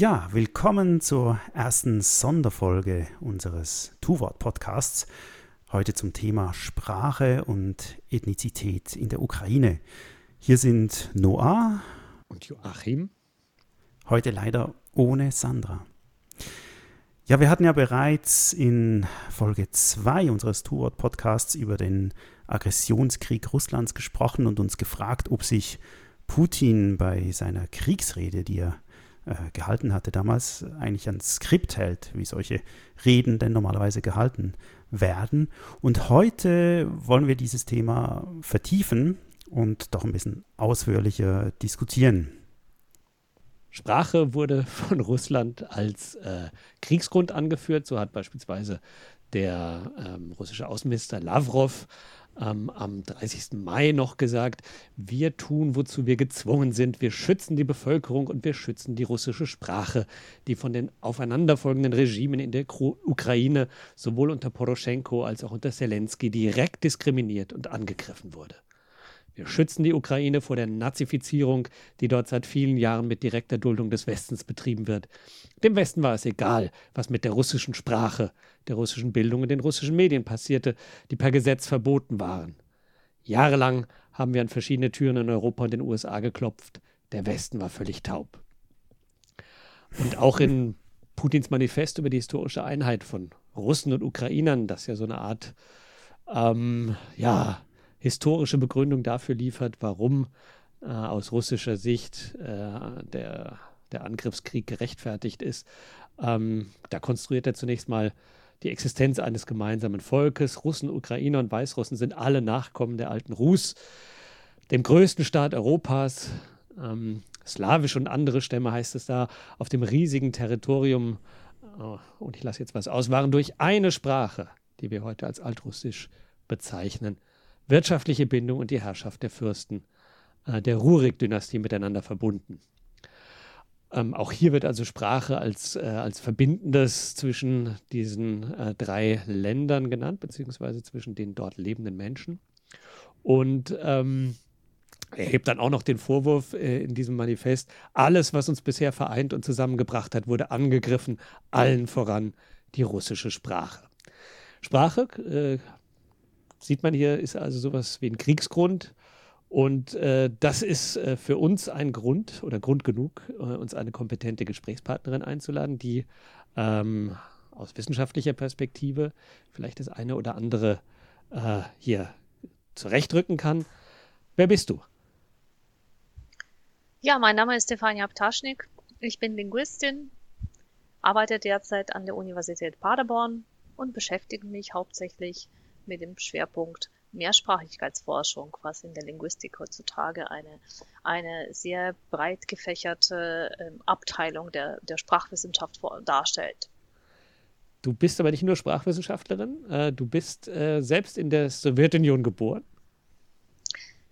Ja, willkommen zur ersten Sonderfolge unseres Tu-Wort-Podcasts. Heute zum Thema Sprache und Ethnizität in der Ukraine. Hier sind Noah Und Joachim? Heute leider ohne Sandra. Ja, wir hatten ja bereits in Folge 2 unseres Tourwort-Podcasts über den Aggressionskrieg Russlands gesprochen und uns gefragt, ob sich Putin bei seiner Kriegsrede, die er äh, gehalten hatte damals, eigentlich ans Skript hält, wie solche Reden denn normalerweise gehalten werden. Und heute wollen wir dieses Thema vertiefen und doch ein bisschen ausführlicher diskutieren. Sprache wurde von Russland als äh, Kriegsgrund angeführt. So hat beispielsweise der ähm, russische Außenminister Lavrov ähm, am 30. Mai noch gesagt, wir tun, wozu wir gezwungen sind. Wir schützen die Bevölkerung und wir schützen die russische Sprache, die von den aufeinanderfolgenden Regimen in der Ukraine sowohl unter Poroschenko als auch unter Zelensky direkt diskriminiert und angegriffen wurde. Wir schützen die Ukraine vor der Nazifizierung, die dort seit vielen Jahren mit direkter Duldung des Westens betrieben wird. Dem Westen war es egal, was mit der russischen Sprache, der russischen Bildung und den russischen Medien passierte, die per Gesetz verboten waren. Jahrelang haben wir an verschiedene Türen in Europa und den USA geklopft. Der Westen war völlig taub. Und auch in Putins Manifest über die historische Einheit von Russen und Ukrainern, das ja so eine Art, ähm, ja, historische Begründung dafür liefert, warum äh, aus russischer Sicht äh, der, der Angriffskrieg gerechtfertigt ist. Ähm, da konstruiert er zunächst mal die Existenz eines gemeinsamen Volkes. Russen, Ukrainer und Weißrussen sind alle Nachkommen der alten Rus, dem größten Staat Europas. Ähm, Slawisch und andere Stämme heißt es da, auf dem riesigen Territorium, oh, und ich lasse jetzt was aus, waren durch eine Sprache, die wir heute als Altrussisch bezeichnen, wirtschaftliche Bindung und die Herrschaft der Fürsten äh, der Rurik-Dynastie miteinander verbunden. Ähm, auch hier wird also Sprache als, äh, als Verbindendes zwischen diesen äh, drei Ländern genannt, beziehungsweise zwischen den dort lebenden Menschen. Und ähm, er hebt dann auch noch den Vorwurf äh, in diesem Manifest, alles, was uns bisher vereint und zusammengebracht hat, wurde angegriffen, allen voran die russische Sprache. Sprache, äh, sieht man hier, ist also sowas wie ein Kriegsgrund. Und äh, das ist äh, für uns ein Grund oder Grund genug, äh, uns eine kompetente Gesprächspartnerin einzuladen, die ähm, aus wissenschaftlicher Perspektive vielleicht das eine oder andere äh, hier zurechtrücken kann. Wer bist du? Ja, mein Name ist Stefania Ptaschnik. Ich bin Linguistin, arbeite derzeit an der Universität Paderborn und beschäftige mich hauptsächlich mit dem Schwerpunkt Mehrsprachigkeitsforschung, was in der Linguistik heutzutage eine, eine sehr breit gefächerte ähm, Abteilung der, der Sprachwissenschaft vor, darstellt. Du bist aber nicht nur Sprachwissenschaftlerin, äh, du bist äh, selbst in der Sowjetunion geboren.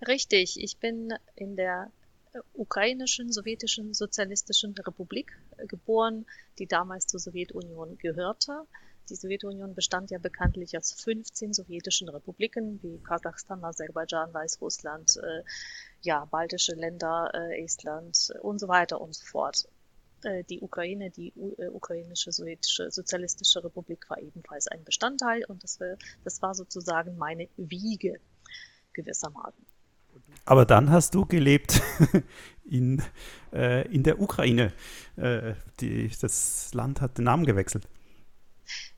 Richtig, ich bin in der äh, ukrainischen sowjetischen sozialistischen Republik äh, geboren, die damals zur Sowjetunion gehörte. Die Sowjetunion bestand ja bekanntlich aus 15 sowjetischen Republiken wie Kasachstan, Aserbaidschan, Weißrussland, äh, ja, baltische Länder, äh, Estland und so weiter und so fort. Äh, die Ukraine, die äh, ukrainische sowjetische sozialistische Republik war ebenfalls ein Bestandteil und das, war, das war sozusagen meine Wiege gewissermaßen. Aber dann hast du gelebt in, äh, in der Ukraine. Äh, die, das Land hat den Namen gewechselt.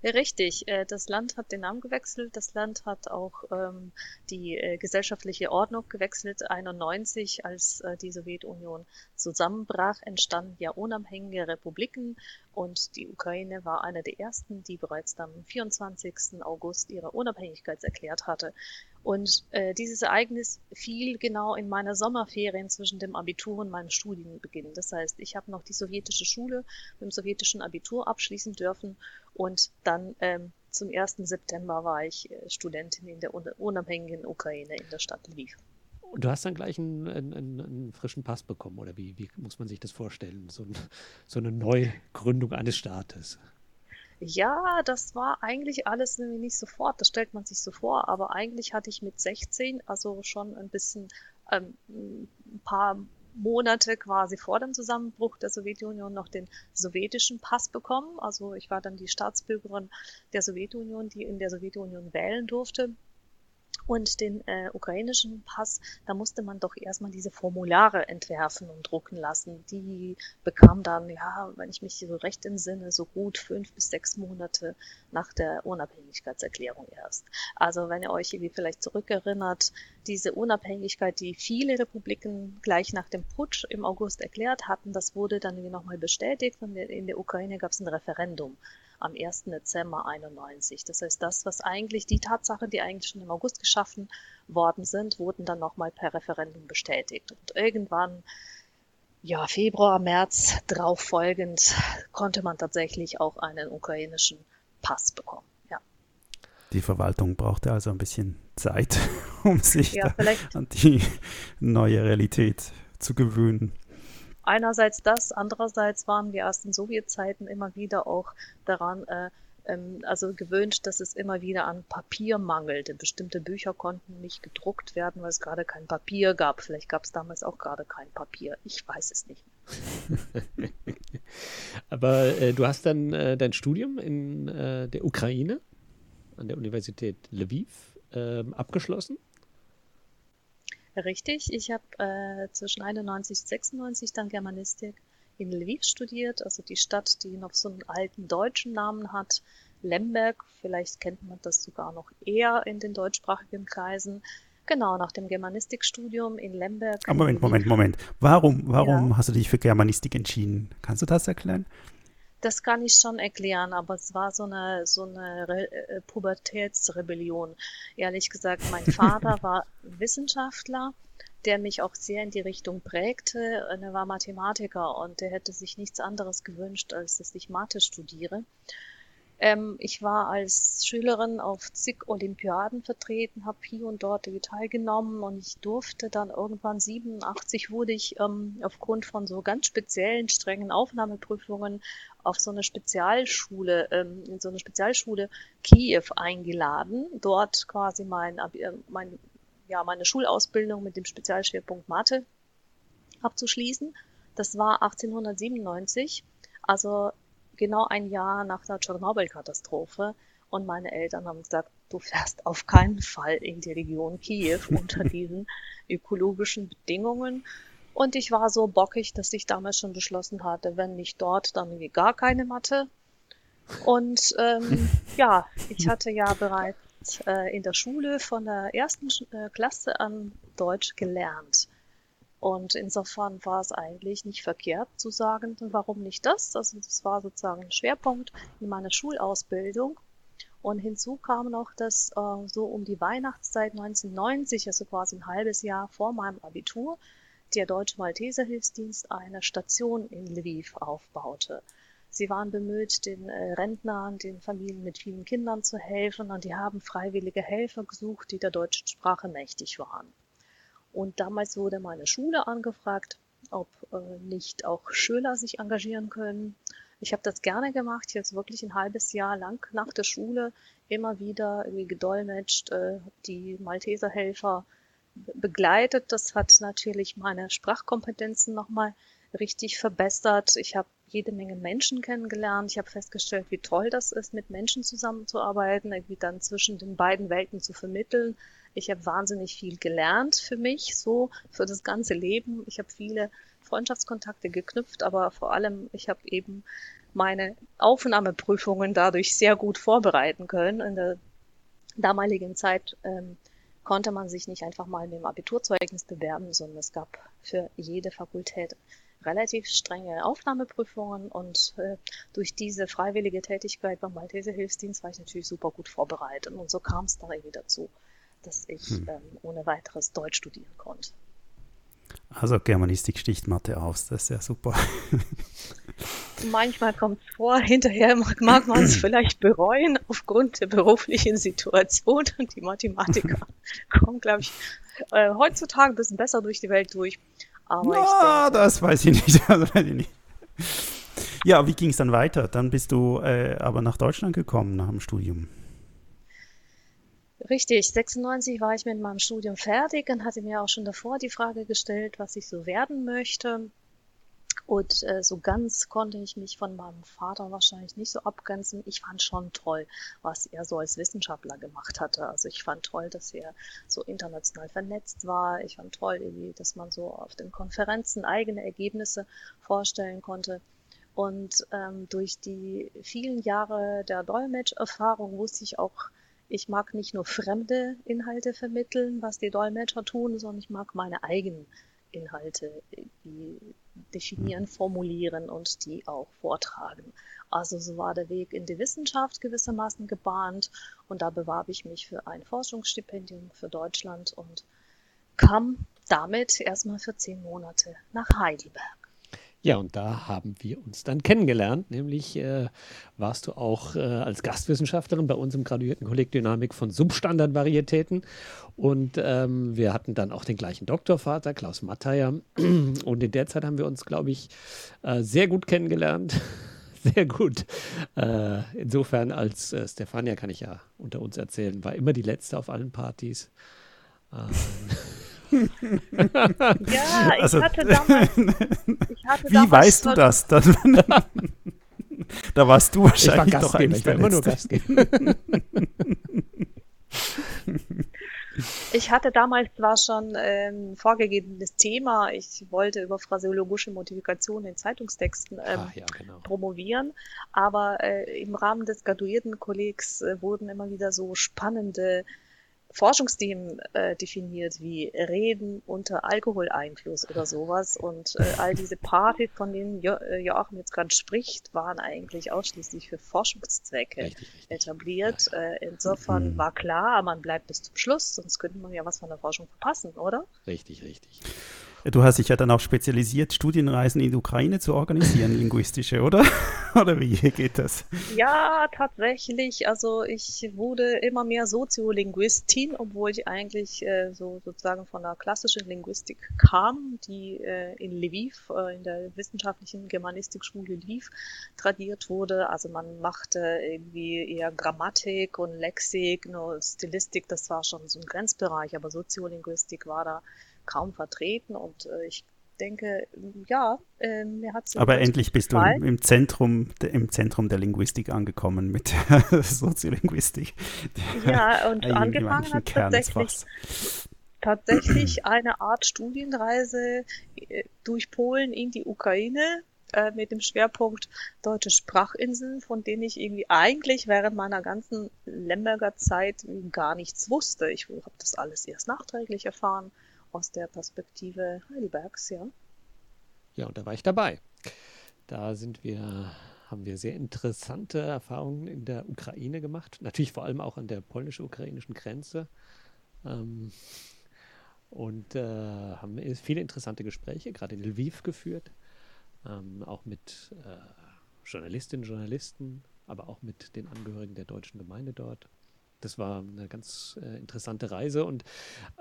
Richtig, äh, das Land hat den Namen gewechselt, das Land hat auch ähm, die äh, gesellschaftliche Ordnung gewechselt. 91, als äh, die Sowjetunion zusammenbrach, entstanden ja unabhängige Republiken und die Ukraine war eine der ersten, die bereits am 24. August ihre Unabhängigkeit erklärt hatte. Und äh, dieses Ereignis fiel genau in meiner Sommerferien zwischen dem Abitur und meinem Studienbeginn. Das heißt, ich habe noch die sowjetische Schule mit dem sowjetischen Abitur abschließen dürfen und dann ähm, zum 1. September war ich äh, Studentin in der unabhängigen Ukraine in der Stadt Lviv. Und du hast dann gleich einen, einen, einen, frischen Pass bekommen, oder wie, wie muss man sich das vorstellen? So, ein, so eine Neugründung eines Staates. Ja, das war eigentlich alles nicht sofort, das stellt man sich so vor, aber eigentlich hatte ich mit 16, also schon ein bisschen, ähm, ein paar Monate quasi vor dem Zusammenbruch der Sowjetunion noch den sowjetischen Pass bekommen. Also ich war dann die Staatsbürgerin der Sowjetunion, die in der Sowjetunion wählen durfte. Und den äh, ukrainischen Pass, da musste man doch erstmal diese Formulare entwerfen und drucken lassen. Die bekam dann, ja, wenn ich mich so recht entsinne, so gut fünf bis sechs Monate nach der Unabhängigkeitserklärung erst. Also wenn ihr euch irgendwie vielleicht zurückerinnert, diese Unabhängigkeit, die viele Republiken gleich nach dem Putsch im August erklärt hatten, das wurde dann nochmal bestätigt und in der Ukraine gab es ein Referendum am 1. Dezember 91. Das heißt, das, was eigentlich die Tatsachen, die eigentlich schon im August geschaffen worden sind, wurden dann nochmal per Referendum bestätigt. Und irgendwann, ja, Februar, März drauf folgend, konnte man tatsächlich auch einen ukrainischen Pass bekommen. Ja. Die Verwaltung brauchte also ein bisschen Zeit, um sich ja, an die neue Realität zu gewöhnen einerseits das, andererseits waren wir erst in Sowjetzeiten immer wieder auch daran, äh, ähm, also gewöhnt, dass es immer wieder an Papier mangelte. Bestimmte Bücher konnten nicht gedruckt werden, weil es gerade kein Papier gab. Vielleicht gab es damals auch gerade kein Papier. Ich weiß es nicht. Aber äh, du hast dann äh, dein Studium in äh, der Ukraine an der Universität Lviv ähm, abgeschlossen? Richtig, ich habe äh, zwischen 91 und 96 dann Germanistik in Lviv studiert, also die Stadt, die noch so einen alten deutschen Namen hat, Lemberg, vielleicht kennt man das sogar noch eher in den deutschsprachigen Kreisen. Genau, nach dem Germanistikstudium in Lemberg. Aber Moment, Moment, Moment. Warum, warum ja. hast du dich für Germanistik entschieden? Kannst du das erklären? Das kann ich schon erklären, aber es war so eine, so eine Re äh, Pubertätsrebellion. Ehrlich gesagt, mein Vater war Wissenschaftler, der mich auch sehr in die Richtung prägte. Er war Mathematiker und der hätte sich nichts anderes gewünscht, als dass ich Mathe studiere. Ähm, ich war als Schülerin auf zig Olympiaden vertreten, habe hier und dort teilgenommen und ich durfte dann irgendwann 87 wurde ich ähm, aufgrund von so ganz speziellen, strengen Aufnahmeprüfungen auf so eine Spezialschule, ähm, in so eine Spezialschule Kiew eingeladen, dort quasi mein, äh, mein, ja, meine Schulausbildung mit dem Spezialschwerpunkt Mathe abzuschließen. Das war 1897. Also genau ein Jahr nach der Tschernobyl-Katastrophe. Und meine Eltern haben gesagt, du fährst auf keinen Fall in die Region Kiew unter diesen ökologischen Bedingungen. Und ich war so bockig, dass ich damals schon beschlossen hatte, wenn nicht dort, dann gar keine Mathe. Und ähm, ja, ich hatte ja bereits äh, in der Schule von der ersten äh, Klasse an Deutsch gelernt. Und insofern war es eigentlich nicht verkehrt zu sagen, warum nicht das? Also das war sozusagen ein Schwerpunkt in meiner Schulausbildung. Und hinzu kam noch, dass äh, so um die Weihnachtszeit 1990, also quasi ein halbes Jahr vor meinem Abitur, der Deutsche Malteser Hilfsdienst eine Station in Lviv aufbaute. Sie waren bemüht, den äh, Rentnern, den Familien mit vielen Kindern zu helfen und die haben freiwillige Helfer gesucht, die der deutschen Sprache mächtig waren. Und damals wurde meine Schule angefragt, ob äh, nicht auch Schüler sich engagieren können. Ich habe das gerne gemacht, jetzt wirklich ein halbes Jahr lang nach der Schule immer wieder irgendwie gedolmetscht, äh, die Malteserhelfer begleitet. Das hat natürlich meine Sprachkompetenzen nochmal richtig verbessert. Ich habe jede Menge Menschen kennengelernt. Ich habe festgestellt, wie toll das ist, mit Menschen zusammenzuarbeiten, irgendwie dann zwischen den beiden Welten zu vermitteln. Ich habe wahnsinnig viel gelernt für mich, so für das ganze Leben. Ich habe viele Freundschaftskontakte geknüpft, aber vor allem, ich habe eben meine Aufnahmeprüfungen dadurch sehr gut vorbereiten können. In der damaligen Zeit ähm, konnte man sich nicht einfach mal mit dem Abiturzeugnis bewerben, sondern es gab für jede Fakultät relativ strenge Aufnahmeprüfungen und äh, durch diese freiwillige Tätigkeit beim Malteser Hilfsdienst war ich natürlich super gut vorbereitet und so kam es dann irgendwie dazu, dass ich hm. ähm, ohne weiteres Deutsch studieren konnte. Also Germanistik sticht Mathe aus, das ist ja super. Manchmal kommt es vor, hinterher mag, mag man es vielleicht bereuen aufgrund der beruflichen Situation und die Mathematiker kommen, glaube ich, äh, heutzutage ein bisschen besser durch die Welt durch. Aber Na, denke, das weiß ich nicht. Das weiß ich nicht. Ja, wie ging es dann weiter? Dann bist du äh, aber nach Deutschland gekommen nach dem Studium. Richtig, 96 war ich mit meinem Studium fertig und hatte mir auch schon davor die Frage gestellt, was ich so werden möchte. Und äh, so ganz konnte ich mich von meinem Vater wahrscheinlich nicht so abgrenzen. Ich fand schon toll, was er so als Wissenschaftler gemacht hatte. Also ich fand toll, dass er so international vernetzt war. Ich fand toll, dass man so auf den Konferenzen eigene Ergebnisse vorstellen konnte. Und ähm, durch die vielen Jahre der Dolmetscherfahrung wusste ich auch, ich mag nicht nur fremde Inhalte vermitteln, was die Dolmetscher tun, sondern ich mag meine eigenen Inhalte definieren, formulieren und die auch vortragen. Also so war der Weg in die Wissenschaft gewissermaßen gebahnt und da bewarb ich mich für ein Forschungsstipendium für Deutschland und kam damit erstmal für zehn Monate nach Heidelberg. Ja, und da haben wir uns dann kennengelernt, nämlich äh, warst du auch äh, als Gastwissenschaftlerin bei uns im graduierten Kolleg Dynamik von Substandardvarietäten und ähm, wir hatten dann auch den gleichen Doktorvater, Klaus Matteier und in der Zeit haben wir uns, glaube ich, äh, sehr gut kennengelernt. Sehr gut. Äh, insofern als äh, Stefania kann ich ja unter uns erzählen, war immer die letzte auf allen Partys. Ja, ich also, hatte damals. Ich hatte wie damals weißt du das? da warst du wahrscheinlich ich war doch eigentlich ich war immer nur Gastgeber. Ich hatte damals zwar schon ähm, vorgegebenes Thema, ich wollte über phraseologische Modifikation in Zeitungstexten ähm, Ach, ja, genau. promovieren, aber äh, im Rahmen des Graduiertenkollegs äh, wurden immer wieder so spannende Forschungsthemen äh, definiert, wie Reden unter Alkoholeinfluss oder sowas. Und äh, all diese Partys, von denen jo äh, Joachim jetzt gerade spricht, waren eigentlich ausschließlich für Forschungszwecke richtig, richtig. etabliert. Äh, insofern mhm. war klar, man bleibt bis zum Schluss, sonst könnte man ja was von der Forschung verpassen, oder? Richtig, richtig. Du hast dich ja dann auch spezialisiert, Studienreisen in die Ukraine zu organisieren, linguistische, oder? oder wie geht das? Ja, tatsächlich. Also ich wurde immer mehr Soziolinguistin, obwohl ich eigentlich äh, so sozusagen von der klassischen Linguistik kam, die äh, in Lviv, äh, in der wissenschaftlichen Germanistikschule Lviv tradiert wurde. Also man machte irgendwie eher Grammatik und Lexik, nur Stilistik, das war schon so ein Grenzbereich, aber Soziolinguistik war da kaum vertreten und äh, ich denke, ja, äh, mir hat es. Aber endlich bist gefallen. du im Zentrum, im Zentrum der Linguistik angekommen mit der Soziolinguistik. Ja, und angefangen hat tatsächlich, tatsächlich eine Art Studienreise äh, durch Polen in die Ukraine äh, mit dem Schwerpunkt deutsche Sprachinseln, von denen ich irgendwie eigentlich während meiner ganzen Lemberger Zeit gar nichts wusste. Ich habe das alles erst nachträglich erfahren aus der Perspektive Heidelbergs, ja. Ja, und da war ich dabei. Da sind wir, haben wir sehr interessante Erfahrungen in der Ukraine gemacht. Natürlich vor allem auch an der polnisch-ukrainischen Grenze. Ähm, und äh, haben viele interessante Gespräche, gerade in Lviv geführt. Ähm, auch mit äh, Journalistinnen, Journalisten, aber auch mit den Angehörigen der deutschen Gemeinde dort. Das war eine ganz äh, interessante Reise und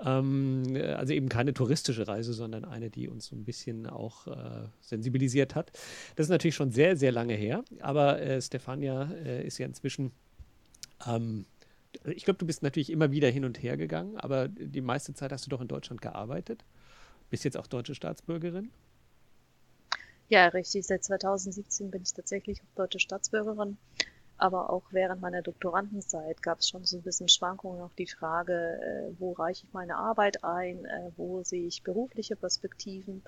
ähm, also eben keine touristische Reise, sondern eine, die uns so ein bisschen auch äh, sensibilisiert hat. Das ist natürlich schon sehr, sehr lange her, aber äh, Stefania äh, ist ja inzwischen, ähm, ich glaube, du bist natürlich immer wieder hin und her gegangen, aber die meiste Zeit hast du doch in Deutschland gearbeitet. Bist jetzt auch deutsche Staatsbürgerin? Ja, richtig. Seit 2017 bin ich tatsächlich auch deutsche Staatsbürgerin. Aber auch während meiner Doktorandenzeit gab es schon so ein bisschen Schwankungen auf die Frage, äh, wo reiche ich meine Arbeit ein, äh, wo sehe ich berufliche Perspektiven.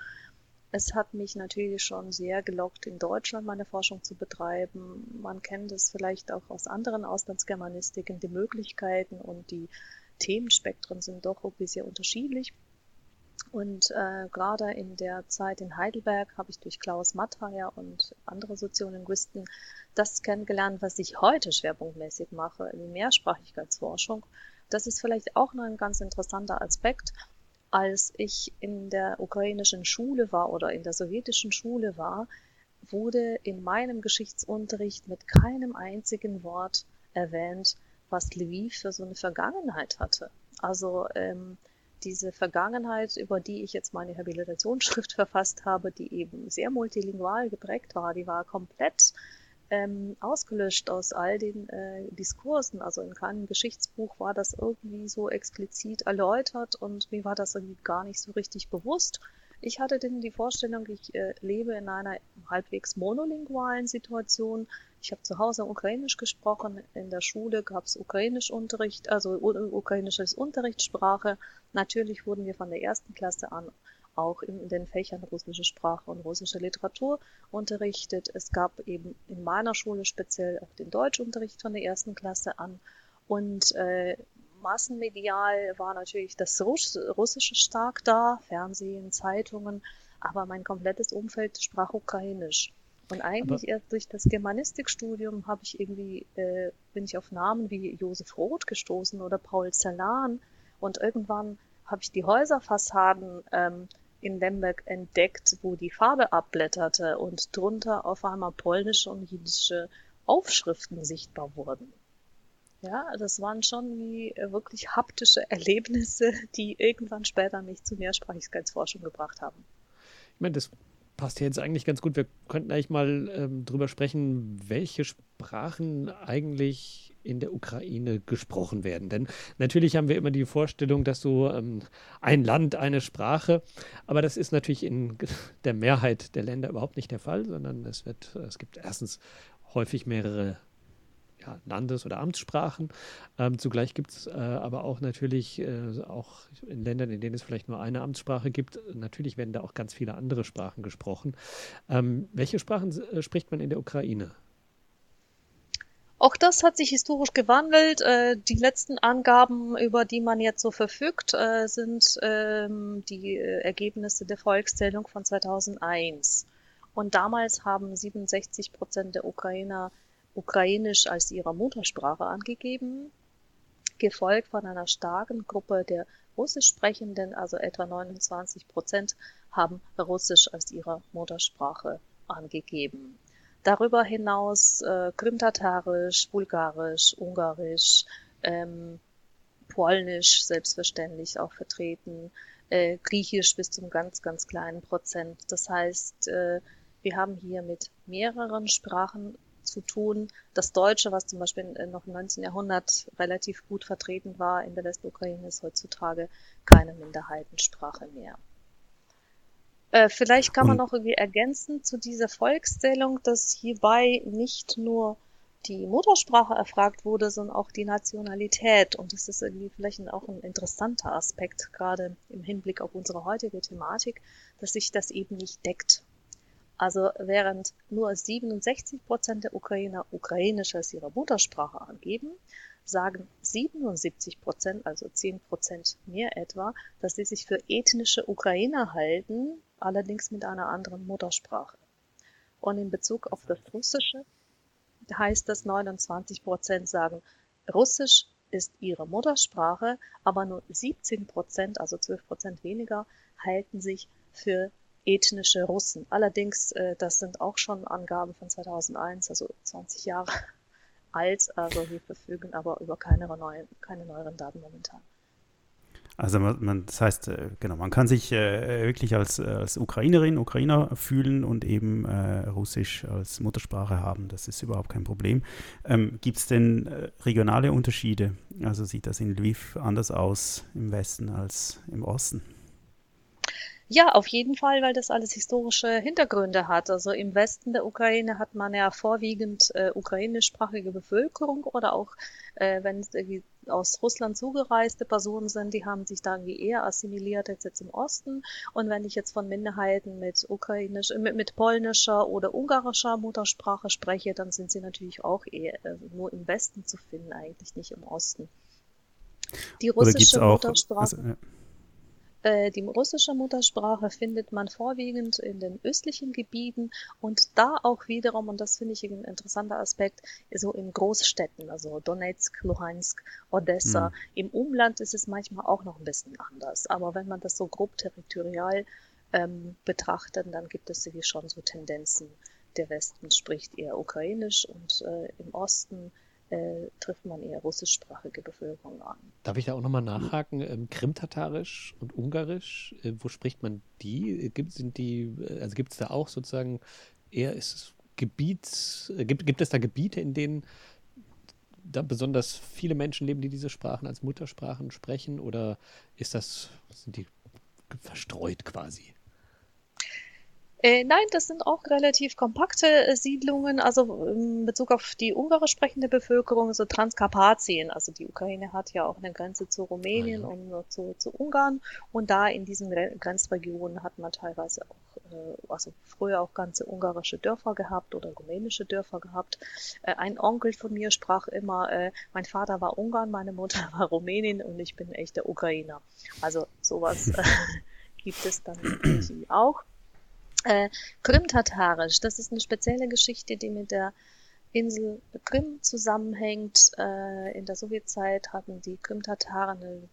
Es hat mich natürlich schon sehr gelockt, in Deutschland meine Forschung zu betreiben. Man kennt es vielleicht auch aus anderen Auslandsgermanistiken. Die Möglichkeiten und die Themenspektren sind doch irgendwie sehr unterschiedlich. Und äh, gerade in der Zeit in Heidelberg habe ich durch Klaus Matteier und andere Soziolinguisten das kennengelernt, was ich heute schwerpunktmäßig mache, die Mehrsprachigkeitsforschung. Das ist vielleicht auch noch ein ganz interessanter Aspekt. Als ich in der ukrainischen Schule war oder in der sowjetischen Schule war, wurde in meinem Geschichtsunterricht mit keinem einzigen Wort erwähnt, was Lviv für so eine Vergangenheit hatte. Also ähm, diese Vergangenheit, über die ich jetzt meine Habilitationsschrift verfasst habe, die eben sehr multilingual geprägt war, die war komplett ähm, ausgelöscht aus all den äh, Diskursen. Also in keinem Geschichtsbuch war das irgendwie so explizit erläutert und mir war das irgendwie gar nicht so richtig bewusst. Ich hatte denn die Vorstellung, ich äh, lebe in einer halbwegs monolingualen Situation. Ich habe zu Hause Ukrainisch gesprochen. In der Schule gab es Ukrainischunterricht, also ukrainisches Unterrichtssprache. Natürlich wurden wir von der ersten Klasse an auch in den Fächern russische Sprache und russische Literatur unterrichtet. Es gab eben in meiner Schule speziell auch den Deutschunterricht von der ersten Klasse an. Und äh, massenmedial war natürlich das Russische stark da, Fernsehen, Zeitungen, aber mein komplettes Umfeld sprach Ukrainisch. Und eigentlich aber erst durch das Germanistikstudium habe ich irgendwie, äh, bin ich auf Namen wie Josef Roth gestoßen oder Paul Celan und irgendwann habe ich die Häuserfassaden ähm, in Lemberg entdeckt, wo die Farbe abblätterte und drunter auf einmal polnische und jüdische Aufschriften sichtbar wurden. Ja, das waren schon wie äh, wirklich haptische Erlebnisse, die irgendwann später mich zu Mehrsprachigkeitsforschung gebracht haben. Ich meine, das passt ja jetzt eigentlich ganz gut. Wir könnten eigentlich mal ähm, drüber sprechen, welche Sprachen eigentlich in der Ukraine gesprochen werden. Denn natürlich haben wir immer die Vorstellung, dass so ähm, ein Land, eine Sprache, aber das ist natürlich in der Mehrheit der Länder überhaupt nicht der Fall, sondern es wird, es gibt erstens häufig mehrere ja, Landes- oder Amtssprachen. Ähm, zugleich gibt es äh, aber auch natürlich, äh, auch in Ländern, in denen es vielleicht nur eine Amtssprache gibt, natürlich werden da auch ganz viele andere Sprachen gesprochen. Ähm, welche Sprachen äh, spricht man in der Ukraine? Auch das hat sich historisch gewandelt. Äh, die letzten Angaben, über die man jetzt so verfügt, äh, sind ähm, die äh, Ergebnisse der Volkszählung von 2001. Und damals haben 67 Prozent der Ukrainer Ukrainisch als ihre Muttersprache angegeben, gefolgt von einer starken Gruppe der Russisch sprechenden, also etwa 29 Prozent haben Russisch als ihre Muttersprache angegeben. Darüber hinaus äh, Krimtatarisch, Bulgarisch, Ungarisch, ähm, Polnisch selbstverständlich auch vertreten, äh, Griechisch bis zum ganz, ganz kleinen Prozent. Das heißt, äh, wir haben hier mit mehreren Sprachen zu tun. Das Deutsche, was zum Beispiel noch im 19. Jahrhundert relativ gut vertreten war in der Westukraine, ist heutzutage keine Minderheitensprache mehr. Äh, vielleicht kann man noch irgendwie ergänzen zu dieser Volkszählung, dass hierbei nicht nur die Muttersprache erfragt wurde, sondern auch die Nationalität. Und das ist irgendwie vielleicht auch ein interessanter Aspekt, gerade im Hinblick auf unsere heutige Thematik, dass sich das eben nicht deckt. Also während nur 67 Prozent der Ukrainer Ukrainisch als ihre Muttersprache angeben, sagen 77 Prozent, also 10 Prozent mehr etwa, dass sie sich für ethnische Ukrainer halten, allerdings mit einer anderen Muttersprache. Und in Bezug auf das Russische heißt das 29 Prozent sagen, Russisch ist ihre Muttersprache, aber nur 17 Prozent, also 12 Prozent weniger, halten sich für ethnische Russen. Allerdings, äh, das sind auch schon Angaben von 2001, also 20 Jahre alt. Also wir verfügen aber über keine neuen, keine neueren Daten momentan. Also man, man, das heißt, äh, genau, man kann sich äh, wirklich als, äh, als Ukrainerin, Ukrainer fühlen und eben äh, Russisch als Muttersprache haben. Das ist überhaupt kein Problem. Ähm, Gibt es denn äh, regionale Unterschiede? Also sieht das in Lviv anders aus im Westen als im Osten? Ja, auf jeden Fall, weil das alles historische Hintergründe hat. Also im Westen der Ukraine hat man ja vorwiegend äh, ukrainischsprachige Bevölkerung oder auch, äh, wenn es irgendwie aus Russland zugereiste Personen sind, die haben sich da irgendwie eher assimiliert als jetzt im Osten. Und wenn ich jetzt von Minderheiten mit ukrainisch, äh, mit, mit polnischer oder ungarischer Muttersprache spreche, dann sind sie natürlich auch eher äh, nur im Westen zu finden, eigentlich nicht im Osten. Die russische Muttersprache. Also, ja. Äh, die russische Muttersprache findet man vorwiegend in den östlichen Gebieten und da auch wiederum, und das finde ich ein interessanter Aspekt, so in Großstädten, also Donetsk, Luhansk, Odessa. Mhm. Im Umland ist es manchmal auch noch ein bisschen anders, aber wenn man das so grob territorial ähm, betrachtet, dann gibt es irgendwie schon so Tendenzen. Der Westen spricht eher ukrainisch und äh, im Osten äh, trifft man eher russischsprachige Bevölkerung an. Darf ich da auch nochmal nachhaken? Ähm, Krimtatarisch und Ungarisch, äh, wo spricht man die? Gibt, sind die, äh, also gibt es da auch sozusagen eher ist es Gebiets, äh, gibt, gibt es da Gebiete, in denen da besonders viele Menschen leben, die diese Sprachen als Muttersprachen sprechen? Oder ist das, sind die verstreut quasi? Äh, nein, das sind auch relativ kompakte äh, Siedlungen, also in Bezug auf die ungarisch sprechende Bevölkerung, so Transkarpatien. Also die Ukraine hat ja auch eine Grenze zu Rumänien und zu, zu Ungarn. Und da in diesen Grenzregionen hat man teilweise auch, äh, also früher auch ganze ungarische Dörfer gehabt oder rumänische Dörfer gehabt. Äh, ein Onkel von mir sprach immer, äh, mein Vater war Ungarn, meine Mutter war Rumänin und ich bin echter Ukrainer. Also sowas äh, gibt es dann auch. Äh, Krim-Tatarisch, das ist eine spezielle Geschichte, die mit der Insel Krim zusammenhängt. Äh, in der Sowjetzeit hatten die Krim-Tataren eine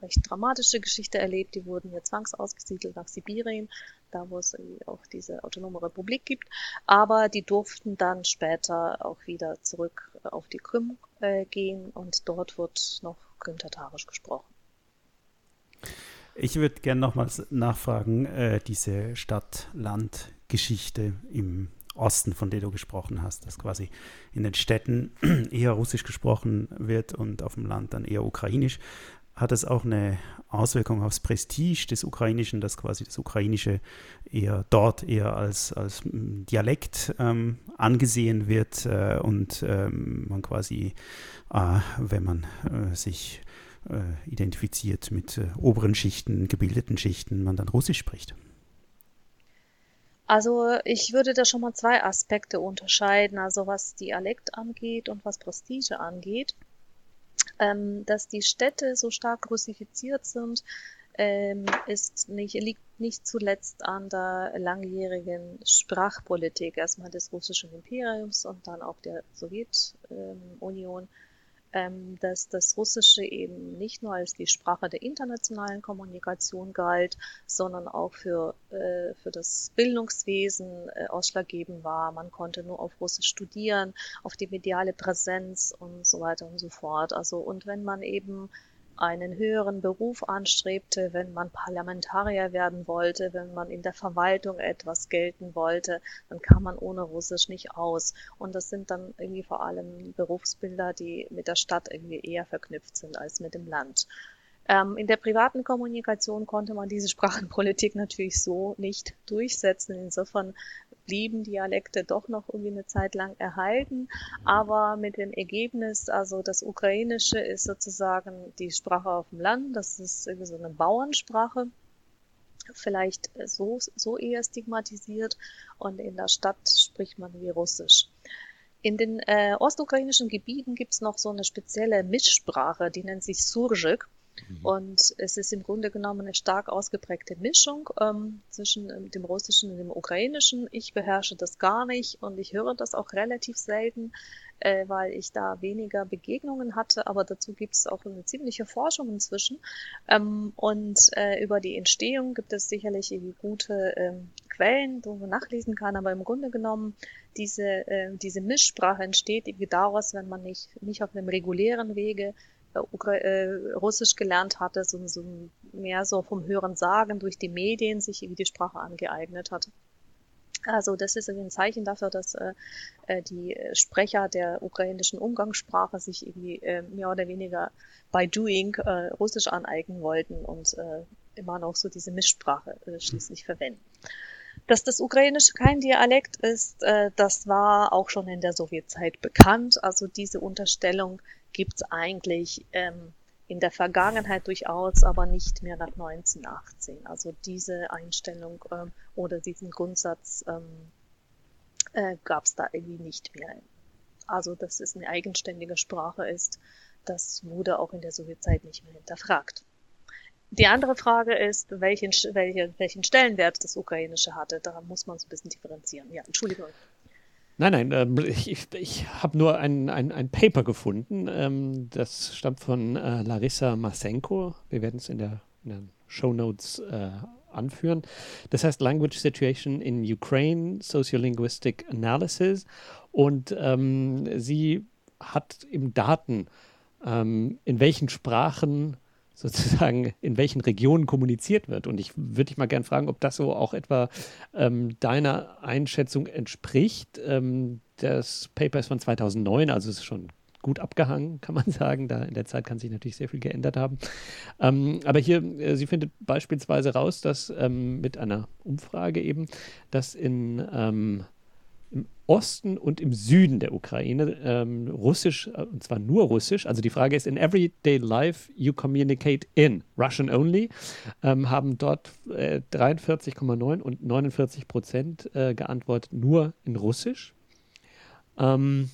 recht dramatische Geschichte erlebt. Die wurden ja zwangsausgesiedelt nach Sibirien, da wo es auch diese autonome Republik gibt. Aber die durften dann später auch wieder zurück auf die Krim äh, gehen und dort wird noch Krim-Tatarisch gesprochen. Ich würde gerne nochmals nachfragen, äh, diese Stadt-Land-Geschichte im Osten, von der du gesprochen hast, dass quasi in den Städten eher Russisch gesprochen wird und auf dem Land dann eher Ukrainisch. Hat es auch eine Auswirkung aufs Prestige des Ukrainischen, dass quasi das Ukrainische eher dort eher als, als Dialekt ähm, angesehen wird äh, und ähm, man quasi, äh, wenn man äh, sich identifiziert mit äh, oberen Schichten, gebildeten Schichten, man dann Russisch spricht? Also ich würde da schon mal zwei Aspekte unterscheiden, also was Dialekt angeht und was Prestige angeht. Ähm, dass die Städte so stark russifiziert sind, ähm, ist nicht, liegt nicht zuletzt an der langjährigen Sprachpolitik erstmal des russischen Imperiums und dann auch der Sowjetunion. Ähm, ähm, dass das Russische eben nicht nur als die Sprache der internationalen Kommunikation galt, sondern auch für, äh, für das Bildungswesen äh, ausschlaggebend war. Man konnte nur auf Russisch studieren, auf die mediale Präsenz und so weiter und so fort. Also, und wenn man eben einen höheren Beruf anstrebte, wenn man Parlamentarier werden wollte, wenn man in der Verwaltung etwas gelten wollte, dann kam man ohne Russisch nicht aus. Und das sind dann irgendwie vor allem Berufsbilder, die mit der Stadt irgendwie eher verknüpft sind als mit dem Land. Ähm, in der privaten Kommunikation konnte man diese Sprachenpolitik natürlich so nicht durchsetzen. Insofern blieben Dialekte doch noch irgendwie eine Zeit lang erhalten, aber mit dem Ergebnis, also das Ukrainische ist sozusagen die Sprache auf dem Land, das ist irgendwie so eine Bauernsprache, vielleicht so, so eher stigmatisiert und in der Stadt spricht man wie Russisch. In den äh, ostukrainischen Gebieten gibt es noch so eine spezielle Mischsprache, die nennt sich Surjik. Mhm. Und es ist im Grunde genommen eine stark ausgeprägte Mischung ähm, zwischen ähm, dem Russischen und dem Ukrainischen. Ich beherrsche das gar nicht und ich höre das auch relativ selten, äh, weil ich da weniger Begegnungen hatte. Aber dazu gibt es auch eine ziemliche Forschung inzwischen. Ähm, und äh, über die Entstehung gibt es sicherlich gute ähm, Quellen, wo man nachlesen kann. Aber im Grunde genommen diese, äh, diese Mischsprache entsteht irgendwie daraus, wenn man nicht, nicht auf einem regulären Wege Russisch gelernt hatte, so, so mehr so vom Hören Sagen durch die Medien sich irgendwie die Sprache angeeignet hat. Also das ist ein Zeichen dafür, dass äh, äh, die Sprecher der ukrainischen Umgangssprache sich irgendwie äh, mehr oder weniger by doing äh, Russisch aneignen wollten und äh, immer noch so diese Mischsprache äh, schließlich verwenden. Dass das Ukrainische kein Dialekt ist, äh, das war auch schon in der Sowjetzeit bekannt. Also diese Unterstellung gibt es eigentlich ähm, in der Vergangenheit durchaus, aber nicht mehr nach 1918. Also diese Einstellung ähm, oder diesen Grundsatz ähm, äh, gab es da irgendwie nicht mehr. Also dass es eine eigenständige Sprache ist, das wurde auch in der Sowjetzeit nicht mehr hinterfragt. Die andere Frage ist, welchen, welche, welchen Stellenwert das Ukrainische hatte. Da muss man so ein bisschen differenzieren. Ja, Entschuldigung. Nein, nein, äh, ich, ich, habe nur ein, ein, ein Paper gefunden. Ähm, das stammt von äh, Larissa Masenko. Wir werden es in, der, in den Show Notes äh, anführen. Das heißt Language Situation in Ukraine, Sociolinguistic Analysis. Und ähm, sie hat eben Daten, ähm, in welchen Sprachen sozusagen in welchen Regionen kommuniziert wird. Und ich würde dich mal gerne fragen, ob das so auch etwa ähm, deiner Einschätzung entspricht. Ähm, das Paper ist von 2009, also ist schon gut abgehangen, kann man sagen. Da in der Zeit kann sich natürlich sehr viel geändert haben. Ähm, aber hier, äh, sie findet beispielsweise raus, dass ähm, mit einer Umfrage eben, dass in ähm, Osten und im Süden der Ukraine ähm, Russisch, äh, und zwar nur Russisch, also die Frage ist, in everyday life you communicate in Russian only, ähm, haben dort äh, 43,9 und 49 Prozent äh, geantwortet nur in Russisch. Ähm,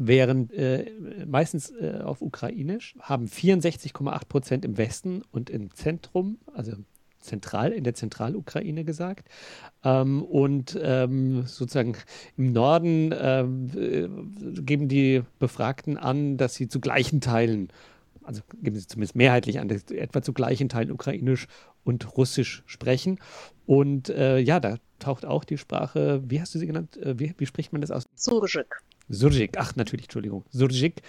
während äh, meistens äh, auf Ukrainisch haben 64,8 Prozent im Westen und im Zentrum, also zentral in der Zentralukraine gesagt. Ähm, und ähm, sozusagen im Norden ähm, äh, geben die Befragten an, dass sie zu gleichen Teilen, also geben sie zumindest mehrheitlich an, etwa zu gleichen Teilen Ukrainisch und Russisch sprechen. Und äh, ja, da taucht auch die Sprache, wie hast du sie genannt? Äh, wie, wie, spricht man das aus? Surjik. Surjik, ach natürlich, Entschuldigung, Surjik.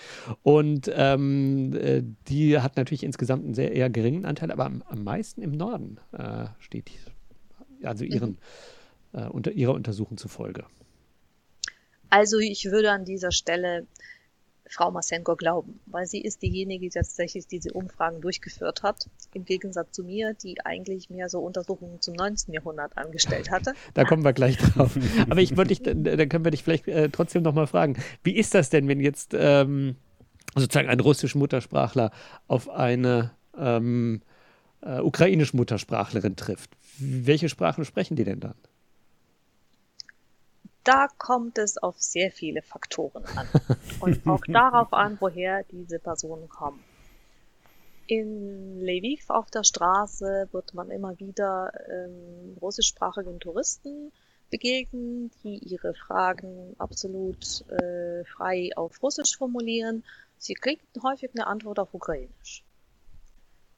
Und ähm, äh, die hat natürlich insgesamt einen sehr eher geringen Anteil, aber am, am meisten im Norden äh, steht, also ihren, mhm. äh, unter ihrer Untersuchung zufolge. Also ich würde an dieser Stelle Frau Masenko glauben, weil sie ist diejenige, die tatsächlich diese Umfragen durchgeführt hat, im Gegensatz zu mir, die eigentlich mehr so Untersuchungen zum 19. Jahrhundert angestellt hatte. Da kommen wir gleich drauf. Aber ich würde dich, dann können wir dich vielleicht äh, trotzdem nochmal fragen, wie ist das denn, wenn jetzt ähm, sozusagen ein russisch Muttersprachler auf eine ähm, äh, ukrainisch Muttersprachlerin trifft? Welche Sprachen sprechen die denn dann? Da kommt es auf sehr viele Faktoren an. Und auch darauf an, woher diese Personen kommen. In Lviv auf der Straße wird man immer wieder ähm, russischsprachigen Touristen begegnen, die ihre Fragen absolut äh, frei auf Russisch formulieren. Sie kriegen häufig eine Antwort auf Ukrainisch.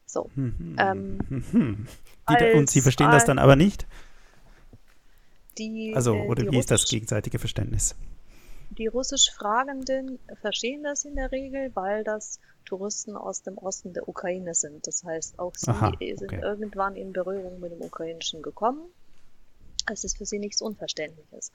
So. Ähm, mhm. als, und Sie verstehen das dann aber nicht? Die. Also, äh, oder wie ist das gegenseitige Verständnis? Die russisch Fragenden verstehen das in der Regel, weil das Touristen aus dem Osten der Ukraine sind. Das heißt, auch sie Aha, okay. sind irgendwann in Berührung mit dem Ukrainischen gekommen. Es ist für sie nichts Unverständliches.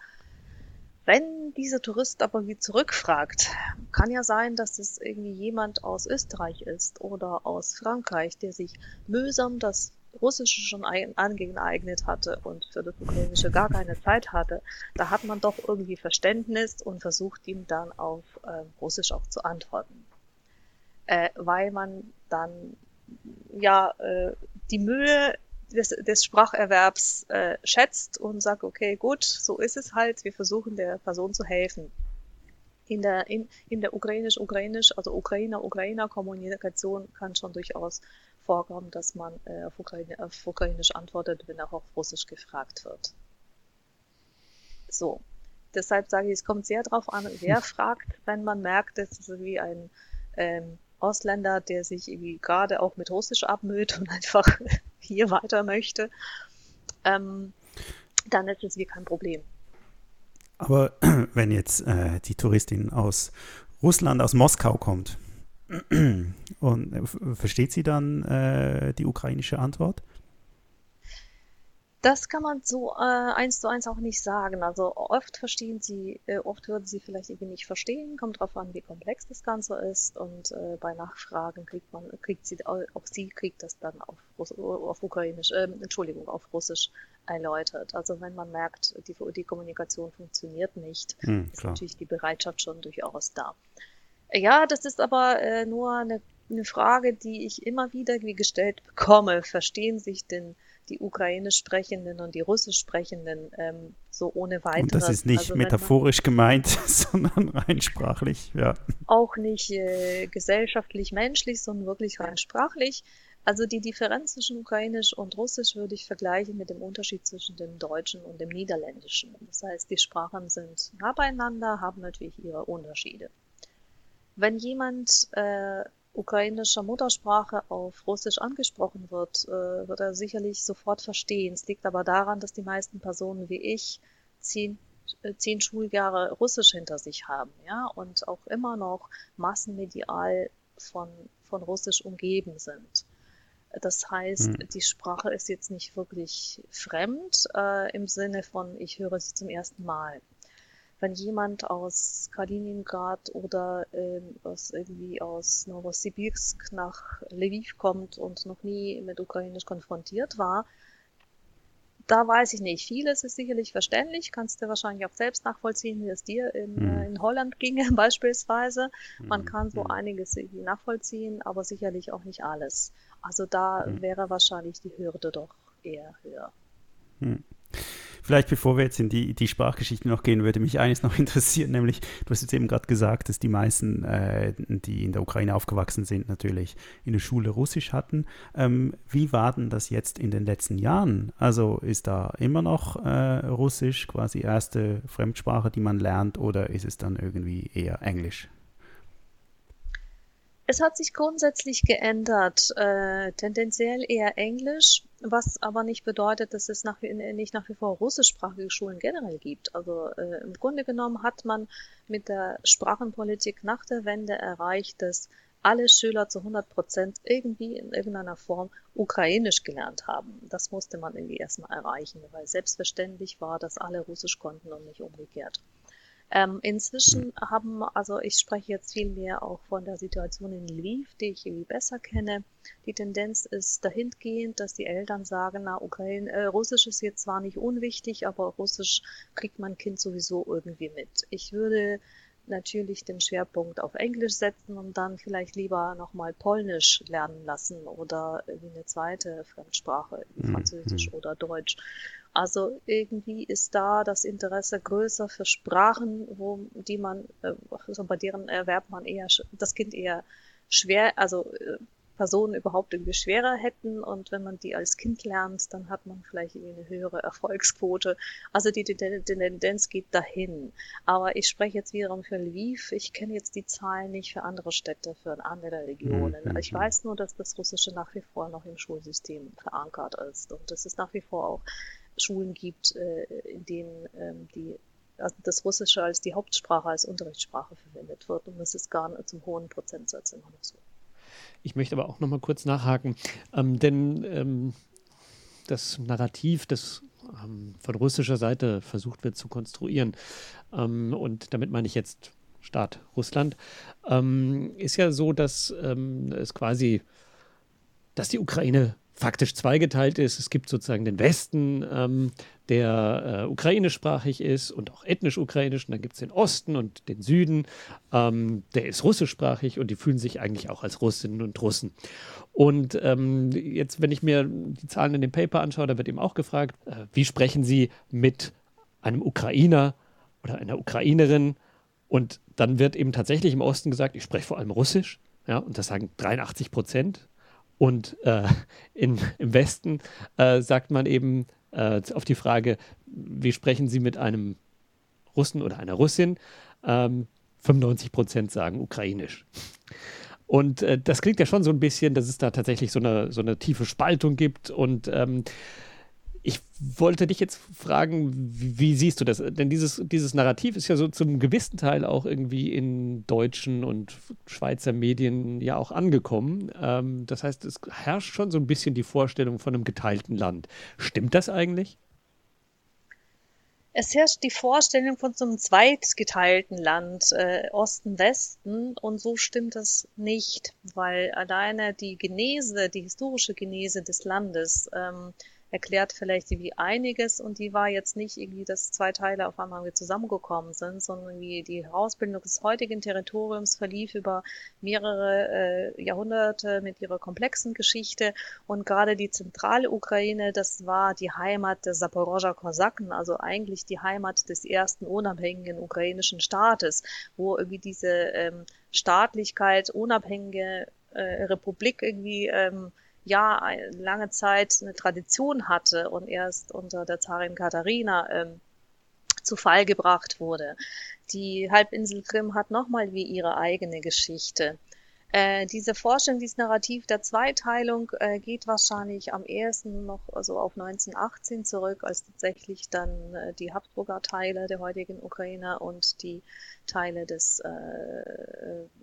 Wenn dieser Tourist aber wie zurückfragt, kann ja sein, dass es irgendwie jemand aus Österreich ist oder aus Frankreich, der sich mühsam das Russische schon angeeignet hatte und für das Ukrainische gar keine Zeit hatte, da hat man doch irgendwie Verständnis und versucht ihm dann auf äh, Russisch auch zu antworten. Äh, weil man dann ja äh, die Mühe des, des Spracherwerbs äh, schätzt und sagt, okay, gut, so ist es halt, wir versuchen der Person zu helfen. in der, in, in der ukrainisch-ukrainisch, also Ukrainer-Ukrainer-Kommunikation kann schon durchaus vorkommen, dass man äh, auf, Ukraine, auf Ukrainisch antwortet, wenn auch auf Russisch gefragt wird. So. Deshalb sage ich, es kommt sehr darauf an, wer fragt, wenn man merkt, dass es wie ein ähm, Ausländer, der sich irgendwie gerade auch mit Russisch abmüht und einfach hier weiter möchte, ähm, dann ist es wie kein Problem. Aber wenn jetzt äh, die Touristin aus Russland, aus Moskau kommt, und äh, versteht sie dann äh, die ukrainische Antwort? Das kann man so äh, eins zu eins auch nicht sagen. Also oft verstehen sie, äh, oft würden sie vielleicht irgendwie nicht verstehen, kommt darauf an, wie komplex das Ganze ist und äh, bei Nachfragen kriegt man, kriegt sie, auch sie kriegt das dann auf, auf Ukrainisch, äh, Entschuldigung, auf Russisch erläutert. Also wenn man merkt, die, die Kommunikation funktioniert nicht, hm, ist natürlich die Bereitschaft schon durchaus da. Ja, das ist aber äh, nur eine, eine Frage, die ich immer wieder gestellt bekomme. Verstehen sich denn die Ukrainisch Sprechenden und die Russisch Sprechenden ähm, so ohne weiteres. Und das ist nicht also, metaphorisch gemeint, sondern rein sprachlich, ja. Auch nicht äh, gesellschaftlich menschlich, sondern wirklich rein sprachlich. Also die Differenz zwischen Ukrainisch und Russisch würde ich vergleichen mit dem Unterschied zwischen dem Deutschen und dem Niederländischen. Das heißt, die Sprachen sind nah beieinander, haben natürlich ihre Unterschiede. Wenn jemand äh, ukrainischer Muttersprache auf Russisch angesprochen wird, äh, wird er sicherlich sofort verstehen. Es liegt aber daran, dass die meisten Personen wie ich zehn, äh, zehn Schuljahre Russisch hinter sich haben, ja, und auch immer noch massenmedial von, von Russisch umgeben sind. Das heißt, hm. die Sprache ist jetzt nicht wirklich fremd äh, im Sinne von, ich höre sie zum ersten Mal wenn jemand aus Kaliningrad oder ähm, aus irgendwie aus Novosibirsk nach Lviv kommt und noch nie mit Ukrainisch konfrontiert war, da weiß ich nicht. Vieles ist sicherlich verständlich, kannst du wahrscheinlich auch selbst nachvollziehen, wie es dir in, mhm. in Holland ginge beispielsweise. Man mhm. kann so mhm. einiges irgendwie nachvollziehen, aber sicherlich auch nicht alles. Also da mhm. wäre wahrscheinlich die Hürde doch eher höher. Mhm. Vielleicht bevor wir jetzt in die, die Sprachgeschichte noch gehen, würde mich eines noch interessieren, nämlich, du hast jetzt eben gerade gesagt, dass die meisten, äh, die in der Ukraine aufgewachsen sind, natürlich in der Schule Russisch hatten. Ähm, wie war denn das jetzt in den letzten Jahren? Also ist da immer noch äh, Russisch quasi erste Fremdsprache, die man lernt, oder ist es dann irgendwie eher Englisch? Es hat sich grundsätzlich geändert, äh, tendenziell eher Englisch, was aber nicht bedeutet, dass es nach wie, nicht nach wie vor russischsprachige Schulen generell gibt. Also äh, im Grunde genommen hat man mit der Sprachenpolitik nach der Wende erreicht, dass alle Schüler zu 100 Prozent irgendwie in irgendeiner Form Ukrainisch gelernt haben. Das musste man irgendwie erstmal erreichen, weil selbstverständlich war, dass alle Russisch konnten und nicht umgekehrt. Ähm, inzwischen haben, also ich spreche jetzt viel mehr auch von der Situation in Lviv, die ich irgendwie besser kenne. Die Tendenz ist dahingehend, dass die Eltern sagen, na, Ukraine, äh, Russisch ist jetzt zwar nicht unwichtig, aber Russisch kriegt mein Kind sowieso irgendwie mit. Ich würde natürlich den Schwerpunkt auf Englisch setzen und dann vielleicht lieber nochmal Polnisch lernen lassen oder wie eine zweite Fremdsprache, mhm. Französisch mhm. oder Deutsch. Also irgendwie ist da das Interesse größer für Sprachen, wo die man, also bei deren Erwerb man eher das Kind eher schwer, also äh, Personen überhaupt irgendwie schwerer hätten und wenn man die als Kind lernt, dann hat man vielleicht irgendwie eine höhere Erfolgsquote. Also die, die, die Tendenz geht dahin. Aber ich spreche jetzt wiederum für Lviv. Ich kenne jetzt die Zahlen nicht für andere Städte, für andere Regionen. Mhm. Ich weiß nur, dass das Russische nach wie vor noch im Schulsystem verankert ist und dass es nach wie vor auch Schulen gibt, äh, in denen ähm, die, also das Russische als die Hauptsprache, als Unterrichtssprache verwendet wird. Und das ist gar nicht zum hohen Prozentsatz immer noch so. Ich möchte aber auch noch mal kurz nachhaken, ähm, denn ähm, das Narrativ, das ähm, von russischer Seite versucht wird zu konstruieren, ähm, und damit meine ich jetzt Staat Russland, ähm, ist ja so, dass es quasi, dass die Ukraine faktisch zweigeteilt ist. Es gibt sozusagen den Westen, ähm, der äh, ukrainischsprachig ist und auch ethnisch ukrainisch. Und dann gibt es den Osten und den Süden, ähm, der ist russischsprachig und die fühlen sich eigentlich auch als Russinnen und Russen. Und ähm, jetzt, wenn ich mir die Zahlen in dem Paper anschaue, da wird eben auch gefragt, äh, wie sprechen Sie mit einem Ukrainer oder einer Ukrainerin? Und dann wird eben tatsächlich im Osten gesagt, ich spreche vor allem Russisch. Ja, und das sagen 83 Prozent. Und äh, in, im Westen äh, sagt man eben äh, auf die Frage, wie sprechen Sie mit einem Russen oder einer Russin? Ähm, 95 Prozent sagen ukrainisch. Und äh, das klingt ja schon so ein bisschen, dass es da tatsächlich so eine, so eine tiefe Spaltung gibt. Und ähm, ich wollte dich jetzt fragen, wie, wie, siehst du das? Denn dieses, dieses Narrativ ist ja so zum gewissen Teil auch irgendwie in deutschen und Schweizer Medien ja auch angekommen. Ähm, das heißt, es herrscht schon so ein bisschen die Vorstellung von einem geteilten Land. Stimmt das eigentlich? Es herrscht die Vorstellung von so einem zweitgeteilten Land, äh, Osten-Westen, und so stimmt das nicht, weil alleine die Genese, die historische Genese des Landes ähm, erklärt vielleicht irgendwie einiges und die war jetzt nicht irgendwie, dass zwei Teile auf einmal zusammengekommen sind, sondern wie die Herausbildung des heutigen Territoriums verlief über mehrere äh, Jahrhunderte mit ihrer komplexen Geschichte. Und gerade die zentrale Ukraine, das war die Heimat der Zaporozher Kosaken, also eigentlich die Heimat des ersten unabhängigen ukrainischen Staates, wo irgendwie diese ähm, Staatlichkeit, unabhängige äh, Republik irgendwie ähm, ja lange Zeit eine Tradition hatte und erst unter der Zarin Katharina ähm, zu Fall gebracht wurde. Die Halbinsel Krim hat nochmal wie ihre eigene Geschichte. Äh, diese Vorstellung, dieses Narrativ der Zweiteilung äh, geht wahrscheinlich am ehesten noch also auf 1918 zurück, als tatsächlich dann äh, die Habsburger Teile der heutigen Ukraine und die Teile des äh,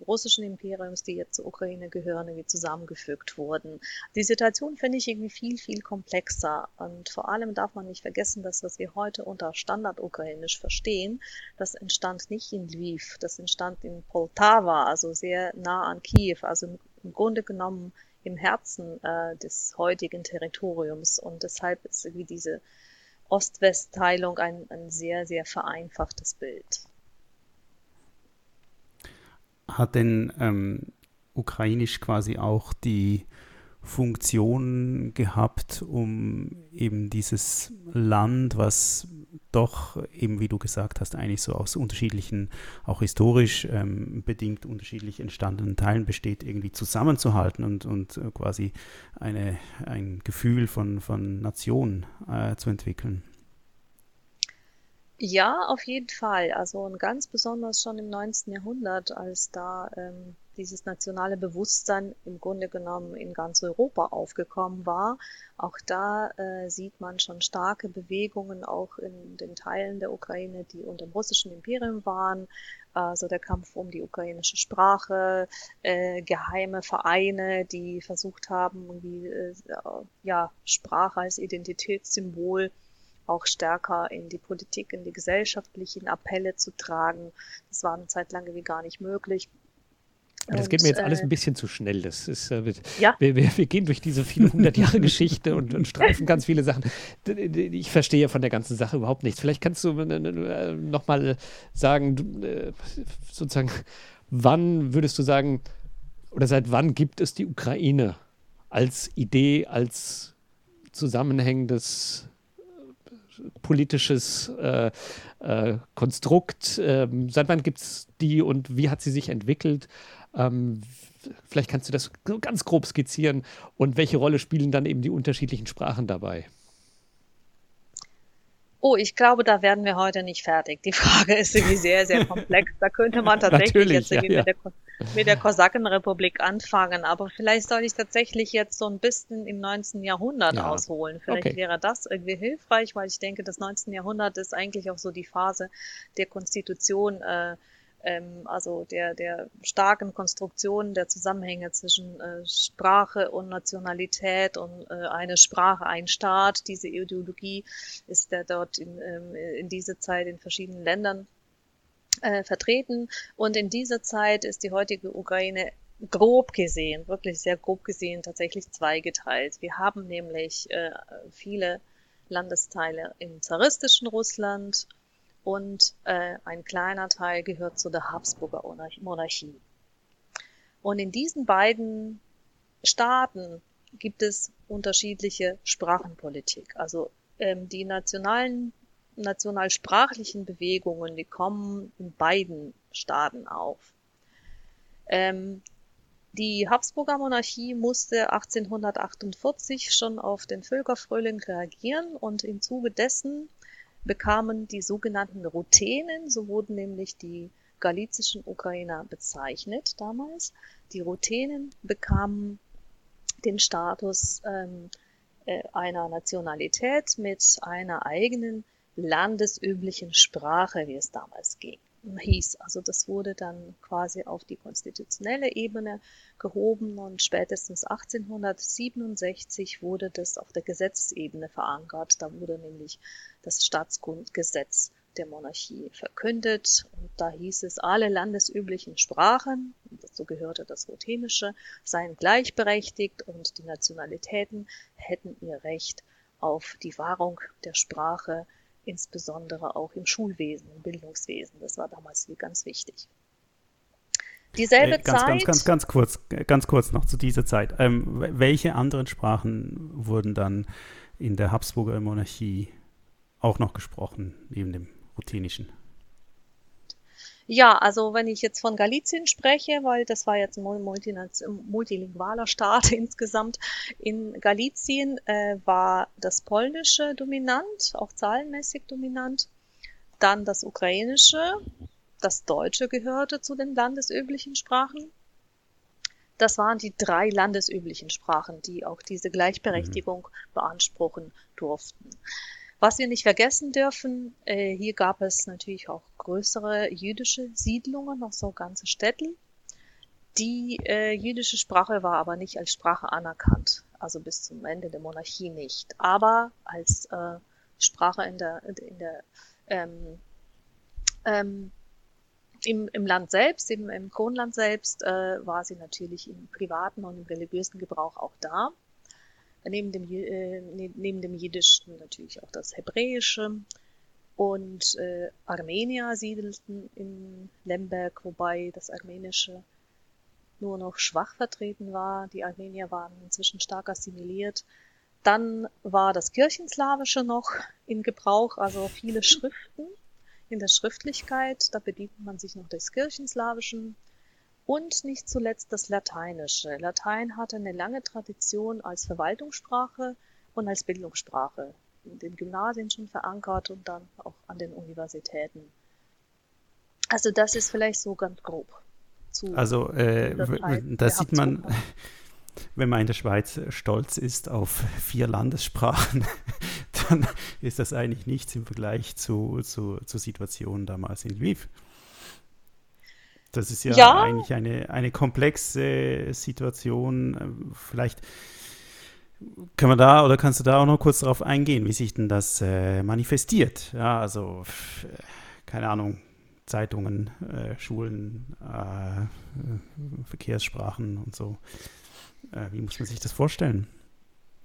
russischen Imperiums, die jetzt zur Ukraine gehören, irgendwie zusammengefügt wurden. Die Situation finde ich irgendwie viel, viel komplexer und vor allem darf man nicht vergessen, dass was wir heute unter Standardukrainisch verstehen, das entstand nicht in Lviv, das entstand in Poltava, also sehr nah an Kiew Kiew, also im Grunde genommen im Herzen äh, des heutigen Territoriums. Und deshalb ist irgendwie diese Ost-West-Teilung ein, ein sehr, sehr vereinfachtes Bild. Hat denn ähm, Ukrainisch quasi auch die Funktion gehabt, um eben dieses Land, was doch eben, wie du gesagt hast, eigentlich so aus unterschiedlichen, auch historisch ähm, bedingt unterschiedlich entstandenen Teilen besteht, irgendwie zusammenzuhalten und, und äh, quasi eine, ein Gefühl von, von Nation äh, zu entwickeln. Ja, auf jeden Fall. Also und ganz besonders schon im 19. Jahrhundert, als da ähm, dieses nationale Bewusstsein im Grunde genommen in ganz Europa aufgekommen war. Auch da äh, sieht man schon starke Bewegungen auch in den Teilen der Ukraine, die unter dem russischen Imperium waren. Also der Kampf um die ukrainische Sprache, äh, geheime Vereine, die versucht haben, irgendwie, äh, ja, Sprache als Identitätssymbol auch stärker in die Politik, in die gesellschaftlichen Appelle zu tragen. Das war eine Zeit lang wie gar nicht möglich. Das geht mir jetzt alles äh, ein bisschen zu schnell. Das ist, äh, ja? wir, wir, wir, gehen durch diese viele hundert Jahre Geschichte und, und, streifen ganz viele Sachen. Ich verstehe von der ganzen Sache überhaupt nichts. Vielleicht kannst du äh, nochmal sagen, sozusagen, wann würdest du sagen, oder seit wann gibt es die Ukraine als Idee, als zusammenhängendes politisches äh, äh, Konstrukt? Ähm, seit wann gibt es die und wie hat sie sich entwickelt? Ähm, vielleicht kannst du das ganz grob skizzieren und welche Rolle spielen dann eben die unterschiedlichen Sprachen dabei? Oh, ich glaube, da werden wir heute nicht fertig. Die Frage ist irgendwie sehr, sehr komplex. Da könnte man tatsächlich jetzt irgendwie ja, ja. mit der, mit der Kosakenrepublik anfangen. Aber vielleicht soll ich tatsächlich jetzt so ein bisschen im 19. Jahrhundert ja. ausholen. Vielleicht okay. wäre das irgendwie hilfreich, weil ich denke, das 19. Jahrhundert ist eigentlich auch so die Phase der Konstitution äh, ähm, also der, der starken Konstruktion der Zusammenhänge zwischen äh, Sprache und Nationalität und äh, eine Sprache, ein Staat. Diese Ideologie ist der dort in, ähm, in dieser Zeit in verschiedenen Ländern äh, vertreten. Und in dieser Zeit ist die heutige Ukraine grob gesehen, wirklich sehr grob gesehen, tatsächlich zweigeteilt. Wir haben nämlich äh, viele Landesteile im zaristischen Russland und äh, ein kleiner Teil gehört zu der Habsburger Monarchie. Und in diesen beiden Staaten gibt es unterschiedliche Sprachenpolitik. Also ähm, die nationalen, nationalsprachlichen Bewegungen, die kommen in beiden Staaten auf. Ähm, die Habsburger Monarchie musste 1848 schon auf den Völkerfrühling reagieren und im Zuge dessen bekamen die sogenannten Ruthenen, so wurden nämlich die galizischen Ukrainer bezeichnet damals, die Ruthenen bekamen den Status ähm, äh, einer Nationalität mit einer eigenen landesüblichen Sprache, wie es damals ging hieß. Also das wurde dann quasi auf die konstitutionelle Ebene gehoben und spätestens 1867 wurde das auf der Gesetzesebene verankert. Da wurde nämlich das Staatsgrundgesetz der Monarchie verkündet und da hieß es, alle landesüblichen Sprachen, dazu gehörte das Ruthenische, seien gleichberechtigt und die Nationalitäten hätten ihr Recht auf die Wahrung der Sprache insbesondere auch im Schulwesen, im Bildungswesen. Das war damals ganz wichtig. Dieselbe ganz, Zeit. Ganz, ganz, ganz kurz, ganz kurz noch zu dieser Zeit. Ähm, welche anderen Sprachen wurden dann in der Habsburger Monarchie auch noch gesprochen, neben dem Ruthenischen? Ja, also wenn ich jetzt von Galizien spreche, weil das war jetzt ein multilingualer Staat insgesamt, in Galizien äh, war das Polnische dominant, auch zahlenmäßig dominant, dann das Ukrainische, das Deutsche gehörte zu den landesüblichen Sprachen. Das waren die drei landesüblichen Sprachen, die auch diese Gleichberechtigung mhm. beanspruchen durften. Was wir nicht vergessen dürfen, äh, hier gab es natürlich auch größere jüdische Siedlungen, noch so ganze Städte. Die äh, jüdische Sprache war aber nicht als Sprache anerkannt, also bis zum Ende der Monarchie nicht, aber als äh, Sprache in der, in der ähm, ähm, im, im Land selbst, im, im Kronland selbst, äh, war sie natürlich im privaten und im religiösen Gebrauch auch da neben dem, äh, ne, neben dem Jiddischen natürlich auch das Hebräische. Und äh, Armenier siedelten in Lemberg, wobei das Armenische nur noch schwach vertreten war. Die Armenier waren inzwischen stark assimiliert. Dann war das Kirchenslawische noch in Gebrauch, also viele Schriften in der Schriftlichkeit. Da bedient man sich noch des Kirchenslawischen. Und nicht zuletzt das Lateinische. Latein hatte eine lange Tradition als Verwaltungssprache und als Bildungssprache. In den Gymnasien schon verankert und dann auch an den Universitäten. Also das ist vielleicht so ganz grob. also äh, da sieht man, wenn man in der Schweiz stolz ist auf vier Landessprachen, dann ist das eigentlich nichts im Vergleich zu, zu, zur Situation damals in Lviv. Das ist ja, ja, eigentlich eine, eine komplexe Situation. Vielleicht können wir da oder kannst du da auch noch kurz darauf eingehen, wie sich denn das äh, manifestiert? Ja, also keine Ahnung, Zeitungen, äh, Schulen, äh, Verkehrssprachen und so. Äh, wie muss man sich das vorstellen?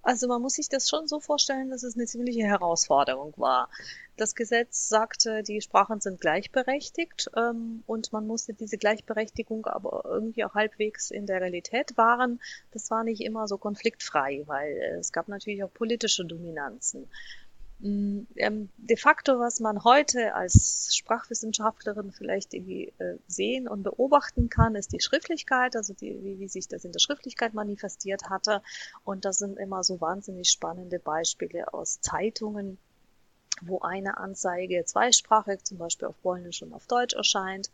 Also man muss sich das schon so vorstellen, dass es eine ziemliche Herausforderung war. Das Gesetz sagte, die Sprachen sind gleichberechtigt ähm, und man musste diese Gleichberechtigung aber irgendwie auch halbwegs in der Realität wahren. Das war nicht immer so konfliktfrei, weil es gab natürlich auch politische Dominanzen. Mm, ähm, de facto, was man heute als Sprachwissenschaftlerin vielleicht irgendwie äh, sehen und beobachten kann, ist die Schriftlichkeit, also die, wie, wie sich das in der Schriftlichkeit manifestiert hatte. Und das sind immer so wahnsinnig spannende Beispiele aus Zeitungen, wo eine Anzeige zweisprachig, zum Beispiel auf Polnisch und auf Deutsch erscheint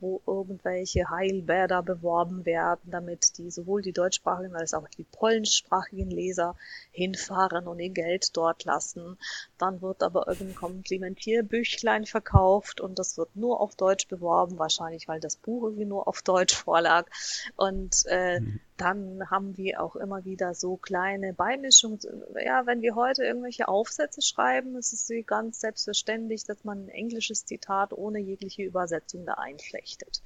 wo irgendwelche Heilbäder beworben werden, damit die sowohl die deutschsprachigen als auch die polnischsprachigen Leser hinfahren und ihr Geld dort lassen. Dann wird aber irgendein Komplimentierbüchlein verkauft und das wird nur auf Deutsch beworben, wahrscheinlich weil das Buch irgendwie nur auf Deutsch vorlag. Und äh, mhm. Dann haben wir auch immer wieder so kleine Beimischungen. Ja, wenn wir heute irgendwelche Aufsätze schreiben, ist es ganz selbstverständlich, dass man ein englisches Zitat ohne jegliche Übersetzung da einflechtet.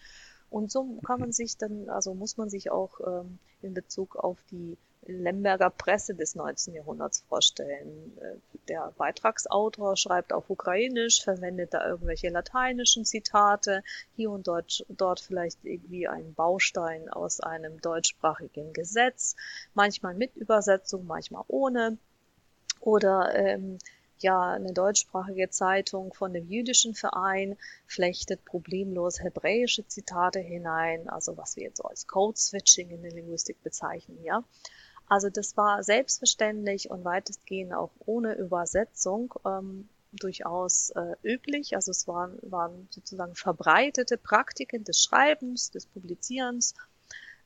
Und so kann man sich dann, also muss man sich auch ähm, in Bezug auf die Lemberger Presse des 19. Jahrhunderts vorstellen. Äh, der Beitragsautor schreibt auf Ukrainisch, verwendet da irgendwelche lateinischen Zitate, hier und dort, dort vielleicht irgendwie ein Baustein aus einem deutschsprachigen Gesetz, manchmal mit Übersetzung, manchmal ohne. Oder ähm, ja, eine deutschsprachige Zeitung von dem jüdischen Verein flechtet problemlos hebräische Zitate hinein, also was wir jetzt so als Code-Switching in der Linguistik bezeichnen, ja. Also das war selbstverständlich und weitestgehend auch ohne Übersetzung ähm, durchaus äh, üblich. Also es waren, waren sozusagen verbreitete Praktiken des Schreibens, des Publizierens.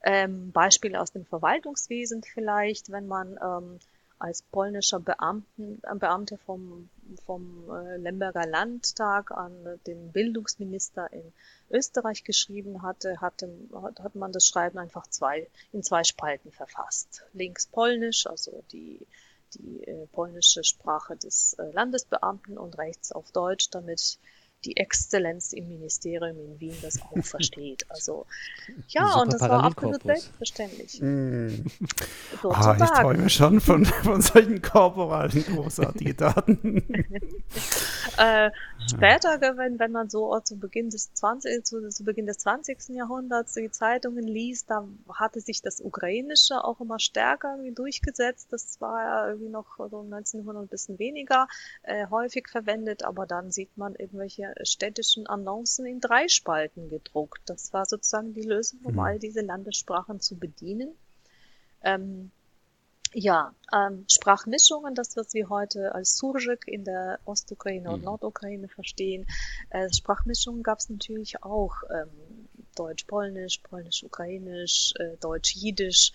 Ähm, Beispiele aus dem Verwaltungswesen vielleicht, wenn man ähm, als polnischer Beamten, äh, Beamter vom, vom äh, Lemberger Landtag an den Bildungsminister in Österreich geschrieben hatte, hatte, hat, man das Schreiben einfach zwei, in zwei Spalten verfasst. Links polnisch, also die die äh, polnische Sprache des Landesbeamten und rechts auf Deutsch, damit die Exzellenz im Ministerium in Wien das auch versteht. Also ja, und das war absolut selbstverständlich. Mm. Ah, ich träume schon von, von solchen korporalen großartigen Daten. äh, später, wenn, wenn man so zu Beginn des 20, zu, zu Beginn des 20. Jahrhunderts die Zeitungen liest, da hatte sich das Ukrainische auch immer stärker durchgesetzt. Das war ja irgendwie noch so 1900 ein bisschen weniger äh, häufig verwendet, aber dann sieht man irgendwelche städtischen Annoncen in drei Spalten gedruckt. Das war sozusagen die Lösung, um mhm. all diese Landessprachen zu bedienen. Ähm, ja, ähm, Sprachmischungen, das, was wir heute als Surjik in der Ostukraine und mhm. Nordukraine verstehen. Äh, Sprachmischungen gab es natürlich auch. Ähm, Deutsch-Polnisch, Polnisch-Ukrainisch, äh, Deutsch-Jiddisch.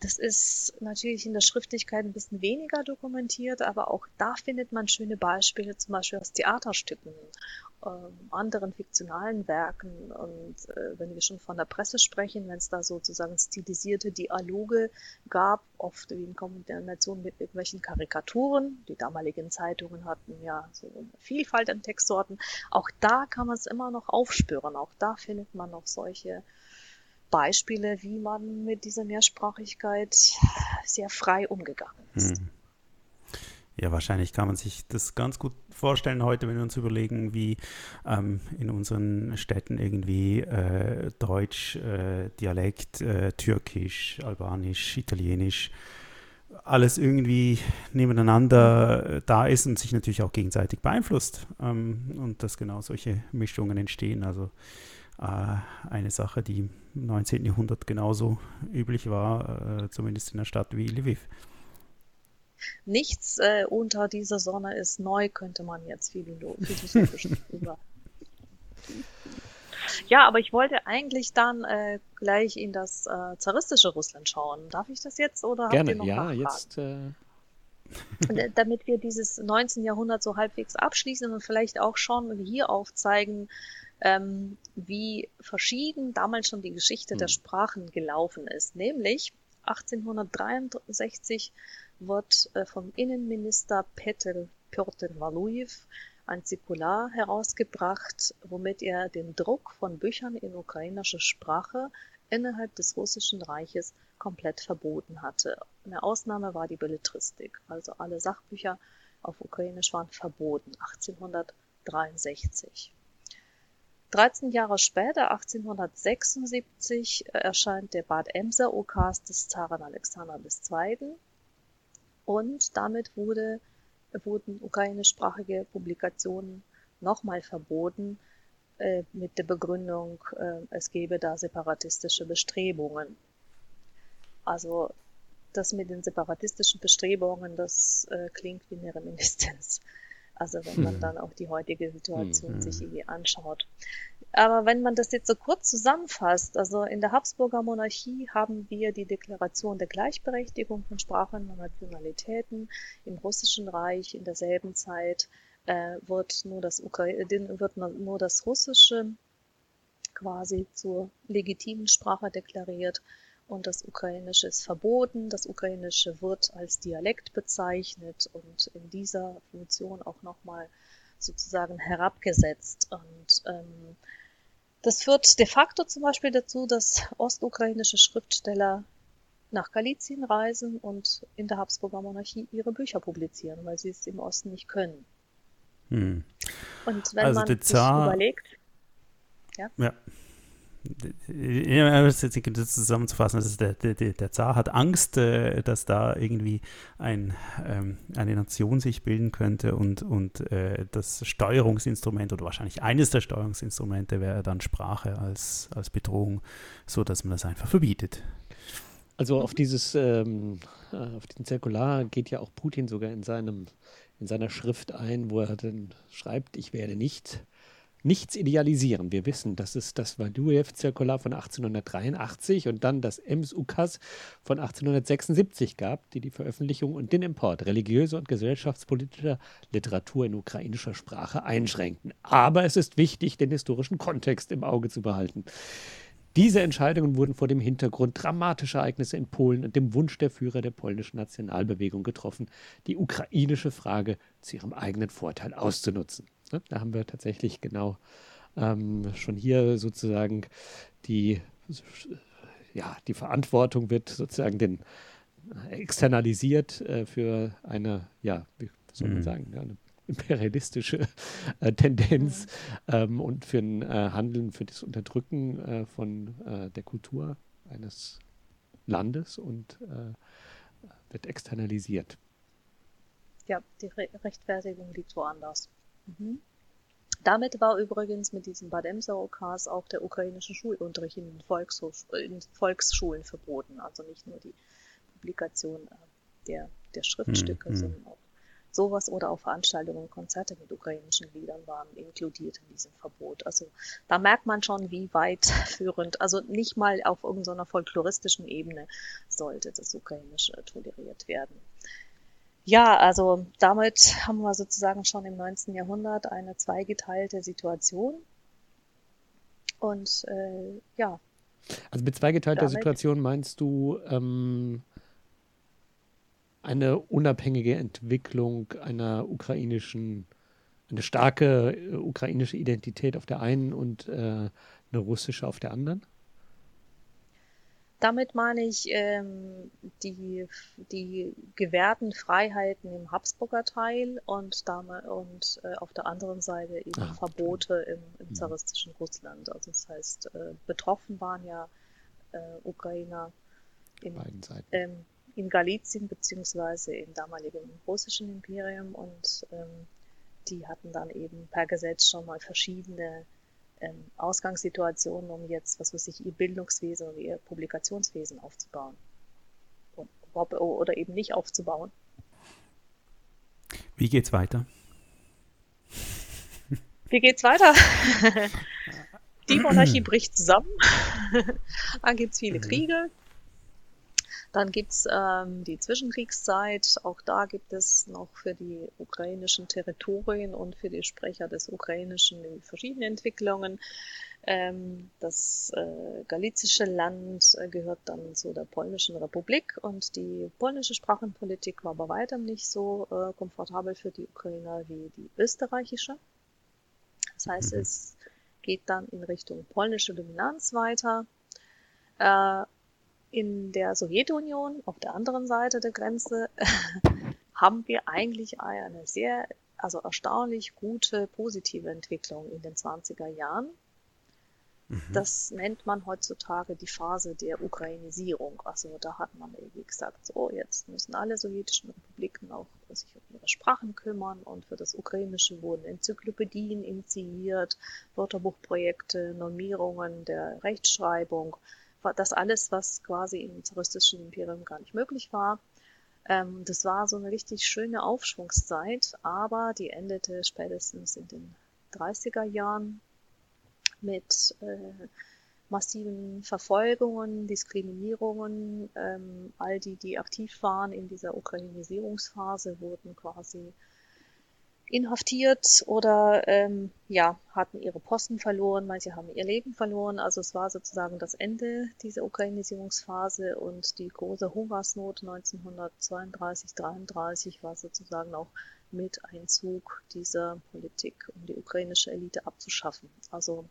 Das ist natürlich in der Schriftlichkeit ein bisschen weniger dokumentiert, aber auch da findet man schöne Beispiele, zum Beispiel aus Theaterstücken ähm, anderen fiktionalen Werken. Und äh, wenn wir schon von der Presse sprechen, wenn es da sozusagen stilisierte Dialoge gab, oft wie in Kombination mit irgendwelchen Karikaturen, die damaligen Zeitungen hatten ja so eine Vielfalt an Textsorten, auch da kann man es immer noch aufspüren. Auch da findet man noch solche Beispiele, wie man mit dieser Mehrsprachigkeit sehr frei umgegangen ist. Hm. Ja, wahrscheinlich kann man sich das ganz gut vorstellen heute, wenn wir uns überlegen, wie ähm, in unseren Städten irgendwie äh, Deutsch, äh, Dialekt, äh, Türkisch, Albanisch, Italienisch, alles irgendwie nebeneinander äh, da ist und sich natürlich auch gegenseitig beeinflusst ähm, und dass genau solche Mischungen entstehen. Also äh, eine Sache, die 19. Jahrhundert genauso üblich war, äh, zumindest in einer Stadt wie Lviv. Nichts äh, unter dieser Sonne ist neu, könnte man jetzt philosophisch über. Ja, aber ich wollte eigentlich dann äh, gleich in das äh, zaristische Russland schauen. Darf ich das jetzt oder Gerne, habt ihr noch ja, jetzt. Äh... Damit wir dieses 19. Jahrhundert so halbwegs abschließen und vielleicht auch schon hier aufzeigen, ähm, wie verschieden damals schon die Geschichte hm. der Sprachen gelaufen ist. Nämlich 1863 wird äh, vom Innenminister Petr Pjotr Walujew ein Zirkular herausgebracht, womit er den Druck von Büchern in ukrainischer Sprache innerhalb des Russischen Reiches komplett verboten hatte. Eine Ausnahme war die Belletristik, also alle Sachbücher auf Ukrainisch waren verboten, 1863. 13 Jahre später, 1876, erscheint der Bad Emser Ukas des Zaren Alexander II und damit wurde, wurden ukrainischsprachige Publikationen nochmal verboten äh, mit der Begründung, äh, es gebe da separatistische Bestrebungen. Also das mit den separatistischen Bestrebungen, das äh, klingt wie eine Reminiszenz. Also wenn man hm. dann auch die heutige Situation hm. sich irgendwie anschaut. Aber wenn man das jetzt so kurz zusammenfasst, also in der Habsburger Monarchie haben wir die Deklaration der Gleichberechtigung von Sprachen und Nationalitäten. Im Russischen Reich in derselben Zeit äh, wird, nur das Ukra wird nur das Russische quasi zur legitimen Sprache deklariert und das Ukrainische ist verboten. Das Ukrainische wird als Dialekt bezeichnet und in dieser Funktion auch nochmal sozusagen herabgesetzt. Und ähm, das führt de facto zum Beispiel dazu, dass ostukrainische Schriftsteller nach Galizien reisen und in der Habsburger Monarchie ihre Bücher publizieren, weil sie es im Osten nicht können. Hm. Und wenn also man sich überlegt, ja. ja. Das zusammenzufassen, also der, der, der Zar hat Angst, äh, dass da irgendwie ein, ähm, eine Nation sich bilden könnte und, und äh, das Steuerungsinstrument oder wahrscheinlich eines der Steuerungsinstrumente wäre dann Sprache als, als Bedrohung, so dass man das einfach verbietet. Also auf dieses, ähm, äh, auf den Zirkular geht ja auch Putin sogar in seinem, in seiner Schrift ein, wo er dann schreibt, ich werde nicht nichts idealisieren. Wir wissen, dass es das Vadujev-Zirkular von 1883 und dann das Ems-Ukas von 1876 gab, die die Veröffentlichung und den Import religiöser und gesellschaftspolitischer Literatur in ukrainischer Sprache einschränkten. Aber es ist wichtig, den historischen Kontext im Auge zu behalten. Diese Entscheidungen wurden vor dem Hintergrund dramatischer Ereignisse in Polen und dem Wunsch der Führer der polnischen Nationalbewegung getroffen, die ukrainische Frage zu ihrem eigenen Vorteil auszunutzen. Ne? Da haben wir tatsächlich genau ähm, schon hier sozusagen die, ja, die Verantwortung wird sozusagen den äh, externalisiert äh, für eine, ja, wie soll man mhm. sagen, eine imperialistische äh, Tendenz mhm. ähm, und für ein äh, Handeln, für das Unterdrücken äh, von äh, der Kultur eines Landes und wird externalisiert. Ja, die Re Rechtfertigung liegt woanders. Mhm. Damit war übrigens mit diesem Bad Emser-Okas auch der ukrainische Schulunterricht in den, in Volksschulen verboten. Also nicht nur die Publikation äh, der, der Schriftstücke, mhm. sondern auch sowas oder auch Veranstaltungen und Konzerte mit ukrainischen Liedern waren inkludiert in diesem Verbot. Also da merkt man schon, wie weitführend, also nicht mal auf irgendeiner folkloristischen Ebene sollte das Ukrainische toleriert werden. Ja, also damit haben wir sozusagen schon im 19. Jahrhundert eine zweigeteilte Situation. Und äh, ja. Also mit zweigeteilter Situation meinst du ähm, eine unabhängige Entwicklung einer ukrainischen, eine starke äh, ukrainische Identität auf der einen und äh, eine russische auf der anderen? Damit meine ich ähm, die, die gewährten Freiheiten im Habsburger Teil und, damit, und äh, auf der anderen Seite eben ah, Verbote im, im mhm. zaristischen Russland. Also das heißt, äh, betroffen waren ja äh, Ukrainer in, ähm, in Galizien beziehungsweise im damaligen russischen Imperium und ähm, die hatten dann eben per Gesetz schon mal verschiedene ähm, Ausgangssituationen, um jetzt, was weiß ich, ihr Bildungswesen oder ihr Publikationswesen aufzubauen. Oder eben nicht aufzubauen. Wie geht's weiter? Wie geht's weiter? Die Monarchie bricht zusammen. Dann gibt's viele mhm. Kriege. Dann gibt's ähm, die Zwischenkriegszeit. Auch da gibt es noch für die ukrainischen Territorien und für die Sprecher des Ukrainischen verschiedene Entwicklungen. Ähm, das äh, galizische Land äh, gehört dann zu der polnischen Republik und die polnische Sprachenpolitik war bei weitem nicht so äh, komfortabel für die Ukrainer wie die österreichische. Das heißt, mhm. es geht dann in Richtung polnische Dominanz weiter. In der Sowjetunion, auf der anderen Seite der Grenze, haben wir eigentlich eine sehr, also erstaunlich gute positive Entwicklung in den 20er Jahren. Mhm. Das nennt man heutzutage die Phase der Ukrainisierung. Also da hat man irgendwie gesagt, so jetzt müssen alle sowjetischen Republiken auch sich um ihre Sprachen kümmern und für das Ukrainische wurden Enzyklopädien initiiert, Wörterbuchprojekte, Normierungen der Rechtschreibung das alles, was quasi im touristischen Imperium gar nicht möglich war. Ähm, das war so eine richtig schöne Aufschwungszeit, aber die endete spätestens in den 30er Jahren mit äh, massiven Verfolgungen, Diskriminierungen. Ähm, all die, die aktiv waren in dieser Ukrainisierungsphase, wurden quasi inhaftiert oder ähm, ja, hatten ihre Posten verloren, manche haben ihr Leben verloren. Also es war sozusagen das Ende dieser Ukrainisierungsphase und die große Hungersnot 1932, 33 war sozusagen auch mit Einzug dieser Politik, um die ukrainische Elite abzuschaffen. Also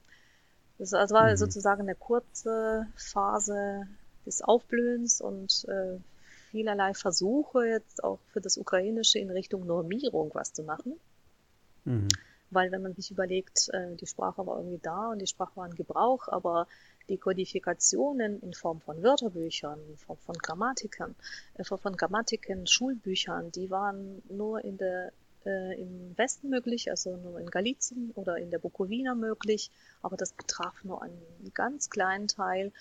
das also war mhm. sozusagen eine kurze Phase des Aufblühens und äh, vielerlei Versuche jetzt auch für das Ukrainische in Richtung Normierung was zu machen. Mhm. Weil wenn man sich überlegt, äh, die Sprache war irgendwie da und die Sprache war in Gebrauch, aber die Kodifikationen in Form von Wörterbüchern, in Form von Grammatiken, von Grammatiken, Schulbüchern, die waren nur in der äh, im Westen möglich, also nur in Galizien oder in der Bukowina möglich, aber das betraf nur einen ganz kleinen Teil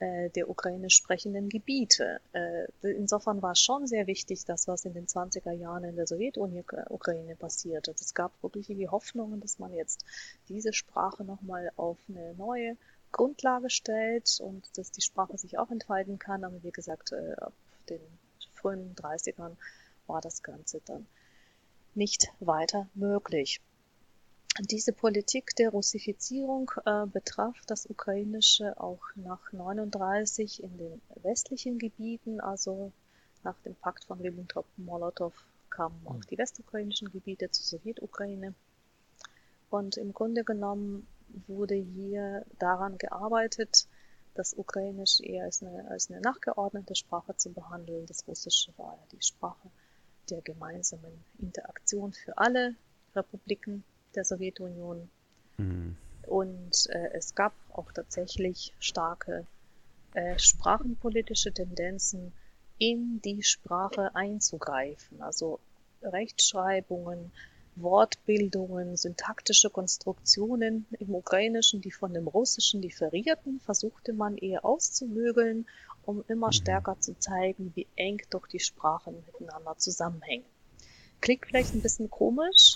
äh, der ukrainisch sprechenden Gebiete. Äh, insofern war es schon sehr wichtig, das, was in den 20er Jahren in der Sowjetukraine passierte. Es gab wirklich die Hoffnungen, dass man jetzt diese Sprache nochmal auf eine neue Grundlage stellt und dass die Sprache sich auch entfalten kann. Aber wie gesagt, äh, ab den frühen 30ern war das Ganze dann nicht weiter möglich. Diese Politik der Russifizierung äh, betraf das Ukrainische auch nach 1939 in den westlichen Gebieten, also nach dem Pakt von Ribbentrop-Molotow kamen auch hm. die westukrainischen Gebiete zur Sowjetukraine. Und im Grunde genommen wurde hier daran gearbeitet, das Ukrainisch eher als eine, als eine nachgeordnete Sprache zu behandeln. Das Russische war ja die Sprache der gemeinsamen Interaktion für alle Republiken der Sowjetunion. Mhm. Und äh, es gab auch tatsächlich starke äh, sprachenpolitische Tendenzen, in die Sprache einzugreifen. Also Rechtschreibungen, Wortbildungen, syntaktische Konstruktionen im Ukrainischen, die von dem Russischen differierten, versuchte man eher auszumögeln um immer mhm. stärker zu zeigen, wie eng doch die Sprachen miteinander zusammenhängen. Klingt vielleicht ein bisschen komisch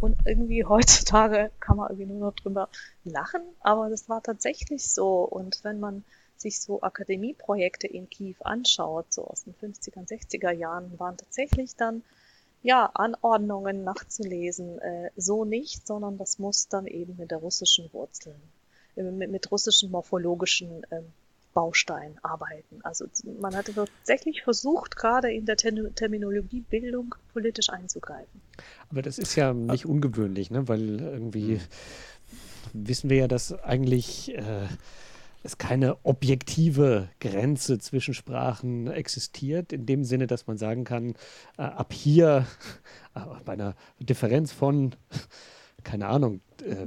und irgendwie heutzutage kann man irgendwie nur noch drüber lachen, aber das war tatsächlich so. Und wenn man sich so Akademieprojekte in Kiew anschaut, so aus den 50er, 60er Jahren, waren tatsächlich dann ja, Anordnungen nachzulesen, äh, so nicht, sondern das muss dann eben mit der russischen Wurzeln, äh, mit, mit russischen morphologischen ähm, Baustein arbeiten. Also man hatte tatsächlich versucht, gerade in der Terminologiebildung politisch einzugreifen. Aber das ist ja nicht ungewöhnlich, ne? weil irgendwie hm. wissen wir ja, dass eigentlich äh, es keine objektive Grenze zwischen Sprachen existiert, in dem Sinne, dass man sagen kann, äh, ab hier äh, bei einer Differenz von, keine Ahnung, äh,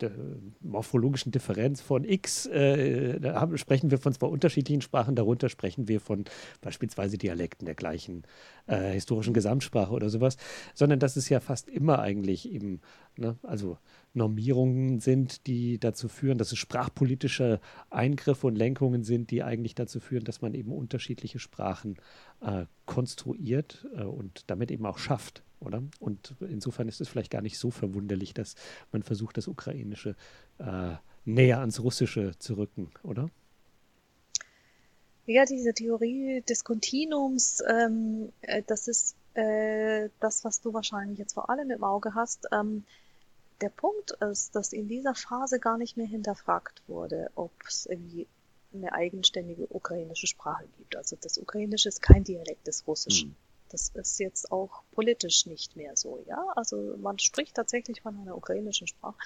der morphologischen Differenz von X, äh, haben, sprechen wir von zwei unterschiedlichen Sprachen, darunter sprechen wir von beispielsweise Dialekten der gleichen äh, historischen Gesamtsprache oder sowas, sondern dass es ja fast immer eigentlich eben, ne, also Normierungen sind, die dazu führen, dass es sprachpolitische Eingriffe und Lenkungen sind, die eigentlich dazu führen, dass man eben unterschiedliche Sprachen äh, konstruiert äh, und damit eben auch schafft oder? Und insofern ist es vielleicht gar nicht so verwunderlich, dass man versucht, das Ukrainische äh, näher ans Russische zu rücken, oder? Ja, diese Theorie des Kontinuums, ähm, äh, das ist äh, das, was du wahrscheinlich jetzt vor allem im Auge hast. Ähm, der Punkt ist, dass in dieser Phase gar nicht mehr hinterfragt wurde, ob es irgendwie eine eigenständige ukrainische Sprache gibt. Also das Ukrainische ist kein Dialekt des Russischen. Hm. Das ist jetzt auch politisch nicht mehr so, ja. Also man spricht tatsächlich von einer ukrainischen Sprache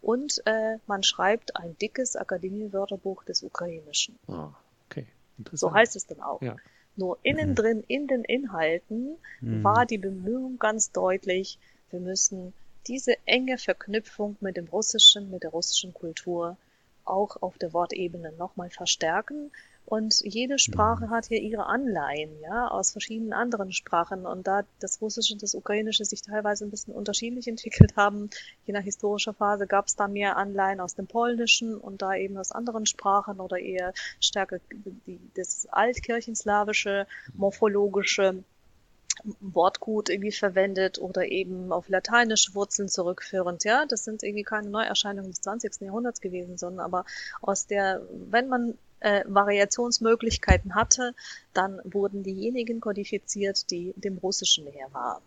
und äh, man schreibt ein dickes Akademiewörterbuch des Ukrainischen. Ah, okay. So heißt es dann auch. Ja. Nur innen mhm. drin, in den Inhalten, mhm. war die Bemühung ganz deutlich, wir müssen diese enge Verknüpfung mit dem Russischen, mit der russischen Kultur auch auf der Wortebene nochmal verstärken, und jede Sprache hat hier ihre Anleihen, ja, aus verschiedenen anderen Sprachen. Und da das Russische und das Ukrainische sich teilweise ein bisschen unterschiedlich entwickelt haben, je nach historischer Phase, gab es da mehr Anleihen aus dem Polnischen und da eben aus anderen Sprachen oder eher stärker die, das Altkirchenslawische, morphologische Wortgut irgendwie verwendet oder eben auf lateinische Wurzeln zurückführend. Ja, das sind irgendwie keine Neuerscheinungen des 20. Jahrhunderts gewesen, sondern aber aus der, wenn man äh, Variationsmöglichkeiten hatte, dann wurden diejenigen kodifiziert, die dem Russischen näher waren.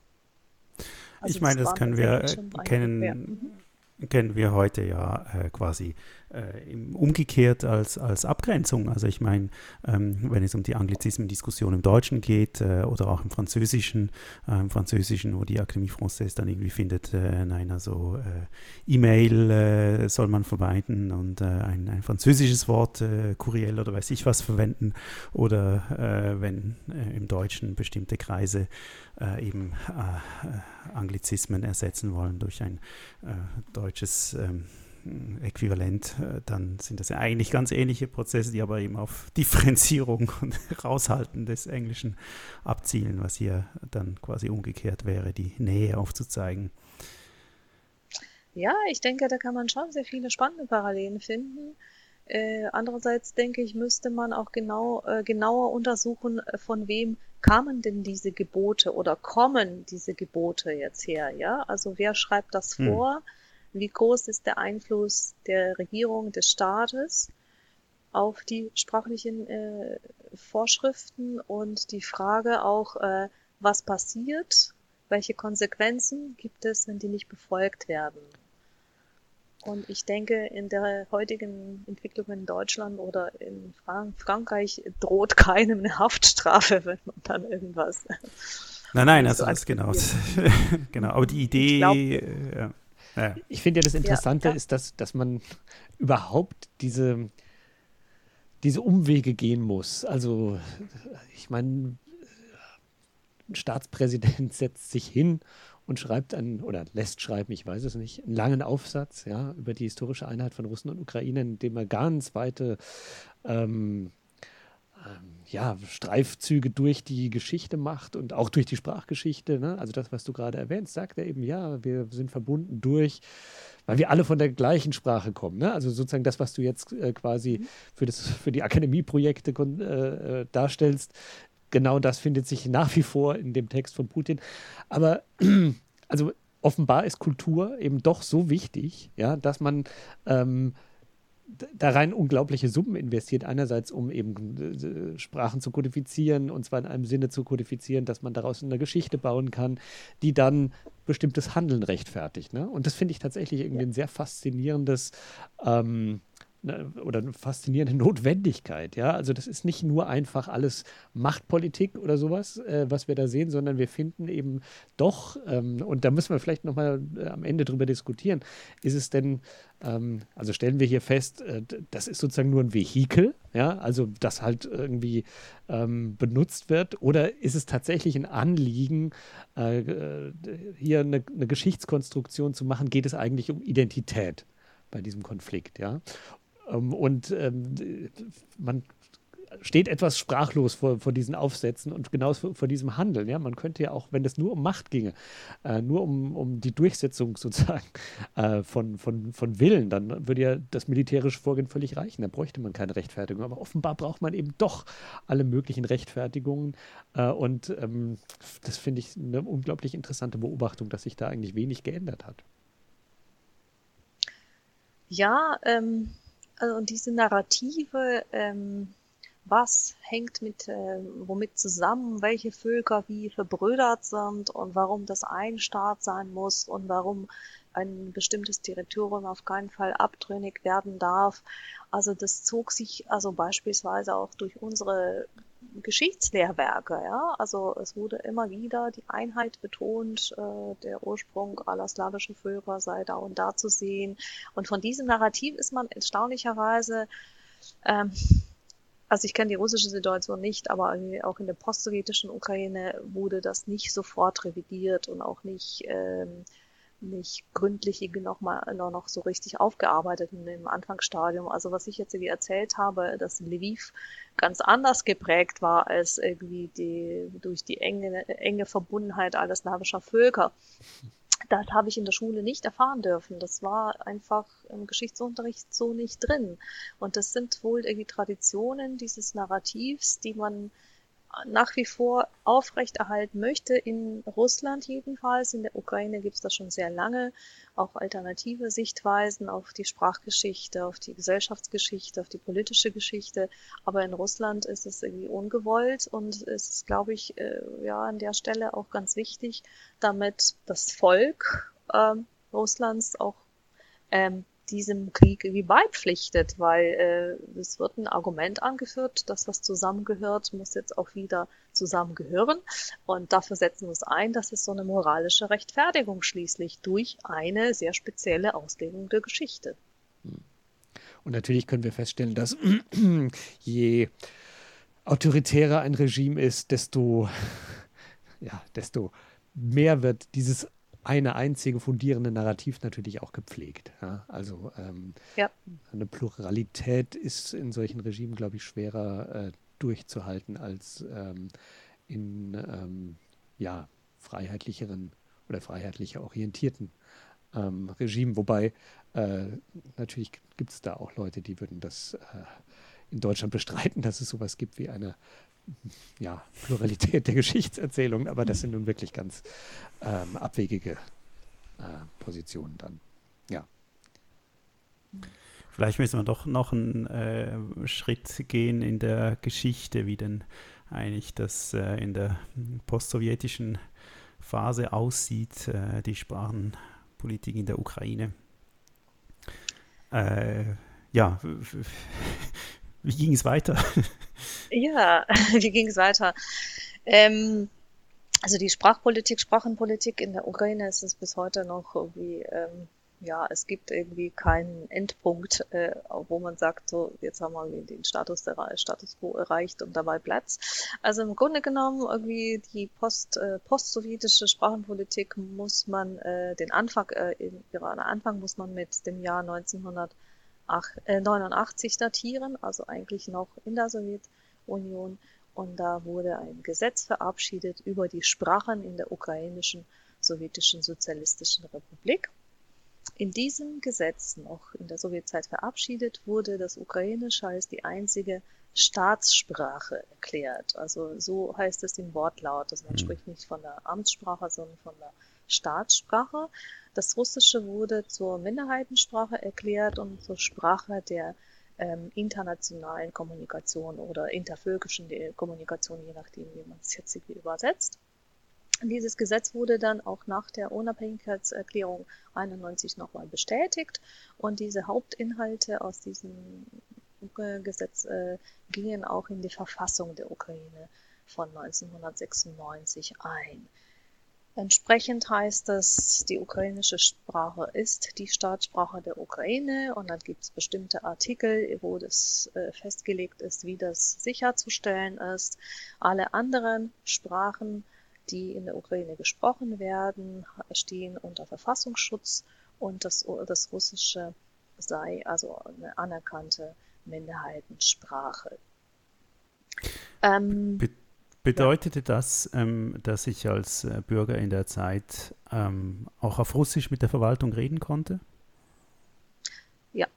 Also ich meine, das, das können wir äh, kennen. Mhm kennen wir heute ja äh, quasi umgekehrt als, als Abgrenzung. Also ich meine, ähm, wenn es um die Anglizismen-Diskussion im Deutschen geht äh, oder auch im Französischen, äh, im Französischen, wo die Akademie Française dann irgendwie findet, äh, nein, also äh, E-Mail soll man vermeiden und ein, ein französisches Wort, Kuriel oder weiß ich was verwenden oder wenn im Deutschen bestimmte Kreise eben Anglizismen ersetzen wollen durch ein deutsches ähm, äquivalent, äh, dann sind das ja eigentlich ganz ähnliche Prozesse, die aber eben auf Differenzierung und Raushalten des Englischen abzielen, was hier dann quasi umgekehrt wäre, die Nähe aufzuzeigen. Ja, ich denke, da kann man schon sehr viele spannende Parallelen finden. Äh, andererseits denke ich, müsste man auch genau, äh, genauer untersuchen, von wem kamen denn diese Gebote oder kommen diese Gebote jetzt her, ja? Also wer schreibt das hm. Wie groß ist der Einfluss der Regierung, des Staates auf die sprachlichen äh, Vorschriften und die Frage auch, äh, was passiert, welche Konsequenzen gibt es, wenn die nicht befolgt werden? Und ich denke, in der heutigen Entwicklung in Deutschland oder in Frank Frankreich droht keinem eine Haftstrafe, wenn man dann irgendwas. Nein, nein, also das genau. genau. Aber die Idee. Glaub, äh, ja. ich finde ja das Interessante ja, ist, dass, dass man überhaupt diese, diese Umwege gehen muss. Also, ich meine, ein Staatspräsident setzt sich hin und schreibt einen, oder lässt schreiben, ich weiß es nicht, einen langen Aufsatz ja, über die historische Einheit von Russen und Ukraine, in dem er ganz weite ähm, ähm, ja, Streifzüge durch die Geschichte macht und auch durch die Sprachgeschichte. Ne? Also das, was du gerade erwähnst, sagt er eben, ja, wir sind verbunden durch, weil wir alle von der gleichen Sprache kommen. Ne? Also sozusagen das, was du jetzt äh, quasi mhm. für, das, für die Akademieprojekte äh, äh, darstellst, genau das findet sich nach wie vor in dem Text von Putin. Aber also offenbar ist Kultur eben doch so wichtig, ja, dass man ähm, da rein unglaubliche Summen investiert. Einerseits, um eben äh, Sprachen zu kodifizieren und zwar in einem Sinne zu kodifizieren, dass man daraus eine Geschichte bauen kann, die dann bestimmtes Handeln rechtfertigt. Ne? Und das finde ich tatsächlich irgendwie ein sehr faszinierendes ähm, oder eine faszinierende Notwendigkeit. Ja, also das ist nicht nur einfach alles Machtpolitik oder sowas, äh, was wir da sehen, sondern wir finden eben doch, ähm, und da müssen wir vielleicht nochmal äh, am Ende drüber diskutieren, ist es denn, ähm, also stellen wir hier fest, äh, das ist sozusagen nur ein Vehikel, ja, also das halt irgendwie ähm, benutzt wird, oder ist es tatsächlich ein Anliegen, äh, äh, hier eine, eine Geschichtskonstruktion zu machen, geht es eigentlich um Identität? bei diesem Konflikt, ja. Ähm, und ähm, man steht etwas sprachlos vor, vor diesen Aufsätzen und genau vor, vor, diesem Handeln. Ja? Man könnte ja auch, wenn es nur um Macht ginge, äh, nur um, um die Durchsetzung sozusagen äh, von, von, von Willen, dann würde ja das militärische Vorgehen völlig reichen. Da bräuchte man keine Rechtfertigung. Aber offenbar braucht man eben doch alle möglichen Rechtfertigungen. Äh, und ähm, das finde ich eine unglaublich interessante Beobachtung, dass sich da eigentlich wenig geändert hat. Ja, ähm, also und diese Narrative, ähm, was hängt mit äh, womit zusammen, welche Völker wie verbrüdert sind und warum das ein Staat sein muss und warum ein bestimmtes Territorium auf keinen Fall abtrünnig werden darf. Also das zog sich also beispielsweise auch durch unsere Geschichtslehrwerke, ja. Also es wurde immer wieder die Einheit betont, äh, der Ursprung aller slawischen Völker sei da und da zu sehen. Und von diesem Narrativ ist man erstaunlicherweise ähm, also ich kenne die russische Situation nicht, aber auch in der postsowjetischen Ukraine wurde das nicht sofort revidiert und auch nicht ähm, nicht gründlich irgendwie noch noch so richtig aufgearbeitet im Anfangsstadium. Also was ich jetzt irgendwie erzählt habe, dass Lviv ganz anders geprägt war als irgendwie die durch die enge, enge Verbundenheit aller slawischer Völker. Das habe ich in der Schule nicht erfahren dürfen. Das war einfach im Geschichtsunterricht so nicht drin. Und das sind wohl irgendwie Traditionen dieses Narrativs, die man nach wie vor aufrechterhalten möchte, in Russland jedenfalls. In der Ukraine gibt es das schon sehr lange, auch alternative Sichtweisen auf die Sprachgeschichte, auf die Gesellschaftsgeschichte, auf die politische Geschichte. Aber in Russland ist es irgendwie ungewollt und es ist, glaube ich, äh, ja an der Stelle auch ganz wichtig, damit das Volk äh, Russlands auch ähm, diesem Krieg irgendwie beipflichtet, weil äh, es wird ein Argument angeführt, dass was zusammengehört, muss jetzt auch wieder zusammengehören. Und dafür setzen wir es ein, dass es so eine moralische Rechtfertigung schließlich durch eine sehr spezielle Auslegung der Geschichte. Und natürlich können wir feststellen, dass je autoritärer ein Regime ist, desto, ja, desto mehr wird dieses eine einzige fundierende Narrativ natürlich auch gepflegt. Ja? Also ähm, ja. eine Pluralität ist in solchen Regimen, glaube ich, schwerer äh, durchzuhalten als ähm, in ähm, ja, freiheitlicheren oder freiheitlicher orientierten ähm, Regimen. Wobei äh, natürlich gibt es da auch Leute, die würden das äh, in Deutschland bestreiten, dass es sowas gibt wie eine ja, Pluralität der Geschichtserzählung, aber das sind nun wirklich ganz ähm, abwegige äh, Positionen dann. Ja. Vielleicht müssen wir doch noch einen äh, Schritt gehen in der Geschichte, wie denn eigentlich das äh, in der postsowjetischen Phase aussieht, äh, die Sprachenpolitik in der Ukraine. Äh, ja, wie ging es weiter? ja, wie ging es weiter? Ähm, also die Sprachpolitik, Sprachenpolitik in der Ukraine ist es bis heute noch irgendwie, ähm, ja, es gibt irgendwie keinen Endpunkt, äh, wo man sagt, so, jetzt haben wir den Status, der, Status quo erreicht und dabei bleibt Also im Grunde genommen irgendwie die post, äh, post-sowjetische Sprachenpolitik muss man, äh, den Anfang, äh, in Iran, Anfang muss man mit dem Jahr 1900 89 äh, datieren, also eigentlich noch in der Sowjetunion. Und da wurde ein Gesetz verabschiedet über die Sprachen in der ukrainischen sowjetischen sozialistischen Republik. In diesem Gesetz, noch in der Sowjetzeit verabschiedet, wurde das Ukrainische als die einzige Staatssprache erklärt. Also so heißt es im Wortlaut. Also man mhm. spricht nicht von der Amtssprache, sondern von der Staatssprache. Das Russische wurde zur Minderheitensprache erklärt und zur Sprache der ähm, internationalen Kommunikation oder intervölkischen Kommunikation, je nachdem, wie man es jetzt übersetzt. Dieses Gesetz wurde dann auch nach der Unabhängigkeitserklärung 91 nochmal bestätigt und diese Hauptinhalte aus diesem Gesetz äh, gingen auch in die Verfassung der Ukraine von 1996 ein. Entsprechend heißt es, die ukrainische Sprache ist die Staatssprache der Ukraine und dann gibt es bestimmte Artikel, wo das äh, festgelegt ist, wie das sicherzustellen ist. Alle anderen Sprachen, die in der Ukraine gesprochen werden, stehen unter Verfassungsschutz und das, das Russische sei also eine anerkannte Minderheitensprache. Ähm, Bedeutete das, ähm, dass ich als äh, Bürger in der Zeit ähm, auch auf Russisch mit der Verwaltung reden konnte? Ja.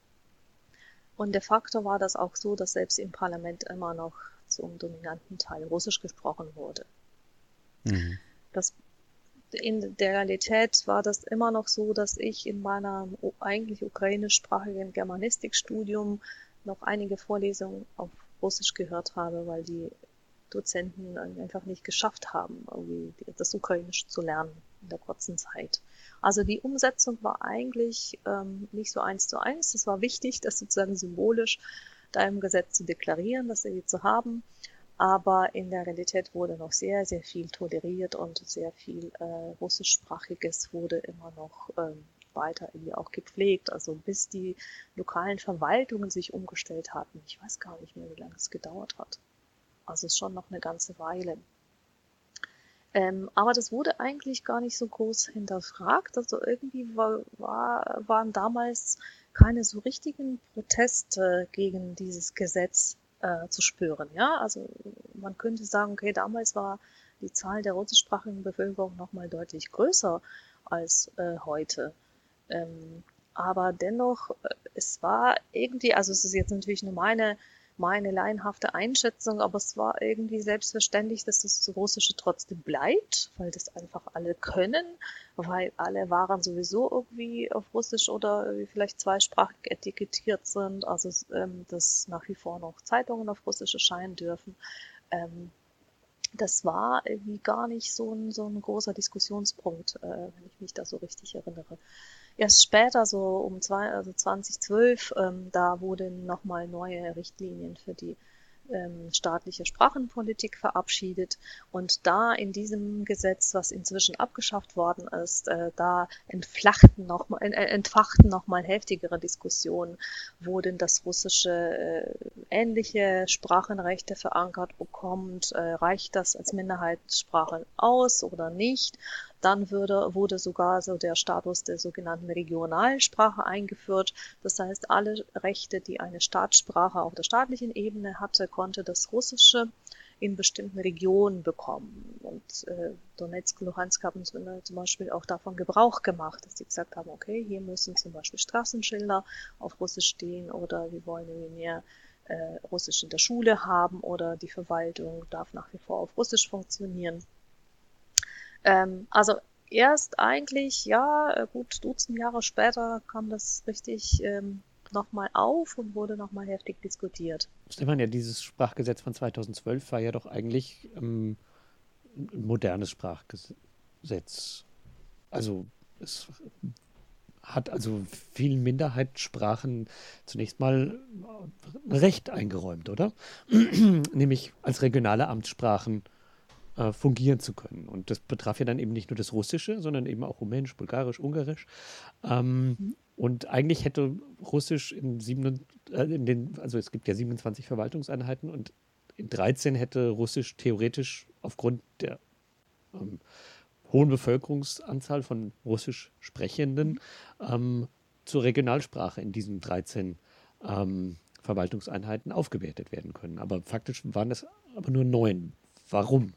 Und de facto war das auch so, dass selbst im Parlament immer noch zum dominanten Teil Russisch gesprochen wurde. Mhm. Das, in der Realität war das immer noch so, dass ich in meinem eigentlich ukrainischsprachigen Germanistikstudium noch einige Vorlesungen auf Russisch gehört habe, weil die Dozenten einfach nicht geschafft haben, irgendwie das Ukrainisch zu lernen in der kurzen Zeit. Also die Umsetzung war eigentlich ähm, nicht so eins zu eins. Es war wichtig, das sozusagen symbolisch da im Gesetz zu deklarieren, das irgendwie zu haben. Aber in der Realität wurde noch sehr, sehr viel toleriert und sehr viel äh, russischsprachiges wurde immer noch ähm, weiter irgendwie auch gepflegt. Also bis die lokalen Verwaltungen sich umgestellt hatten. Ich weiß gar nicht mehr, wie lange es gedauert hat. Also ist schon noch eine ganze Weile. Ähm, aber das wurde eigentlich gar nicht so groß hinterfragt. Also irgendwie war, war, waren damals keine so richtigen Proteste gegen dieses Gesetz äh, zu spüren. Ja, also man könnte sagen, okay, damals war die Zahl der russischsprachigen Bevölkerung noch mal deutlich größer als äh, heute. Ähm, aber dennoch, äh, es war irgendwie, also es ist jetzt natürlich nur meine meine laienhafte Einschätzung, aber es war irgendwie selbstverständlich, dass das Russische trotzdem bleibt, weil das einfach alle können, weil alle Waren sowieso irgendwie auf Russisch oder vielleicht zweisprachig etikettiert sind, also ähm, dass nach wie vor noch Zeitungen auf Russisch erscheinen dürfen. Ähm, das war irgendwie gar nicht so ein, so ein großer Diskussionspunkt, äh, wenn ich mich da so richtig erinnere. Erst später, so um zwei, also 2012, ähm, da wurden nochmal neue Richtlinien für die ähm, staatliche Sprachenpolitik verabschiedet. Und da in diesem Gesetz, was inzwischen abgeschafft worden ist, äh, da entflachten noch mal, äh, entfachten nochmal heftigere Diskussionen, wo denn das Russische äh, ähnliche Sprachenrechte verankert bekommt. Äh, reicht das als Minderheitssprache aus oder nicht? Dann würde, wurde sogar so der Status der sogenannten Regionalsprache eingeführt. Das heißt, alle Rechte, die eine Staatssprache auf der staatlichen Ebene hatte, konnte das Russische in bestimmten Regionen bekommen. Und äh, Donetsk, Luhansk haben zum Beispiel auch davon Gebrauch gemacht, dass sie gesagt haben, okay, hier müssen zum Beispiel Straßenschilder auf Russisch stehen oder wir wollen irgendwie mehr äh, Russisch in der Schule haben oder die Verwaltung darf nach wie vor auf Russisch funktionieren. Ähm, also erst eigentlich, ja, äh, gut, Dutzend Jahre später kam das richtig ähm, nochmal auf und wurde nochmal heftig diskutiert. Stefan, ja, dieses Sprachgesetz von 2012 war ja doch eigentlich ähm, ein modernes Sprachgesetz. Also es hat also vielen Minderheitssprachen zunächst mal ein Recht eingeräumt, oder? Nämlich als regionale Amtssprachen äh, fungieren zu können. Und das betraf ja dann eben nicht nur das Russische, sondern eben auch Rumänisch, Bulgarisch, Ungarisch. Ähm, mhm. Und eigentlich hätte Russisch in, sieben, äh, in den, also es gibt ja 27 Verwaltungseinheiten und in 13 hätte Russisch theoretisch aufgrund der ähm, hohen Bevölkerungsanzahl von Russisch Sprechenden ähm, zur Regionalsprache in diesen 13 ähm, Verwaltungseinheiten aufgewertet werden können. Aber faktisch waren es aber nur neun. Warum?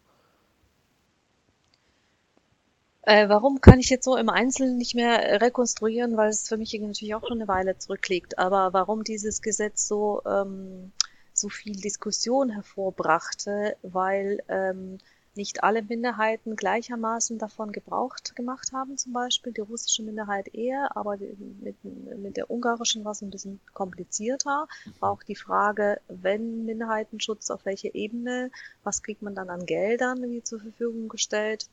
Äh, warum kann ich jetzt so im Einzelnen nicht mehr rekonstruieren, weil es für mich natürlich auch schon eine Weile zurückliegt. Aber warum dieses Gesetz so, ähm, so viel Diskussion hervorbrachte, weil ähm, nicht alle Minderheiten gleichermaßen davon gebraucht gemacht haben, zum Beispiel die russische Minderheit eher, aber mit, mit der ungarischen war es ein bisschen komplizierter. War auch die Frage, wenn Minderheitenschutz auf welche Ebene, was kriegt man dann an Geldern wie zur Verfügung gestellt?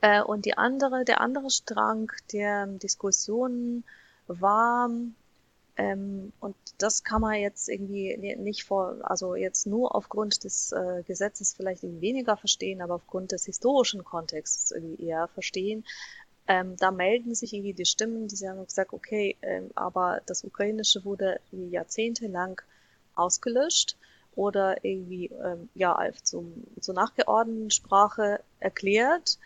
Äh, und die andere, der andere Strang der Diskussionen war, ähm, und das kann man jetzt irgendwie nicht vor, also jetzt nur aufgrund des äh, Gesetzes vielleicht weniger verstehen, aber aufgrund des historischen Kontexts irgendwie eher verstehen. Ähm, da melden sich irgendwie die Stimmen, die haben gesagt, okay, ähm, aber das Ukrainische wurde jahrzehntelang ausgelöscht oder irgendwie ähm, ja zum, zur nachgeordneten Sprache erklärt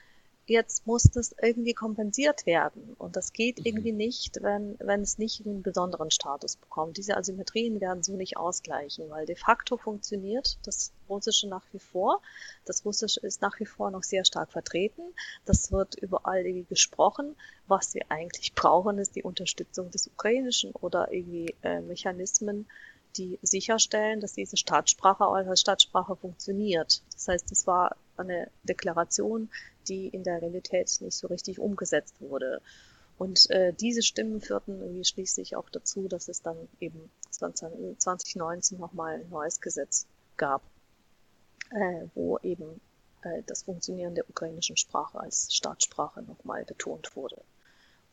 jetzt muss das irgendwie kompensiert werden. Und das geht mhm. irgendwie nicht, wenn, wenn es nicht einen besonderen Status bekommt. Diese Asymmetrien werden so nicht ausgleichen, weil de facto funktioniert das Russische nach wie vor. Das Russische ist nach wie vor noch sehr stark vertreten. Das wird überall irgendwie gesprochen. Was wir eigentlich brauchen, ist die Unterstützung des Ukrainischen oder irgendwie äh, Mechanismen, die sicherstellen, dass diese Staatssprache als Staatssprache funktioniert. Das heißt, es war eine Deklaration, die in der Realität nicht so richtig umgesetzt wurde. Und äh, diese Stimmen führten irgendwie schließlich auch dazu, dass es dann eben 2019 nochmal ein neues Gesetz gab, äh, wo eben äh, das Funktionieren der ukrainischen Sprache als Staatssprache nochmal betont wurde.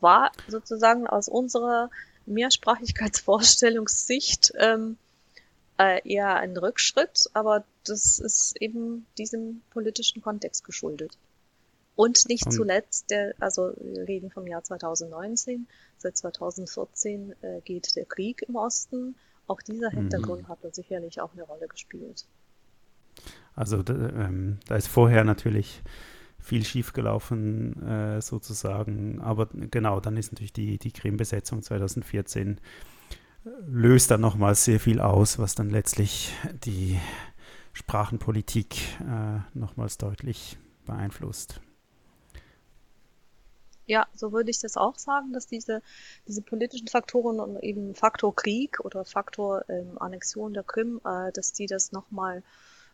War sozusagen aus unserer Mehrsprachigkeitsvorstellungssicht ähm, äh, eher ein Rückschritt, aber das ist eben diesem politischen Kontext geschuldet. Und nicht zuletzt, der, also wir reden vom Jahr 2019, seit 2014 äh, geht der Krieg im Osten. Auch dieser mhm. Hintergrund hat da sicherlich auch eine Rolle gespielt. Also ähm, da ist vorher natürlich viel schiefgelaufen äh, sozusagen, aber genau, dann ist natürlich die, die Krim-Besetzung 2014 äh, löst dann nochmal sehr viel aus, was dann letztlich die Sprachenpolitik äh, nochmals deutlich beeinflusst. Ja, so würde ich das auch sagen, dass diese, diese politischen Faktoren und eben Faktor Krieg oder Faktor ähm, Annexion der Krim, äh, dass die das nochmal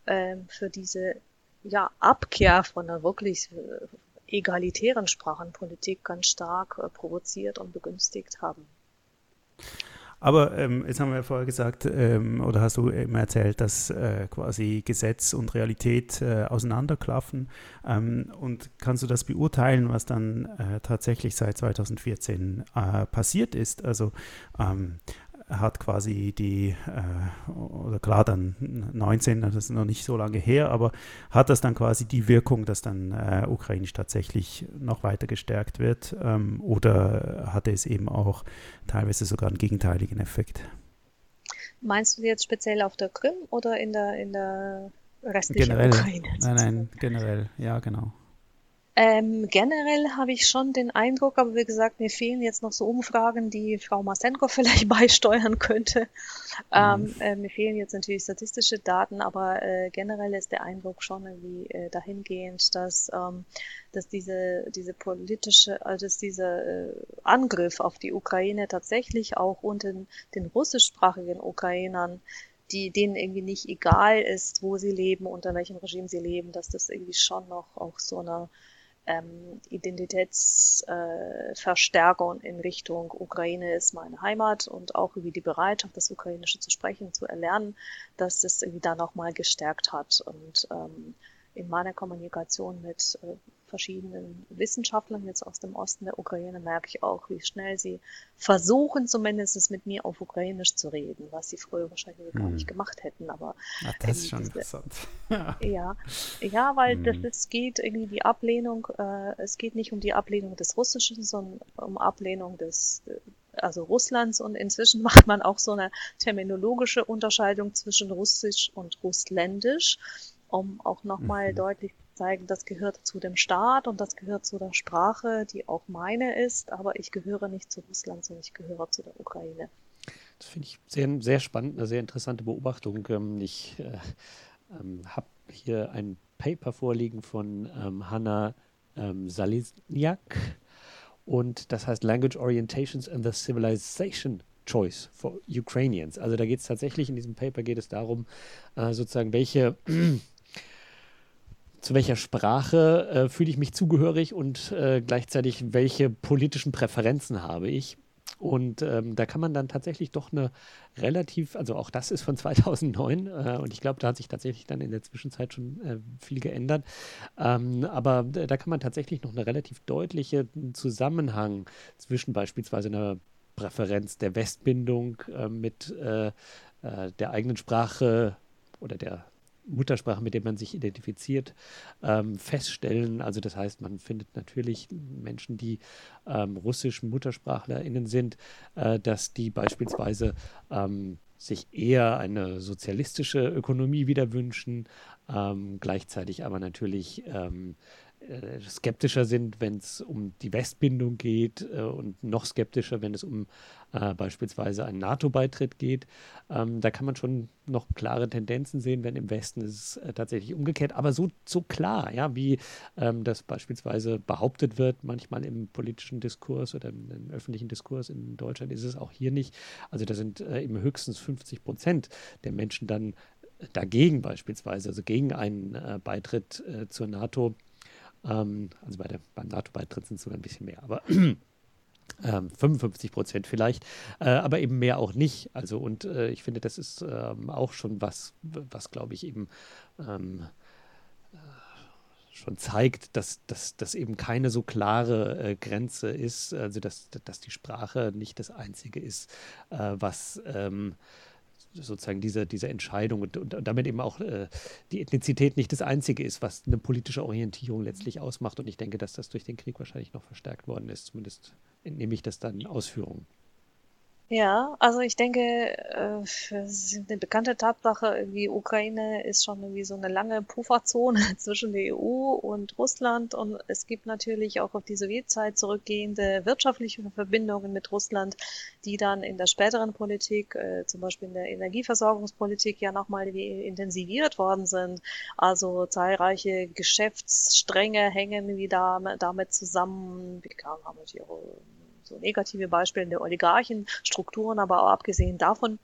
ähm, für diese ja, Abkehr von einer wirklich äh, egalitären Sprachenpolitik ganz stark äh, provoziert und begünstigt haben. Aber ähm, jetzt haben wir ja vorher gesagt, ähm, oder hast du eben erzählt, dass äh, quasi Gesetz und Realität äh, auseinanderklaffen. Ähm, und kannst du das beurteilen, was dann äh, tatsächlich seit 2014 äh, passiert ist? Also hat quasi die, äh, oder klar dann 19, das ist noch nicht so lange her, aber hat das dann quasi die Wirkung, dass dann äh, ukrainisch tatsächlich noch weiter gestärkt wird ähm, oder hatte es eben auch teilweise sogar einen gegenteiligen Effekt? Meinst du jetzt speziell auf der Krim oder in der, in der restlichen generell, Ukraine? Nein, nein, generell, ja, genau. Ähm, generell habe ich schon den Eindruck, aber wie gesagt, mir fehlen jetzt noch so Umfragen, die Frau Masenko vielleicht beisteuern könnte. Ähm, mhm. äh, mir fehlen jetzt natürlich statistische Daten, aber äh, generell ist der Eindruck schon irgendwie äh, dahingehend, dass, ähm, dass diese, diese politische, also dass dieser äh, Angriff auf die Ukraine tatsächlich auch unter den russischsprachigen Ukrainern die denen irgendwie nicht egal ist, wo sie leben, unter welchem Regime sie leben, dass das irgendwie schon noch auch so eine ähm, Identitätsverstärkung äh, in Richtung Ukraine ist meine Heimat und auch irgendwie die Bereitschaft, das Ukrainische zu sprechen, zu erlernen, dass das irgendwie da nochmal gestärkt hat. Und ähm, in meiner Kommunikation mit äh, verschiedenen Wissenschaftlern jetzt aus dem Osten der Ukraine merke ich auch, wie schnell sie versuchen, zumindest mit mir auf Ukrainisch zu reden, was sie früher wahrscheinlich hm. gar nicht gemacht hätten. Aber Ach, das ist schon diese, interessant. ja, ja, weil hm. das es geht irgendwie die Ablehnung. Äh, es geht nicht um die Ablehnung des Russischen, sondern um Ablehnung des äh, also Russlands und inzwischen macht man auch so eine terminologische Unterscheidung zwischen Russisch und Russländisch, um auch nochmal mhm. deutlich zeigen, das gehört zu dem Staat und das gehört zu der Sprache, die auch meine ist, aber ich gehöre nicht zu Russland, sondern ich gehöre zu der Ukraine. Das finde ich sehr, sehr spannend, eine sehr interessante Beobachtung. Ähm, ich äh, ähm, habe hier ein Paper vorliegen von ähm, Hanna ähm, Salisniak und das heißt Language Orientations and the Civilization Choice for Ukrainians. Also da geht es tatsächlich, in diesem Paper geht es darum, äh, sozusagen, welche zu welcher Sprache äh, fühle ich mich zugehörig und äh, gleichzeitig welche politischen Präferenzen habe ich. Und ähm, da kann man dann tatsächlich doch eine relativ, also auch das ist von 2009 äh, und ich glaube, da hat sich tatsächlich dann in der Zwischenzeit schon äh, viel geändert. Ähm, aber da kann man tatsächlich noch eine relativ deutliche Zusammenhang zwischen beispielsweise einer Präferenz der Westbindung äh, mit äh, äh, der eigenen Sprache oder der Muttersprache, mit der man sich identifiziert, ähm, feststellen. Also das heißt, man findet natürlich Menschen, die ähm, russisch MuttersprachlerInnen sind, äh, dass die beispielsweise ähm, sich eher eine sozialistische Ökonomie wieder wünschen, ähm, gleichzeitig aber natürlich ähm, äh, skeptischer sind, wenn es um die Westbindung geht äh, und noch skeptischer, wenn es um äh, beispielsweise einen NATO-Beitritt geht. Ähm, da kann man schon noch klare Tendenzen sehen, wenn im Westen ist es äh, tatsächlich umgekehrt. Aber so, so klar, ja, wie ähm, das beispielsweise behauptet wird, manchmal im politischen Diskurs oder im, im, öffentlichen Diskurs in Deutschland ist es auch hier nicht. Also da sind äh, eben höchstens 50 Prozent der Menschen dann dagegen beispielsweise, also gegen einen äh, Beitritt zur NATO ähm, also bei der, beim NATO-Beitritt sind es sogar ein bisschen mehr, aber ähm, 55 Prozent vielleicht, äh, aber eben mehr auch nicht. Also und äh, ich finde, das ist ähm, auch schon was, was glaube ich eben ähm, äh, schon zeigt, dass das eben keine so klare äh, Grenze ist, also dass, dass die Sprache nicht das Einzige ist, äh, was ähm, sozusagen diese, diese Entscheidung und, und, damit eben auch äh, die Ethnizität nicht das Einzige ist, was eine politische Orientierung letztlich ausmacht. Und ich denke, dass das durch den Krieg wahrscheinlich noch verstärkt worden ist. Zumindest entnehme ich das dann Ausführungen. Ja, also ich denke, äh, es ist eine bekannte Tatsache, irgendwie Ukraine ist schon irgendwie so eine lange Pufferzone zwischen der EU und Russland und es gibt natürlich auch auf die Sowjetzeit zurückgehende wirtschaftliche Verbindungen mit Russland, die dann in der späteren Politik, äh, zum Beispiel in der Energieversorgungspolitik ja nochmal intensiviert worden sind. Also zahlreiche Geschäftsstränge hängen wie damit zusammen. Wie kann man die so negative Beispiele der Oligarchenstrukturen, aber auch abgesehen davon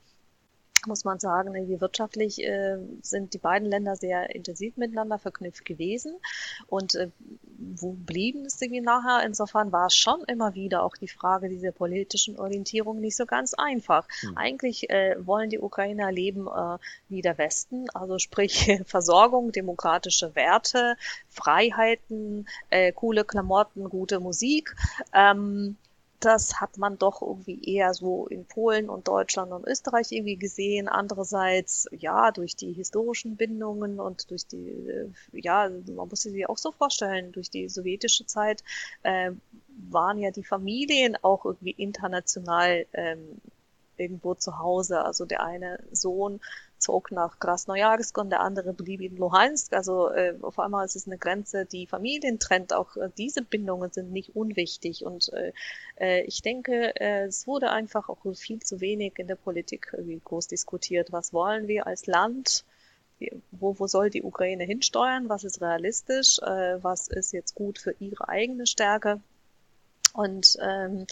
muss man sagen, wie wirtschaftlich äh, sind die beiden Länder sehr intensiv miteinander verknüpft gewesen. Und äh, wo blieben es irgendwie nachher? Insofern war es schon immer wieder auch die Frage dieser politischen Orientierung nicht so ganz einfach. Hm. Eigentlich äh, wollen die Ukrainer leben äh, wie der Westen, also sprich Versorgung, demokratische Werte, Freiheiten, äh, coole Klamotten, gute Musik. Ähm, das hat man doch irgendwie eher so in Polen und Deutschland und Österreich irgendwie gesehen. Andererseits, ja, durch die historischen Bindungen und durch die, äh, ja, man muss sich auch so vorstellen, durch die sowjetische Zeit äh, waren ja die Familien auch irgendwie international ähm, irgendwo zu Hause. Also der eine Sohn zog nach Krasnojarsk und der andere blieb in Luhansk. Also äh, auf einmal ist es eine Grenze, die Familien trennt. Auch äh, diese Bindungen sind nicht unwichtig. Und äh, äh ich denke, äh, es wurde einfach auch viel zu wenig in der Politik irgendwie groß diskutiert. Was wollen wir als Land? Wo, wo soll die Ukraine hinsteuern? Was ist realistisch? Äh, was ist jetzt gut für ihre eigene Stärke? Und ähm, äh,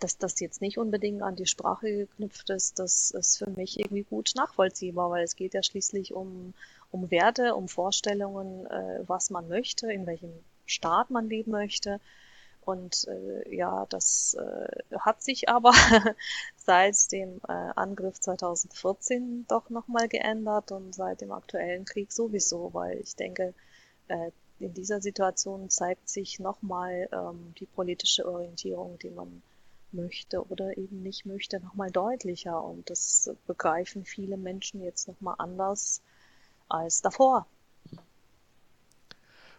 dass das jetzt nicht unbedingt an die Sprache geknüpft ist, das ist für mich irgendwie gut nachvollziehbar, weil es geht ja schließlich um, um Werte, um Vorstellungen, äh, was man möchte, in welchem Staat man leben möchte. Und äh, ja, das äh, hat sich aber seit dem äh, Angriff 2014 doch nochmal geändert und seit dem aktuellen Krieg sowieso, weil ich denke, äh, in dieser Situation zeigt sich nochmal ähm, die politische Orientierung, die man möchte oder eben nicht möchte, nochmal deutlicher. Und das begreifen viele Menschen jetzt nochmal anders als davor.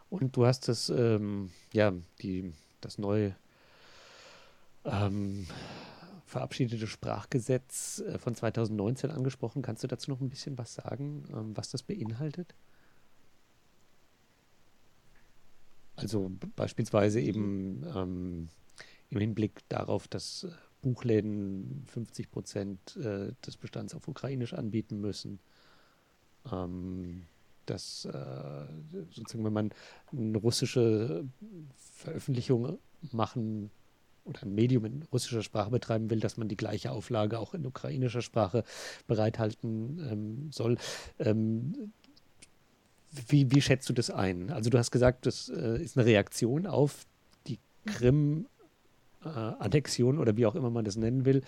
Und du hast das, ähm, ja, die, das neue ähm, verabschiedete Sprachgesetz äh, von 2019 angesprochen. Kannst du dazu noch ein bisschen was sagen, ähm, was das beinhaltet? Also beispielsweise eben ähm, im Hinblick darauf, dass äh, Buchläden 50 Prozent äh, des Bestands auf Ukrainisch anbieten müssen. Ähm, dass äh, sozusagen, wenn man eine russische Veröffentlichung machen oder ein Medium in russischer Sprache betreiben will, dass man die gleiche Auflage auch in ukrainischer Sprache bereithalten ähm, soll. Ähm, wie, wie, schätzt du das ein? Also du hast gesagt, das äh, ist eine Reaktion auf die Krim äh, Annexion oder wie auch immer man das nennen will,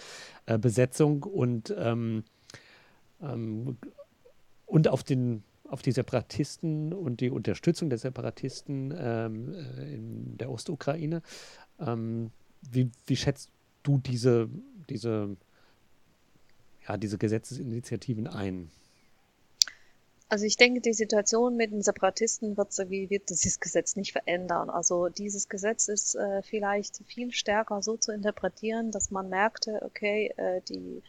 äh, Besetzung und, ähm, ähm, und auf, den, auf die Separatisten und die Unterstützung der Separatisten ähm, äh, in der Ostukraine. Ähm, wie, wie schätzt du diese, diese, ja, diese Gesetzesinitiativen ein? Also ich denke, die Situation mit den Separatisten wird, wird dieses Gesetz nicht verändern. Also dieses Gesetz ist äh, vielleicht viel stärker so zu interpretieren, dass man merkte, okay, äh, die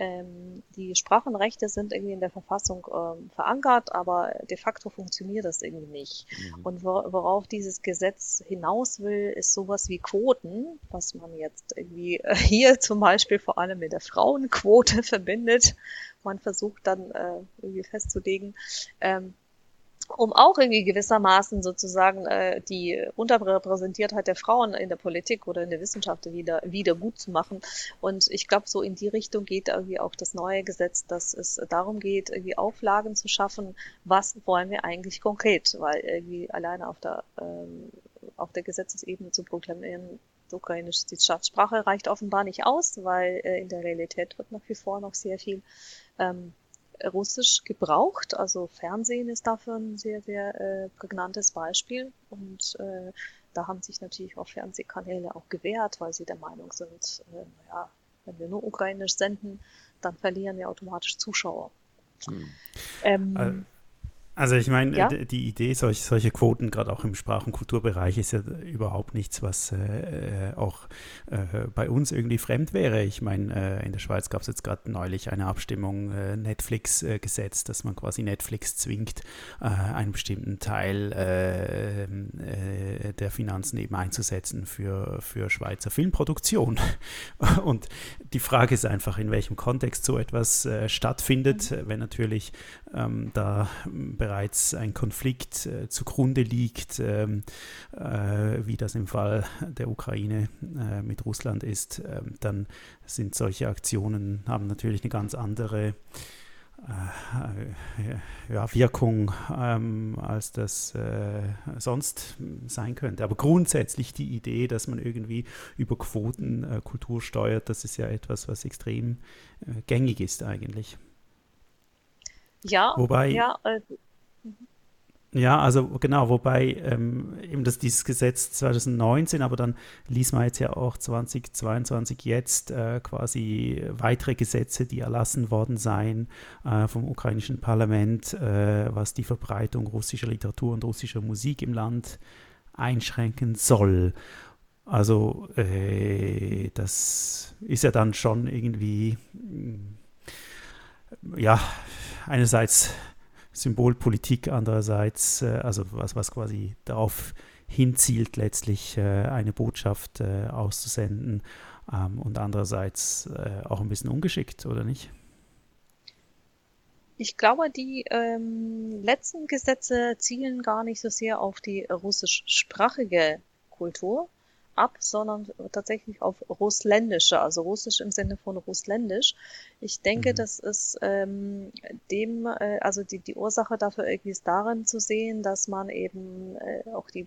ähm, die Sprachenrechte sind irgendwie in der Verfassung ähm, verankert, aber de facto funktioniert das irgendwie nicht. Mhm. Und worauf dieses Gesetz hinaus will, ist sowas wie Quoten, was man jetzt irgendwie äh, hier zum Beispiel vor allem mit der Frauenquote verbindet. Man versucht dann äh, irgendwie festzulegen, ähm, um auch irgendwie gewissermaßen sozusagen äh, die Unterrepräsentiertheit der Frauen in der Politik oder in der Wissenschaft wieder, wieder gut zu machen. Und ich glaube, so in die Richtung geht irgendwie auch das neue Gesetz, dass es darum geht, irgendwie Auflagen zu schaffen, was wollen wir eigentlich konkret, weil irgendwie alleine auf der, ähm, auf der Gesetzesebene zu proklamieren, ukrainisch die Staatssprache reicht offenbar nicht aus, weil äh, in der Realität wird nach wie vor noch sehr viel ähm, Russisch gebraucht. Also Fernsehen ist dafür ein sehr, sehr äh, prägnantes Beispiel. Und äh, da haben sich natürlich auch Fernsehkanäle auch gewehrt, weil sie der Meinung sind, äh, naja, wenn wir nur ukrainisch senden, dann verlieren wir automatisch Zuschauer. Hm. Ähm, also ich meine, ja? die Idee, solch, solche Quoten, gerade auch im Sprach- und Kulturbereich, ist ja überhaupt nichts, was äh, auch äh, bei uns irgendwie fremd wäre. Ich meine, äh, in der Schweiz gab es jetzt gerade neulich eine Abstimmung, äh, Netflix-Gesetz, dass man quasi Netflix zwingt, äh, einen bestimmten Teil äh, der Finanzen eben einzusetzen für, für Schweizer Filmproduktion. Und die Frage ist einfach, in welchem Kontext so etwas stattfindet, mhm. wenn natürlich ähm, da bereits ein Konflikt äh, zugrunde liegt, ähm, äh, wie das im Fall der Ukraine äh, mit Russland ist, ähm, dann sind solche Aktionen, haben natürlich eine ganz andere äh, ja, Wirkung, ähm, als das äh, sonst sein könnte. Aber grundsätzlich die Idee, dass man irgendwie über Quoten äh, Kultur steuert, das ist ja etwas, was extrem äh, gängig ist eigentlich. Ja, wobei, ja, äh, ja, also genau, wobei ähm, eben das dieses Gesetz 2019, aber dann ließ man jetzt ja auch 2022 jetzt äh, quasi weitere Gesetze, die erlassen worden seien äh, vom ukrainischen Parlament, äh, was die Verbreitung russischer Literatur und russischer Musik im Land einschränken soll. Also äh, das ist ja dann schon irgendwie ja einerseits Symbolpolitik, andererseits, äh, also was, was quasi darauf hinzielt, letztlich äh, eine Botschaft äh, auszusenden ähm, und andererseits auch ein bisschen ungeschickt, oder nicht? Ich glaube, die ähm, letzten Gesetze zielen gar nicht so sehr auf die russischsprachige Kultur ab, sondern tatsächlich auf russländische, also russisch im Sinne von russländisch. Ich denke, mhm. das ist ähm, dem, äh, also die, die Ursache dafür irgendwie ist darin zu sehen, dass man eben äh, auch die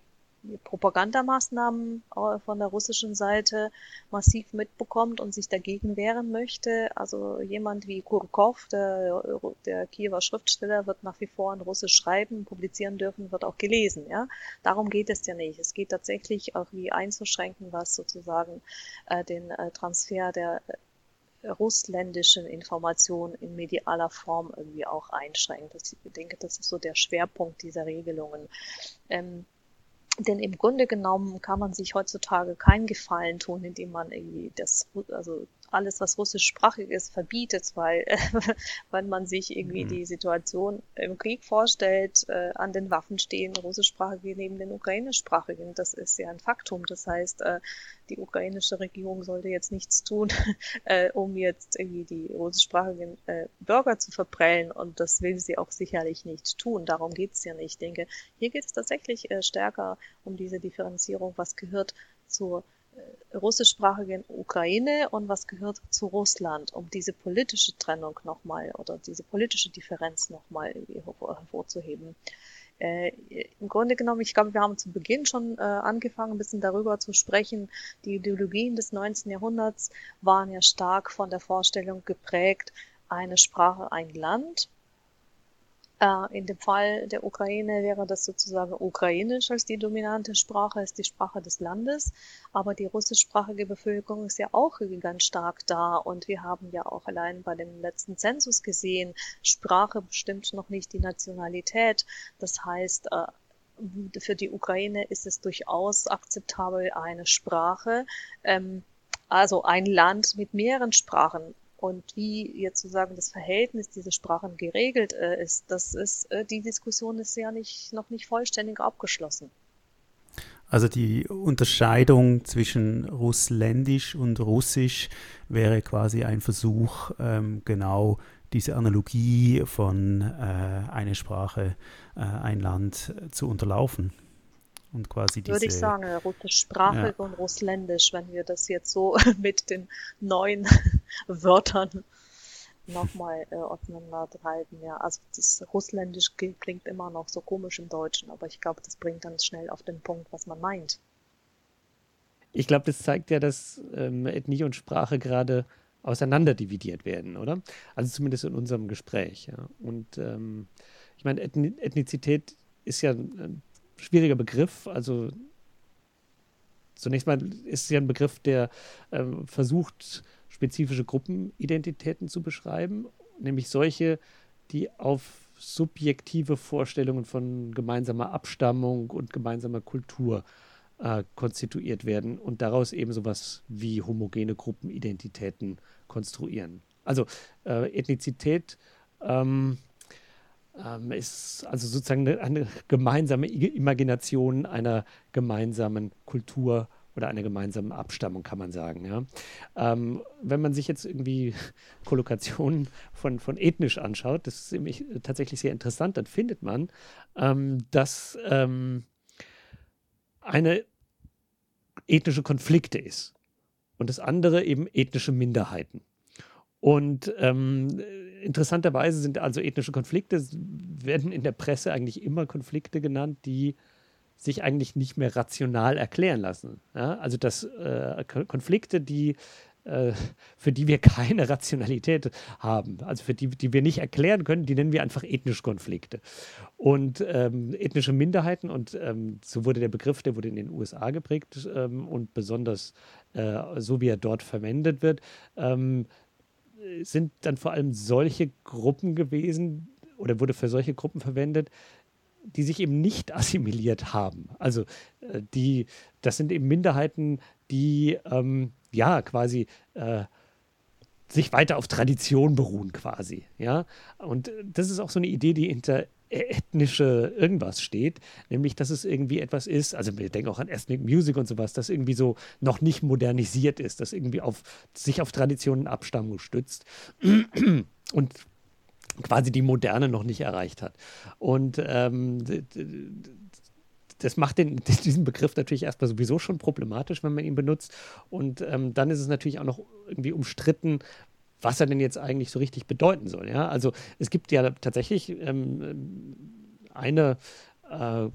Propagandamaßnahmen äh, von der russischen Seite massiv mitbekommt und sich dagegen wehren möchte. Also jemand wie Kurkov, der, der Kiewer Schriftsteller, wird nach wie vor in Russisch schreiben, publizieren dürfen, wird auch gelesen. Ja, darum geht es ja nicht. Es geht tatsächlich auch wie einzuschränken, was sozusagen äh, den äh, Transfer der äh, russländischen Informationen in medialer Form irgendwie auch einschränkt. Ich denke, das ist so der Schwerpunkt dieser Regelungen. Ähm, denn im Grunde genommen kann man sich heutzutage keinen Gefallen tun, indem man irgendwie das, also alles, was russischsprachig ist, verbietet, weil, weil man sich irgendwie mhm. die Situation im Krieg vorstellt, äh, an den Waffen stehen russischsprachige neben den ukrainischsprachigen. Das ist ja ein Faktum. Das heißt, äh, die ukrainische Regierung sollte jetzt nichts tun, äh, um jetzt irgendwie die russischsprachigen äh, Bürger zu verprellen. Und das will sie auch sicherlich nicht tun. Darum geht's ja nicht. Ich denke, hier geht es tatsächlich äh, stärker um diese Differenzierung, was gehört zur äh, russischsprachigen Ukraine und was gehört zu Russland, um diese politische Trennung nochmal oder diese politische Differenz nochmal hervorzuheben. Äh, Im Grunde genommen, ich glaube, wir haben zu Beginn schon äh, angefangen, ein bisschen darüber zu sprechen. Die Ideologien des 19. Jahrhunderts waren ja stark von der Vorstellung geprägt, eine Sprache, ein Land. Äh, in dem Fall der Ukraine wäre das sozusagen ukrainisch als die dominante Sprache, als die Sprache des Landes. Aber die russischsprachige Bevölkerung ist ja auch ganz stark da. Und wir haben ja auch allein bei dem letzten Zensus gesehen, Sprache bestimmt noch nicht die Nationalität. Das heißt, äh, für die Ukraine ist es durchaus akzeptabel, eine Sprache, ähm, also ein Land mit mehreren Sprachen und wie jetzt sozusagen das Verhältnis dieser Sprachen geregelt äh, ist, das ist, äh, die Diskussion ist ja nicht, noch nicht vollständig abgeschlossen. Also die Unterscheidung zwischen Russländisch und Russisch wäre quasi ein Versuch, ähm, genau diese Analogie von äh, eine Sprache, äh, ein Land zu unterlaufen und quasi diese. Würde ich sagen, russischsprachig ja. und russländisch, wenn wir das jetzt so mit den neuen Wörtern nochmal äh, auseinandertreiben. Ja, also das Russländisch klingt immer noch so komisch im Deutschen, aber ich glaube, das bringt dann schnell auf den Punkt, was man meint. Ich glaube, das zeigt ja, dass ähm, Ethnie und Sprache gerade auseinanderdividiert werden, oder? Also zumindest in unserem Gespräch. Ja. Und ähm, ich meine, Ethnizität ist ja ein schwieriger Begriff. Also zunächst mal ist es ja ein Begriff, der äh, versucht, spezifische Gruppenidentitäten zu beschreiben, nämlich solche, die auf subjektive Vorstellungen von gemeinsamer Abstammung und gemeinsamer Kultur äh, konstituiert werden und daraus eben sowas wie homogene Gruppenidentitäten konstruieren. Also äh, Ethnizität ähm, ähm, ist also sozusagen eine, eine, gemeinsame Imagination einer gemeinsamen Kultur oder einer gemeinsamen Abstammung, kann man sagen. Ja. Ähm, wenn man sich jetzt irgendwie Kollokationen von, von ethnisch anschaut, das ist nämlich tatsächlich sehr interessant, dann findet man, ähm, dass ähm, eine ethnische Konflikte ist und das andere eben ethnische Minderheiten. Und ähm, interessanterweise sind also ethnische Konflikte, werden in der Presse eigentlich immer Konflikte genannt, die sich eigentlich nicht mehr rational erklären lassen. Ja? Also dass äh, Konflikte, die äh, für die wir keine Rationalität haben, also für die, die wir nicht erklären können, die nennen wir einfach ethnische Konflikte. Und ähm, ethnische Minderheiten, und ähm, so wurde der Begriff, der wurde in den USA geprägt ähm, und besonders äh, so wie er dort verwendet wird, ähm, sind dann vor allem solche Gruppen gewesen oder wurde für solche Gruppen verwendet, die sich eben nicht assimiliert haben. Also äh, die, das sind eben Minderheiten, die ähm, ja quasi äh, sich weiter auf Tradition beruhen quasi. Ja? Und das ist auch so eine Idee, die hinter ethnische irgendwas steht, nämlich dass es irgendwie etwas ist, also wir denken auch an Ethnic Music und sowas, das irgendwie so noch nicht modernisiert ist, das irgendwie auf sich auf Traditionen Abstammung stützt und quasi die Moderne noch nicht erreicht hat. Und ähm, das macht den, diesen Begriff natürlich erstmal sowieso schon problematisch, wenn man ihn benutzt. Und ähm, dann ist es natürlich auch noch irgendwie umstritten, was er denn jetzt eigentlich so richtig bedeuten soll. Ja? Also es gibt ja tatsächlich ähm, eine äh,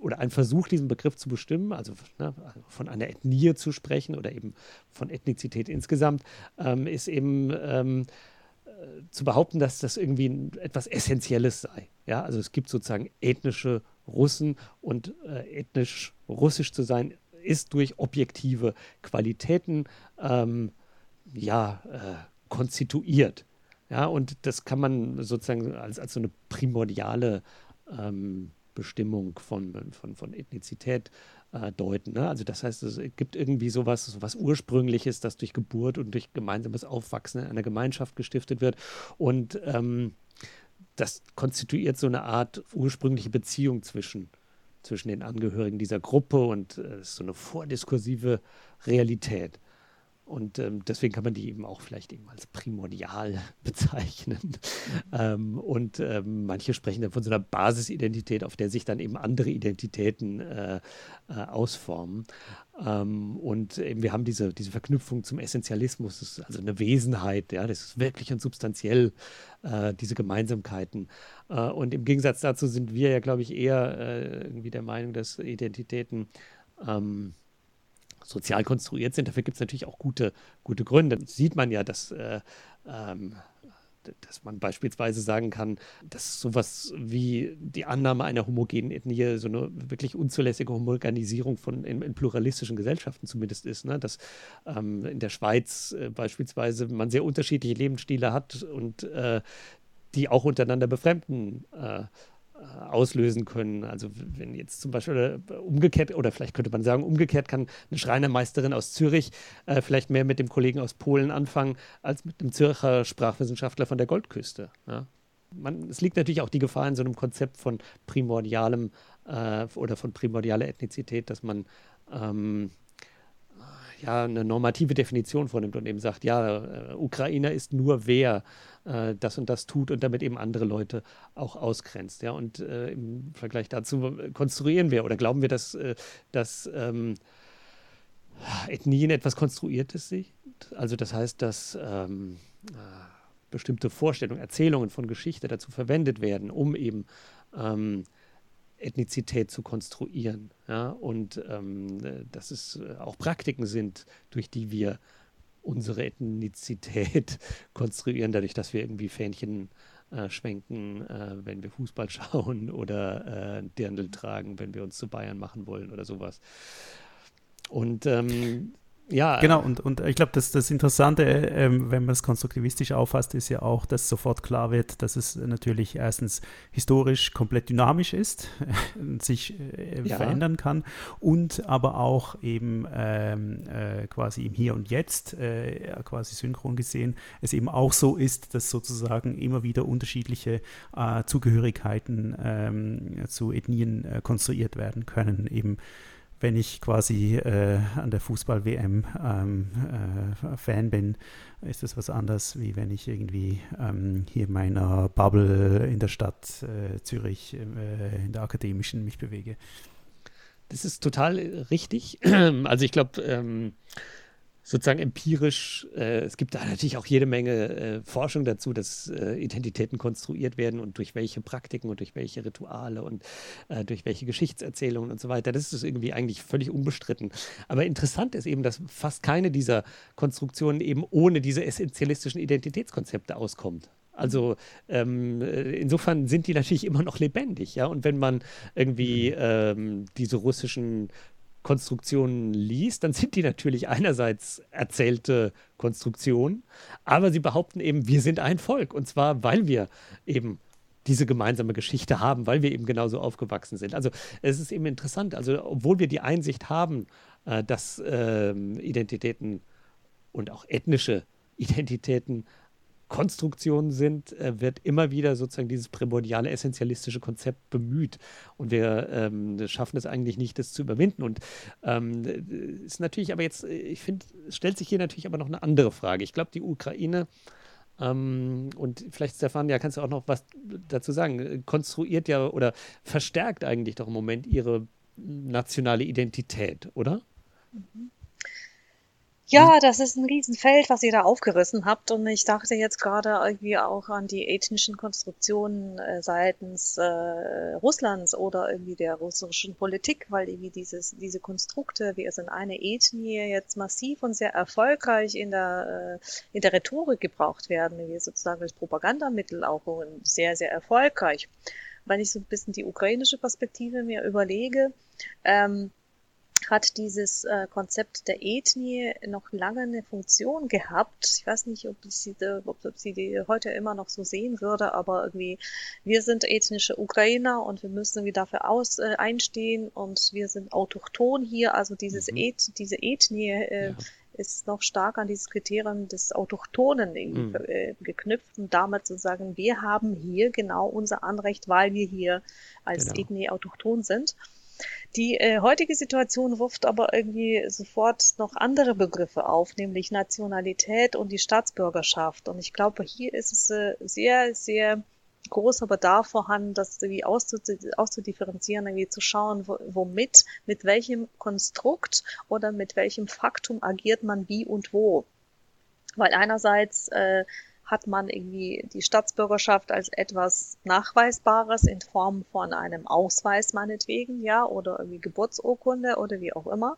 oder ein Versuch, diesen Begriff zu bestimmen, also ne, von einer Ethnie zu sprechen oder eben von Ethnizität insgesamt, ähm, ist eben ähm, äh, zu behaupten, dass das irgendwie etwas Essentielles sei. Ja, also es gibt sozusagen ethnische Russen und äh, ethnisch russisch zu sein ist durch objektive Qualitäten ähm, ja, äh, konstituiert. Ja, und das kann man sozusagen als, als so eine primordiale ähm, Bestimmung von, von, von Ethnizität äh, deuten. Ne? Also das heißt, es gibt irgendwie sowas, sowas Ursprüngliches, das durch Geburt und durch gemeinsames Aufwachsen in einer Gemeinschaft gestiftet wird. Und ähm, das konstituiert so eine Art ursprüngliche Beziehung zwischen, zwischen den Angehörigen dieser Gruppe und äh, so eine vordiskursive Realität. Und ähm, deswegen kann man die eben auch vielleicht eben als primordial bezeichnen. ähm, und ähm, manche sprechen dann von so einer Basisidentität, auf der sich dann eben andere Identitäten äh, äh, ausformen. Ähm, und eben wir haben diese, diese Verknüpfung zum Essentialismus, also eine Wesenheit, ja, das ist wirklich und substanziell, äh, diese Gemeinsamkeiten. Äh, und im Gegensatz dazu sind wir ja, glaube ich, eher äh, irgendwie der Meinung, dass Identitäten ähm, sozial konstruiert sind. Dafür gibt es natürlich auch gute, gute Gründe. Das sieht man ja, dass, äh, ähm, dass man beispielsweise sagen kann, dass sowas wie die Annahme einer homogenen Ethnie so eine wirklich unzulässige Homogenisierung von in, in pluralistischen Gesellschaften zumindest ist. Ne? Dass ähm, in der Schweiz äh, beispielsweise man sehr unterschiedliche Lebensstile hat und äh, die auch untereinander befremden äh, auslösen können. Also wenn jetzt zum Beispiel äh, umgekehrt, oder vielleicht könnte man sagen, umgekehrt kann eine Schreinermeisterin aus Zürich äh, vielleicht mehr mit dem Kollegen aus Polen anfangen, als mit dem Zürcher Sprachwissenschaftler von der Goldküste. Ja? Man, es liegt natürlich auch die Gefahr in so einem Konzept von primordialem äh, oder von primordialer Ethnizität, dass man ähm, ja, eine normative Definition vornimmt und eben sagt, ja, äh, Ukrainer ist nur wer äh, das und das tut und damit eben andere Leute auch ausgrenzt. Ja? Und äh, im Vergleich dazu konstruieren wir oder glauben wir, dass, äh, dass ähm, Ethnien etwas Konstruiertes sind. Also das heißt, dass ähm, äh, bestimmte Vorstellungen, Erzählungen von Geschichte dazu verwendet werden, um eben ähm, Ethnizität zu konstruieren. Ja? Und ähm, dass es äh, auch Praktiken sind, durch die wir unsere Ethnizität konstruieren, dadurch, dass wir irgendwie Fähnchen äh, schwenken, äh, wenn wir Fußball schauen oder äh, Dirndl tragen, wenn wir uns zu Bayern machen wollen oder sowas. Und ähm, ja. Genau, und, und ich glaube, das, das Interessante, ähm, wenn man es konstruktivistisch auffasst, ist ja auch, dass sofort klar wird, dass es natürlich erstens historisch komplett dynamisch ist, sich äh, ja. verändern kann und aber auch eben ähm, äh, quasi im Hier und Jetzt, äh, quasi synchron gesehen, es eben auch so ist, dass sozusagen immer wieder unterschiedliche äh, Zugehörigkeiten ähm, zu Ethnien äh, konstruiert werden können, eben wenn ich quasi äh, an der Fußball-WM ähm, äh, Fan bin, ist das was anderes, wie wenn ich irgendwie ähm, hier in meiner Bubble in der Stadt äh, Zürich äh, in der akademischen mich bewege. Das ist total richtig. Also ich glaube, ähm, sozusagen empirisch, äh, es gibt da natürlich auch jede Menge äh, Forschung dazu, dass äh, Identitäten konstruiert werden und durch welche Praktiken und durch welche Rituale und äh, durch welche Geschichtserzählungen und so weiter. Das ist irgendwie eigentlich völlig unbestritten. Aber interessant ist eben, dass fast keine dieser Konstruktionen eben ohne diese essentialistischen Identitätskonzepte auskommt. Also ähm, äh, insofern sind die natürlich immer noch lebendig, ja. Und wenn man irgendwie ähm, diese russischen Konstruktionen liest, dann sind die natürlich einerseits erzählte Konstruktionen, aber sie behaupten eben, wir sind ein Volk. Und zwar, weil wir eben diese gemeinsame Geschichte haben, weil wir eben genauso aufgewachsen sind. Also es ist eben interessant, also obwohl wir die Einsicht haben, äh, dass äh, Identitäten und auch ethnische Identitäten Konstruktionen sind, äh, wird immer wieder sozusagen dieses primordiale, essentialistische Konzept bemüht. Und wir ähm, schaffen es eigentlich nicht, das zu überwinden. Und ähm, ist natürlich aber jetzt, ich finde, es stellt sich hier natürlich aber noch eine andere Frage. Ich glaube, die Ukraine ähm, und vielleicht, Stefan, ja, kannst du auch noch was dazu sagen, konstruiert ja oder verstärkt eigentlich doch im Moment ihre nationale Identität, oder? Ja, das ist ein Riesenfeld, was ihr da aufgerissen habt. Und ich dachte jetzt gerade irgendwie auch an die ethnischen Konstruktionen äh, seitens äh, Russlands oder irgendwie der russischen Politik, weil irgendwie dieses, diese Konstrukte, wir sind eine Ethnie, jetzt massiv und sehr erfolgreich in der, äh, in der Rhetorik gebraucht werden, wie sozusagen als Propagandamittel auch sehr, sehr erfolgreich. Wenn ich so ein bisschen die ukrainische Perspektive mir überlege, ähm, hat dieses äh, Konzept der Ethnie noch lange eine Funktion gehabt. Ich weiß nicht, ob sie, ob, ob sie die heute immer noch so sehen würde, aber irgendwie, wir sind ethnische Ukrainer und wir müssen irgendwie dafür aus, äh, einstehen und wir sind autochton hier. Also dieses mhm. Eth, diese Ethnie äh, ja. ist noch stark an dieses Kriterium des Autochtonen mhm. äh, geknüpft und damit zu sagen, wir haben hier genau unser Anrecht, weil wir hier als genau. Ethnie autochton sind. Die äh, heutige Situation wirft aber irgendwie sofort noch andere Begriffe auf, nämlich Nationalität und die Staatsbürgerschaft. Und ich glaube, hier ist es äh, sehr, sehr großer Bedarf vorhanden, das irgendwie auszudifferenzieren, irgendwie zu schauen, womit, mit welchem Konstrukt oder mit welchem Faktum agiert man wie und wo. Weil einerseits äh, hat man irgendwie die Staatsbürgerschaft als etwas Nachweisbares in Form von einem Ausweis meinetwegen, ja, oder irgendwie Geburtsurkunde oder wie auch immer.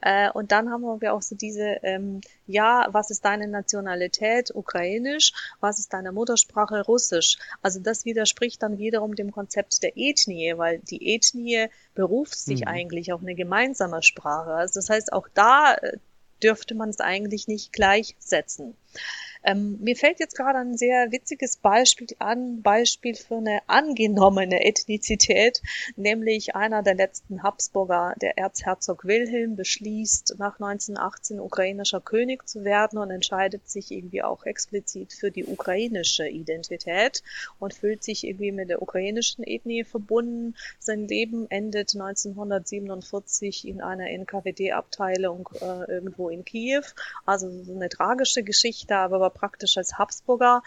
Äh, und dann haben wir auch so diese, ähm, ja, was ist deine Nationalität? Ukrainisch. Was ist deine Muttersprache? Russisch. Also das widerspricht dann wiederum dem Konzept der Ethnie, weil die Ethnie beruft sich mhm. eigentlich auf eine gemeinsame Sprache. Also das heißt, auch da äh, dürfte man es eigentlich nicht gleichsetzen. Ähm, mir fällt jetzt gerade ein sehr witziges Beispiel an, Beispiel für eine angenommene Ethnizität, nämlich einer der letzten Habsburger, der Erzherzog Wilhelm, beschließt, nach 1918 ukrainischer König zu werden und entscheidet sich irgendwie auch explizit für die ukrainische Identität und fühlt sich irgendwie mit der ukrainischen Ethnie verbunden. Sein Leben endet 1947 in einer NKWD-Abteilung äh, irgendwo in Kiew. Also so eine tragische Geschichte, aber praktisch als Habsburger,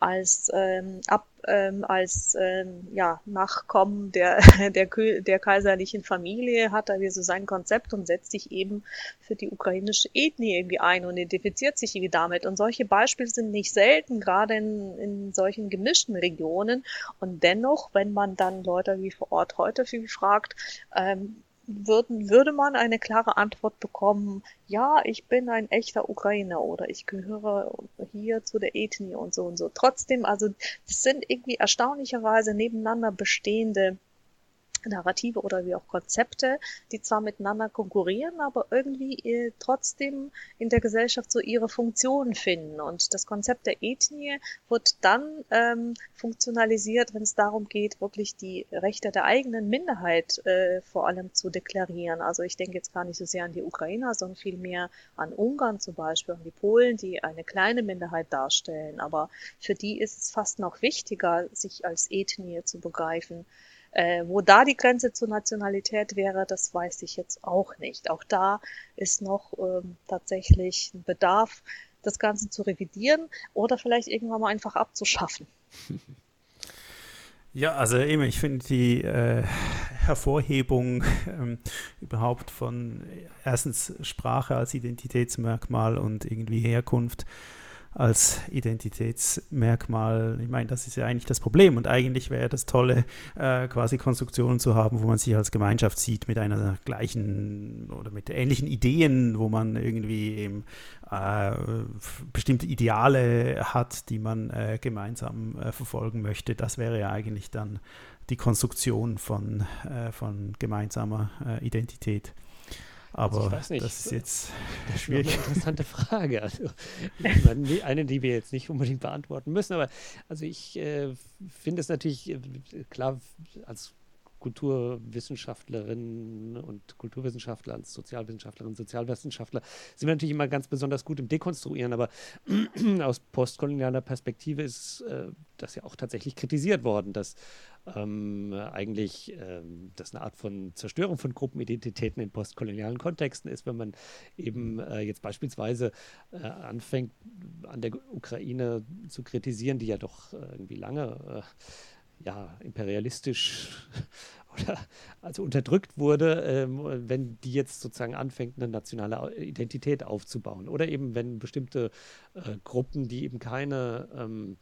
als ähm, ab ähm, als ähm, ja, Nachkommen der, der, der kaiserlichen Familie hat er so sein Konzept und setzt sich eben für die ukrainische Ethnie irgendwie ein und identifiziert sich irgendwie damit. Und solche Beispiele sind nicht selten, gerade in, in solchen gemischten Regionen. Und dennoch, wenn man dann Leute wie vor Ort heute viel fragt, ähm, würden, würde man eine klare Antwort bekommen, ja, ich bin ein echter Ukrainer oder ich gehöre hier zu der Ethnie und so und so. Trotzdem, also das sind irgendwie erstaunlicherweise nebeneinander bestehende Narrative oder wie auch Konzepte, die zwar miteinander konkurrieren, aber irgendwie äh, trotzdem in der Gesellschaft so ihre Funktion finden. Und das Konzept der Ethnie wird dann ähm, funktionalisiert, wenn es darum geht, wirklich die Rechte der eigenen Minderheit äh, vor allem zu deklarieren. Also ich denke jetzt gar nicht so sehr an die Ukrainer, sondern vielmehr an Ungarn zum Beispiel, an die Polen, die eine kleine Minderheit darstellen. Aber für die ist es fast noch wichtiger, sich als Ethnie zu begreifen. Äh, wo da die Grenze zur Nationalität wäre, das weiß ich jetzt auch nicht. Auch da ist noch ähm, tatsächlich ein Bedarf, das Ganze zu revidieren oder vielleicht irgendwann mal einfach abzuschaffen. Ja, also eben, ich finde die äh, Hervorhebung ähm, überhaupt von erstens Sprache als Identitätsmerkmal und irgendwie Herkunft als Identitätsmerkmal. Ich meine, das ist ja eigentlich das Problem und eigentlich wäre das tolle, äh, quasi Konstruktionen zu haben, wo man sich als Gemeinschaft sieht mit einer gleichen oder mit ähnlichen Ideen, wo man irgendwie eben äh, bestimmte Ideale hat, die man äh, gemeinsam äh, verfolgen möchte. Das wäre ja eigentlich dann die Konstruktion von, äh, von gemeinsamer äh, Identität. Aber also das ist jetzt schwierig. Eine interessante Frage. Also, eine, die wir jetzt nicht unbedingt beantworten müssen, aber also ich äh, finde es natürlich äh, klar, als Kulturwissenschaftlerinnen und Kulturwissenschaftler, als Sozialwissenschaftlerinnen und Sozialwissenschaftler sind wir natürlich immer ganz besonders gut im Dekonstruieren, aber aus postkolonialer Perspektive ist äh, das ja auch tatsächlich kritisiert worden, dass ähm, eigentlich ähm, das eine Art von Zerstörung von Gruppenidentitäten in postkolonialen Kontexten ist, wenn man eben äh, jetzt beispielsweise äh, anfängt, an der Ukraine zu kritisieren, die ja doch äh, irgendwie lange äh, ja, imperialistisch oder also unterdrückt wurde, ähm, wenn die jetzt sozusagen anfängt, eine nationale Identität aufzubauen. Oder eben, wenn bestimmte äh, Gruppen, die eben keine ähm,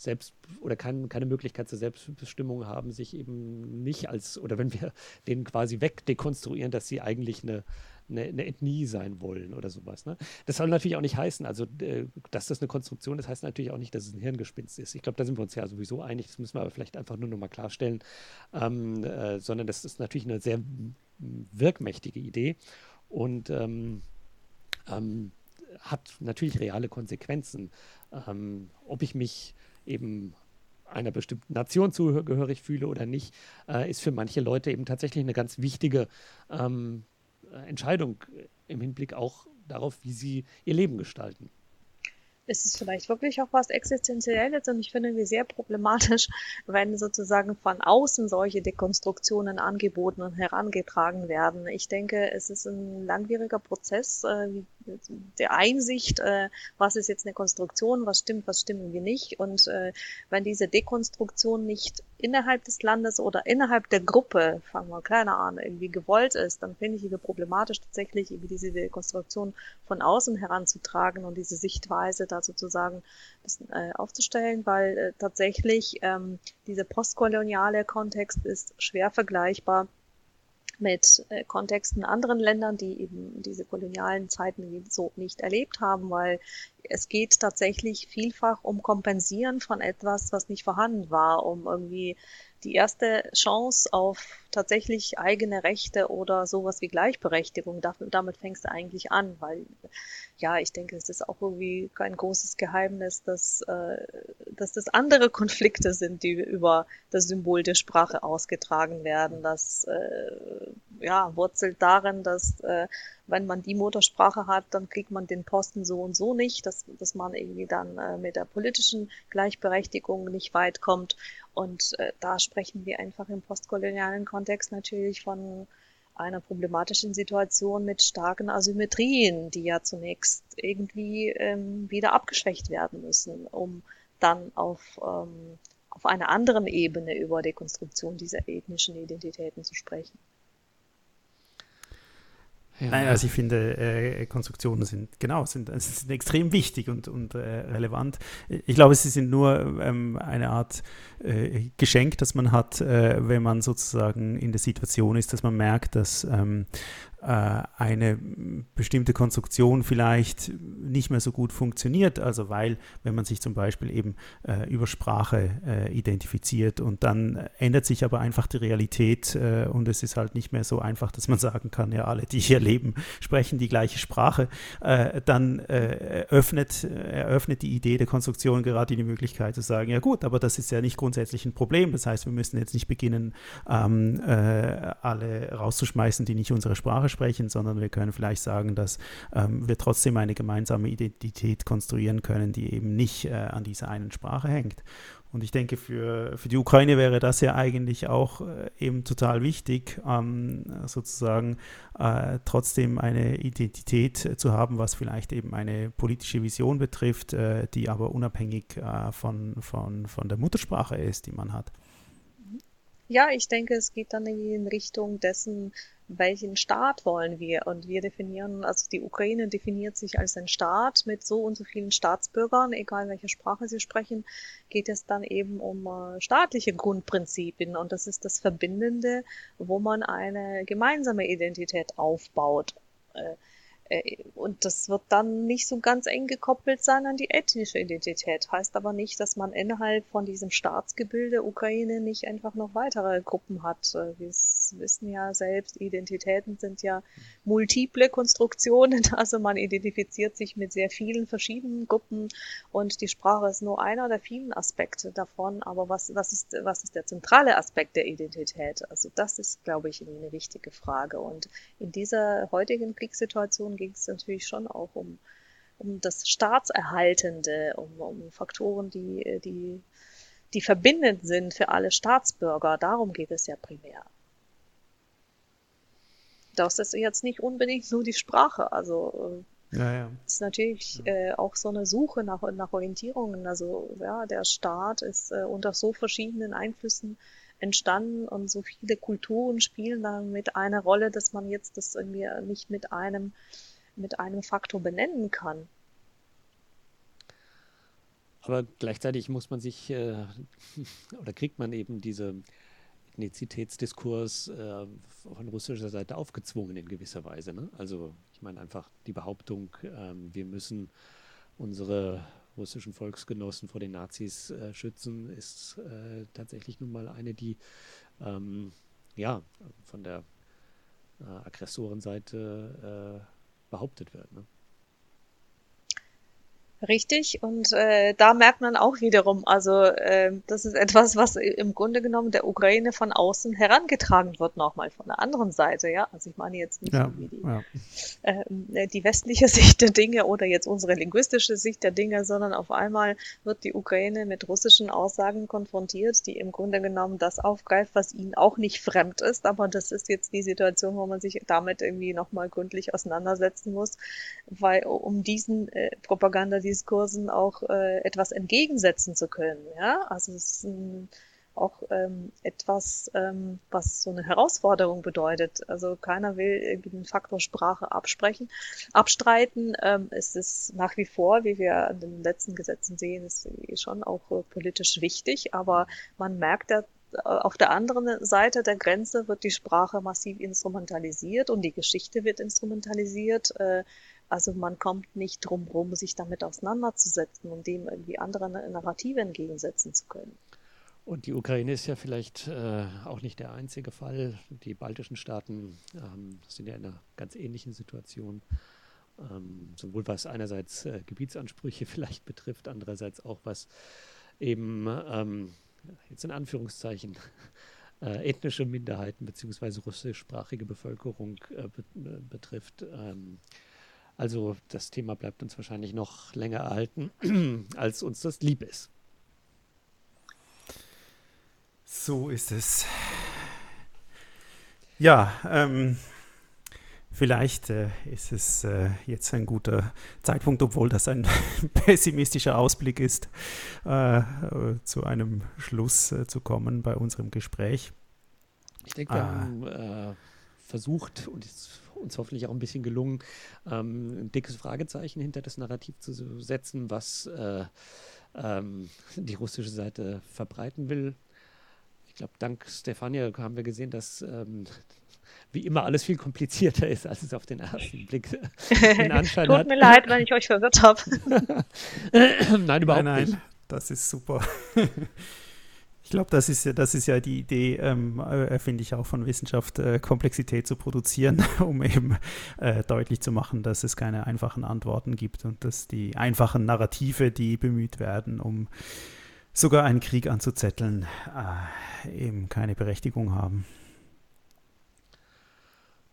selbst oder kein, keine Möglichkeit zur Selbstbestimmung haben, sich eben nicht als, oder wenn wir denen quasi wegdekonstruieren, dass sie eigentlich eine, eine, eine, Ethnie sein wollen oder sowas. Ne? Das soll natürlich auch nicht heißen, also äh, dass das eine Konstruktion ist, heißt natürlich auch nicht, dass es ein Hirngespinst ist. Ich glaube, da sind wir uns ja sowieso einig, das müssen wir aber vielleicht einfach nur nochmal klarstellen, ähm, äh, sondern das ist natürlich eine sehr wirkmächtige Idee und ähm, ähm, hat natürlich reale Konsequenzen. Ähm, ob ich mich eben einer bestimmten Nation zugehörig fühle oder nicht, äh, ist für manche Leute eben tatsächlich eine ganz wichtige ähm, Entscheidung im Hinblick auch darauf, wie sie ihr Leben gestalten ist es vielleicht wirklich auch was Existenzielles und ich finde es sehr problematisch, wenn sozusagen von außen solche Dekonstruktionen angeboten und herangetragen werden. Ich denke, es ist ein langwieriger Prozess äh, der Einsicht, äh, was ist jetzt eine Konstruktion, was stimmt, was stimmen wir nicht. Und äh, wenn diese Dekonstruktion nicht innerhalb des Landes oder innerhalb der Gruppe, fangen wir kleiner an, irgendwie gewollt ist, dann finde ich es problematisch tatsächlich, irgendwie diese Dekonstruktion von außen heranzutragen und diese Sichtweise da sozusagen bisschen, äh, aufzustellen, weil äh, tatsächlich ähm, dieser postkoloniale Kontext ist schwer vergleichbar mit äh, Kontexten anderen Ländern, die eben diese kolonialen Zeiten so nicht erlebt haben, weil es geht tatsächlich vielfach um Kompensieren von etwas, was nicht vorhanden war, um irgendwie die erste Chance auf tatsächlich eigene Rechte oder sowas wie Gleichberechtigung. Damit fängst du eigentlich an, weil ja, ich denke, es ist auch irgendwie kein großes Geheimnis, dass, äh, dass das andere Konflikte sind, die über das Symbol der Sprache ausgetragen werden. Das äh, ja, wurzelt darin, dass äh, wenn man die Muttersprache hat, dann kriegt man den Posten so und so nicht, dass, dass man irgendwie dann äh, mit der politischen Gleichberechtigung nicht weit kommt. Und äh, da sprechen wir einfach im postkolonialen Kontext natürlich von einer problematischen Situation mit starken Asymmetrien, die ja zunächst irgendwie ähm, wieder abgeschwächt werden müssen, um dann auf, ähm, auf einer anderen Ebene über die Konstruktion dieser ethnischen Identitäten zu sprechen. Ja. Nein, also ich finde, äh, Konstruktionen sind genau, sind, sind extrem wichtig und, und äh, relevant. Ich glaube, sie sind nur ähm, eine Art äh, Geschenk, das man hat, äh, wenn man sozusagen in der Situation ist, dass man merkt, dass ähm, äh, eine bestimmte Konstruktion vielleicht nicht mehr so gut funktioniert. Also weil, wenn man sich zum Beispiel eben äh, über Sprache äh, identifiziert und dann ändert sich aber einfach die Realität äh, und es ist halt nicht mehr so einfach, dass man sagen kann, ja, alle, die hier leben, sprechen die gleiche Sprache, äh, dann äh, eröffnet, eröffnet die Idee der Konstruktion gerade die Möglichkeit zu sagen, ja gut, aber das ist ja nicht grundsätzlich ein Problem. Das heißt, wir müssen jetzt nicht beginnen, ähm, alle rauszuschmeißen, die nicht unsere Sprache sprechen, sondern wir können vielleicht sagen, dass ähm, wir trotzdem eine gemeinsame Identität konstruieren können, die eben nicht äh, an dieser einen Sprache hängt. Und ich denke, für, für die Ukraine wäre das ja eigentlich auch äh, eben total wichtig, ähm, sozusagen äh, trotzdem eine Identität zu haben, was vielleicht eben eine politische Vision betrifft, äh, die aber unabhängig äh, von, von, von der Muttersprache ist, die man hat. Ja, ich denke, es geht dann in Richtung dessen, welchen Staat wollen wir? Und wir definieren, also die Ukraine definiert sich als ein Staat mit so und so vielen Staatsbürgern, egal welche Sprache sie sprechen, geht es dann eben um äh, staatliche Grundprinzipien. Und das ist das Verbindende, wo man eine gemeinsame Identität aufbaut. Äh, und das wird dann nicht so ganz eng gekoppelt sein an die ethnische Identität. Heißt aber nicht, dass man innerhalb von diesem Staatsgebilde Ukraine nicht einfach noch weitere Gruppen hat. Äh, wir wissen ja selbst, Identitäten sind ja multiple Konstruktionen. Also man identifiziert sich mit sehr vielen verschiedenen Gruppen und die Sprache ist nur einer der vielen Aspekte davon. Aber was, was, ist, was ist der zentrale Aspekt der Identität? Also das ist, glaube ich, eine wichtige Frage. Und in dieser heutigen Kriegssituation ging es natürlich schon auch um, um das Staatserhaltende, um, um Faktoren, die, die, die verbindend sind für alle Staatsbürger. Darum geht es ja primär. Das ist jetzt nicht unbedingt nur die Sprache. Also ja, ja. ist natürlich äh, auch so eine Suche nach, nach Orientierungen. Also ja, der Staat ist äh, unter so verschiedenen Einflüssen entstanden und so viele Kulturen spielen dann mit eine Rolle, dass man jetzt das irgendwie nicht mit einem mit einem Faktor benennen kann. Aber gleichzeitig muss man sich äh, oder kriegt man eben diese Ethnizitätsdiskurs äh, von russischer Seite aufgezwungen in gewisser Weise. Ne? Also ich meine einfach die Behauptung, äh, wir müssen unsere russischen Volksgenossen vor den Nazis äh, schützen, ist äh, tatsächlich nun mal eine, die ähm, ja von der äh, Aggressorenseite behauptet wird. Ne? Richtig, und äh, da merkt man auch wiederum, also äh, das ist etwas, was im Grunde genommen der Ukraine von außen herangetragen wird, nochmal von der anderen Seite, ja. Also ich meine jetzt nicht ja, die, ja. äh, die westliche Sicht der Dinge oder jetzt unsere linguistische Sicht der Dinge, sondern auf einmal wird die Ukraine mit russischen Aussagen konfrontiert, die im Grunde genommen das aufgreift, was ihnen auch nicht fremd ist, aber das ist jetzt die Situation, wo man sich damit irgendwie nochmal gründlich auseinandersetzen muss, weil um diesen äh, Propaganda, Diskursen auch äh, etwas entgegensetzen zu können. Ja, also es ist ein, auch ähm, etwas, ähm, was so eine Herausforderung bedeutet. Also keiner will irgendwie den Faktor Sprache absprechen, abstreiten. Ähm, es ist nach wie vor, wie wir an den letzten Gesetzen sehen, ist schon auch äh, politisch wichtig, aber man merkt ja auf der anderen Seite der Grenze wird die Sprache massiv instrumentalisiert und die Geschichte wird instrumentalisiert. Äh, also man kommt nicht drum rum, sich damit auseinanderzusetzen und dem irgendwie andere Narrative entgegensetzen zu können. Und die Ukraine ist ja vielleicht äh, auch nicht der einzige Fall. Die baltischen Staaten ähm, sind ja in einer ganz ähnlichen Situation. Ähm, sowohl was einerseits äh, Gebietsansprüche vielleicht betrifft, andererseits auch was eben ähm, jetzt in Anführungszeichen äh, ethnische Minderheiten bzw. russischsprachige Bevölkerung äh, be äh, betrifft. Also das Thema bleibt uns wahrscheinlich noch länger erhalten, als uns das lieb ist. So ist es. Ja, ähm, vielleicht äh, ist es äh, jetzt ein guter Zeitpunkt, obwohl das ein pessimistischer Ausblick ist, äh, zu einem Schluss äh, zu kommen bei unserem Gespräch. Ich denke, wir ah. haben äh, versucht und es uns hoffentlich auch ein bisschen gelungen, ähm, ein dickes Fragezeichen hinter das Narrativ zu setzen, was äh, ähm, die russische Seite verbreiten will. Ich glaube, dank Stefania haben wir gesehen, dass ähm, wie immer alles viel komplizierter ist, als es auf den ersten Blick den Anschein Tut hat. mir leid, wenn ich euch verwirrt habe. nein, überhaupt nein, nein, nicht. Das ist super. Ich glaube, das ist, das ist ja die Idee, ähm, äh, finde ich auch von Wissenschaft, äh, Komplexität zu produzieren, um eben äh, deutlich zu machen, dass es keine einfachen Antworten gibt und dass die einfachen Narrative, die bemüht werden, um sogar einen Krieg anzuzetteln, äh, eben keine Berechtigung haben.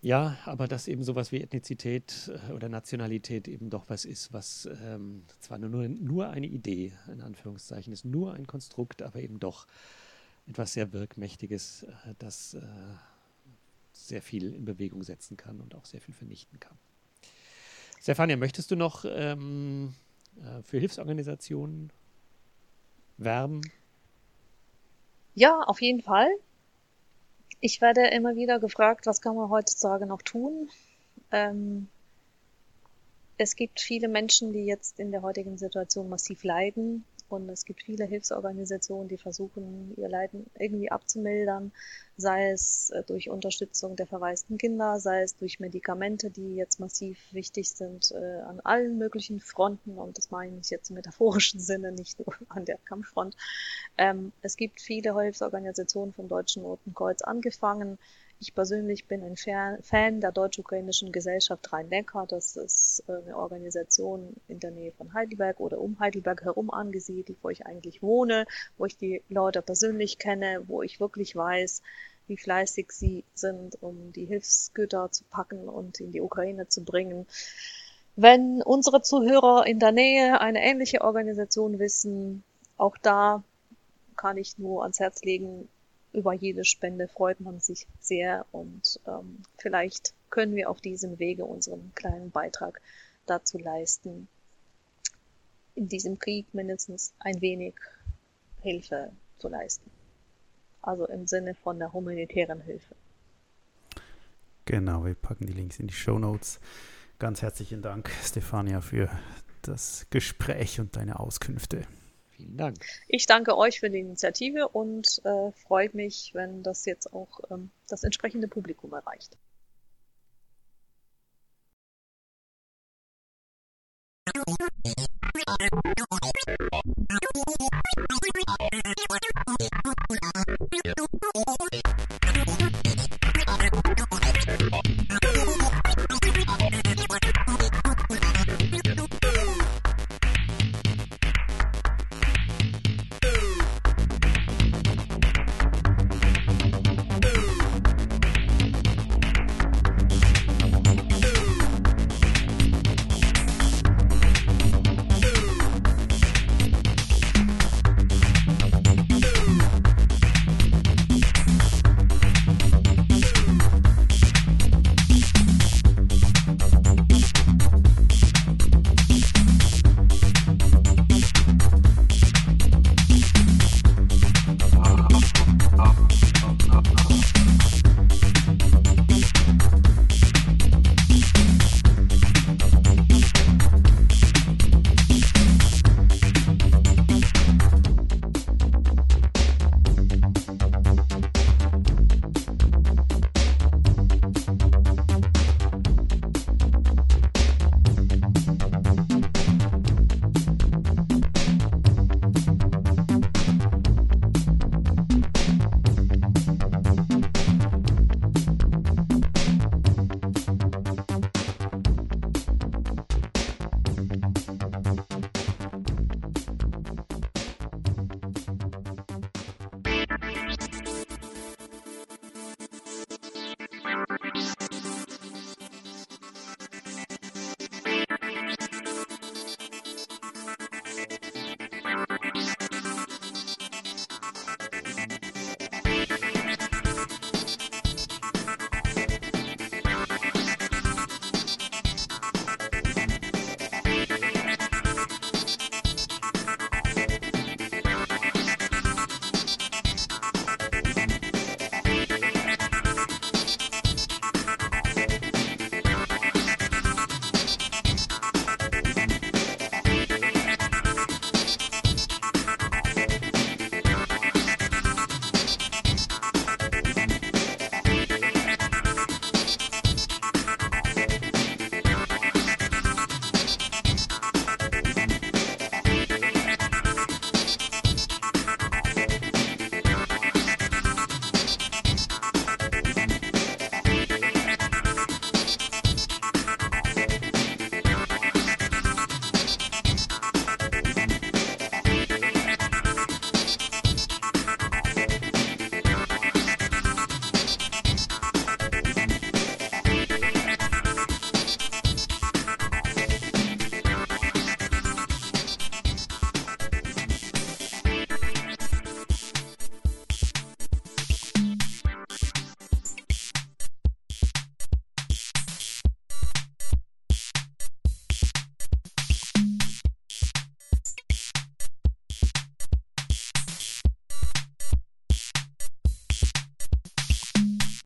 Ja, aber dass eben sowas wie Ethnizität äh, oder Nationalität eben doch was ist, was ähm, zwar nur, nur eine Idee, in Anführungszeichen, ist nur ein Konstrukt, aber eben doch etwas sehr Wirkmächtiges, äh, das äh, sehr viel in Bewegung setzen kann und auch sehr viel vernichten kann. Stefania, möchtest du noch ähm, äh, für Hilfsorganisationen werben? Ja, auf jeden Fall. Ich werde immer wieder gefragt, was kann man heutzutage noch tun? Ähm, es gibt viele Menschen, die jetzt in der heutigen Situation massiv leiden. Und es gibt viele Hilfsorganisationen, die versuchen, ihr Leiden irgendwie abzumildern, sei es äh, durch Unterstützung der verwaisten Kinder, sei es durch Medikamente, die jetzt massiv wichtig sind äh, an allen möglichen Fronten. Und das meine ich jetzt im metaphorischen Sinne, nicht nur an der Kampffront. Ähm, es gibt viele Hilfsorganisationen vom Deutschen Roten Kreuz angefangen, ich persönlich bin ein Fan der deutsch-ukrainischen Gesellschaft Rhein-Neckar. Das ist äh, eine Organisation in der Nähe von Heidelberg oder um Heidelberg herum angesiedelt, wo ich eigentlich wohne, wo ich die Leute persönlich kenne, wo ich wirklich weiß, wie fleißig sie sind, um die Hilfsgüter zu packen und in die Ukraine zu bringen. Wenn unsere Zuhörer in der Nähe eine ähnliche Organisation wissen, auch da kann ich nur ans Herz legen, über jede Spende freut man sich sehr und ähm, vielleicht können wir auf diesem Wege unseren kleinen Beitrag dazu leisten, in diesem Krieg mindestens ein wenig Hilfe zu leisten. Also im Sinne von der humanitären Hilfe. Genau, wir packen die Links in die Show Notes. Ganz herzlichen Dank, Stefania, für das Gespräch und deine Auskünfte. Vielen Dank. Ich danke euch für die Initiative und äh, freue mich, wenn das jetzt auch ähm, das entsprechende Publikum erreicht. Ja.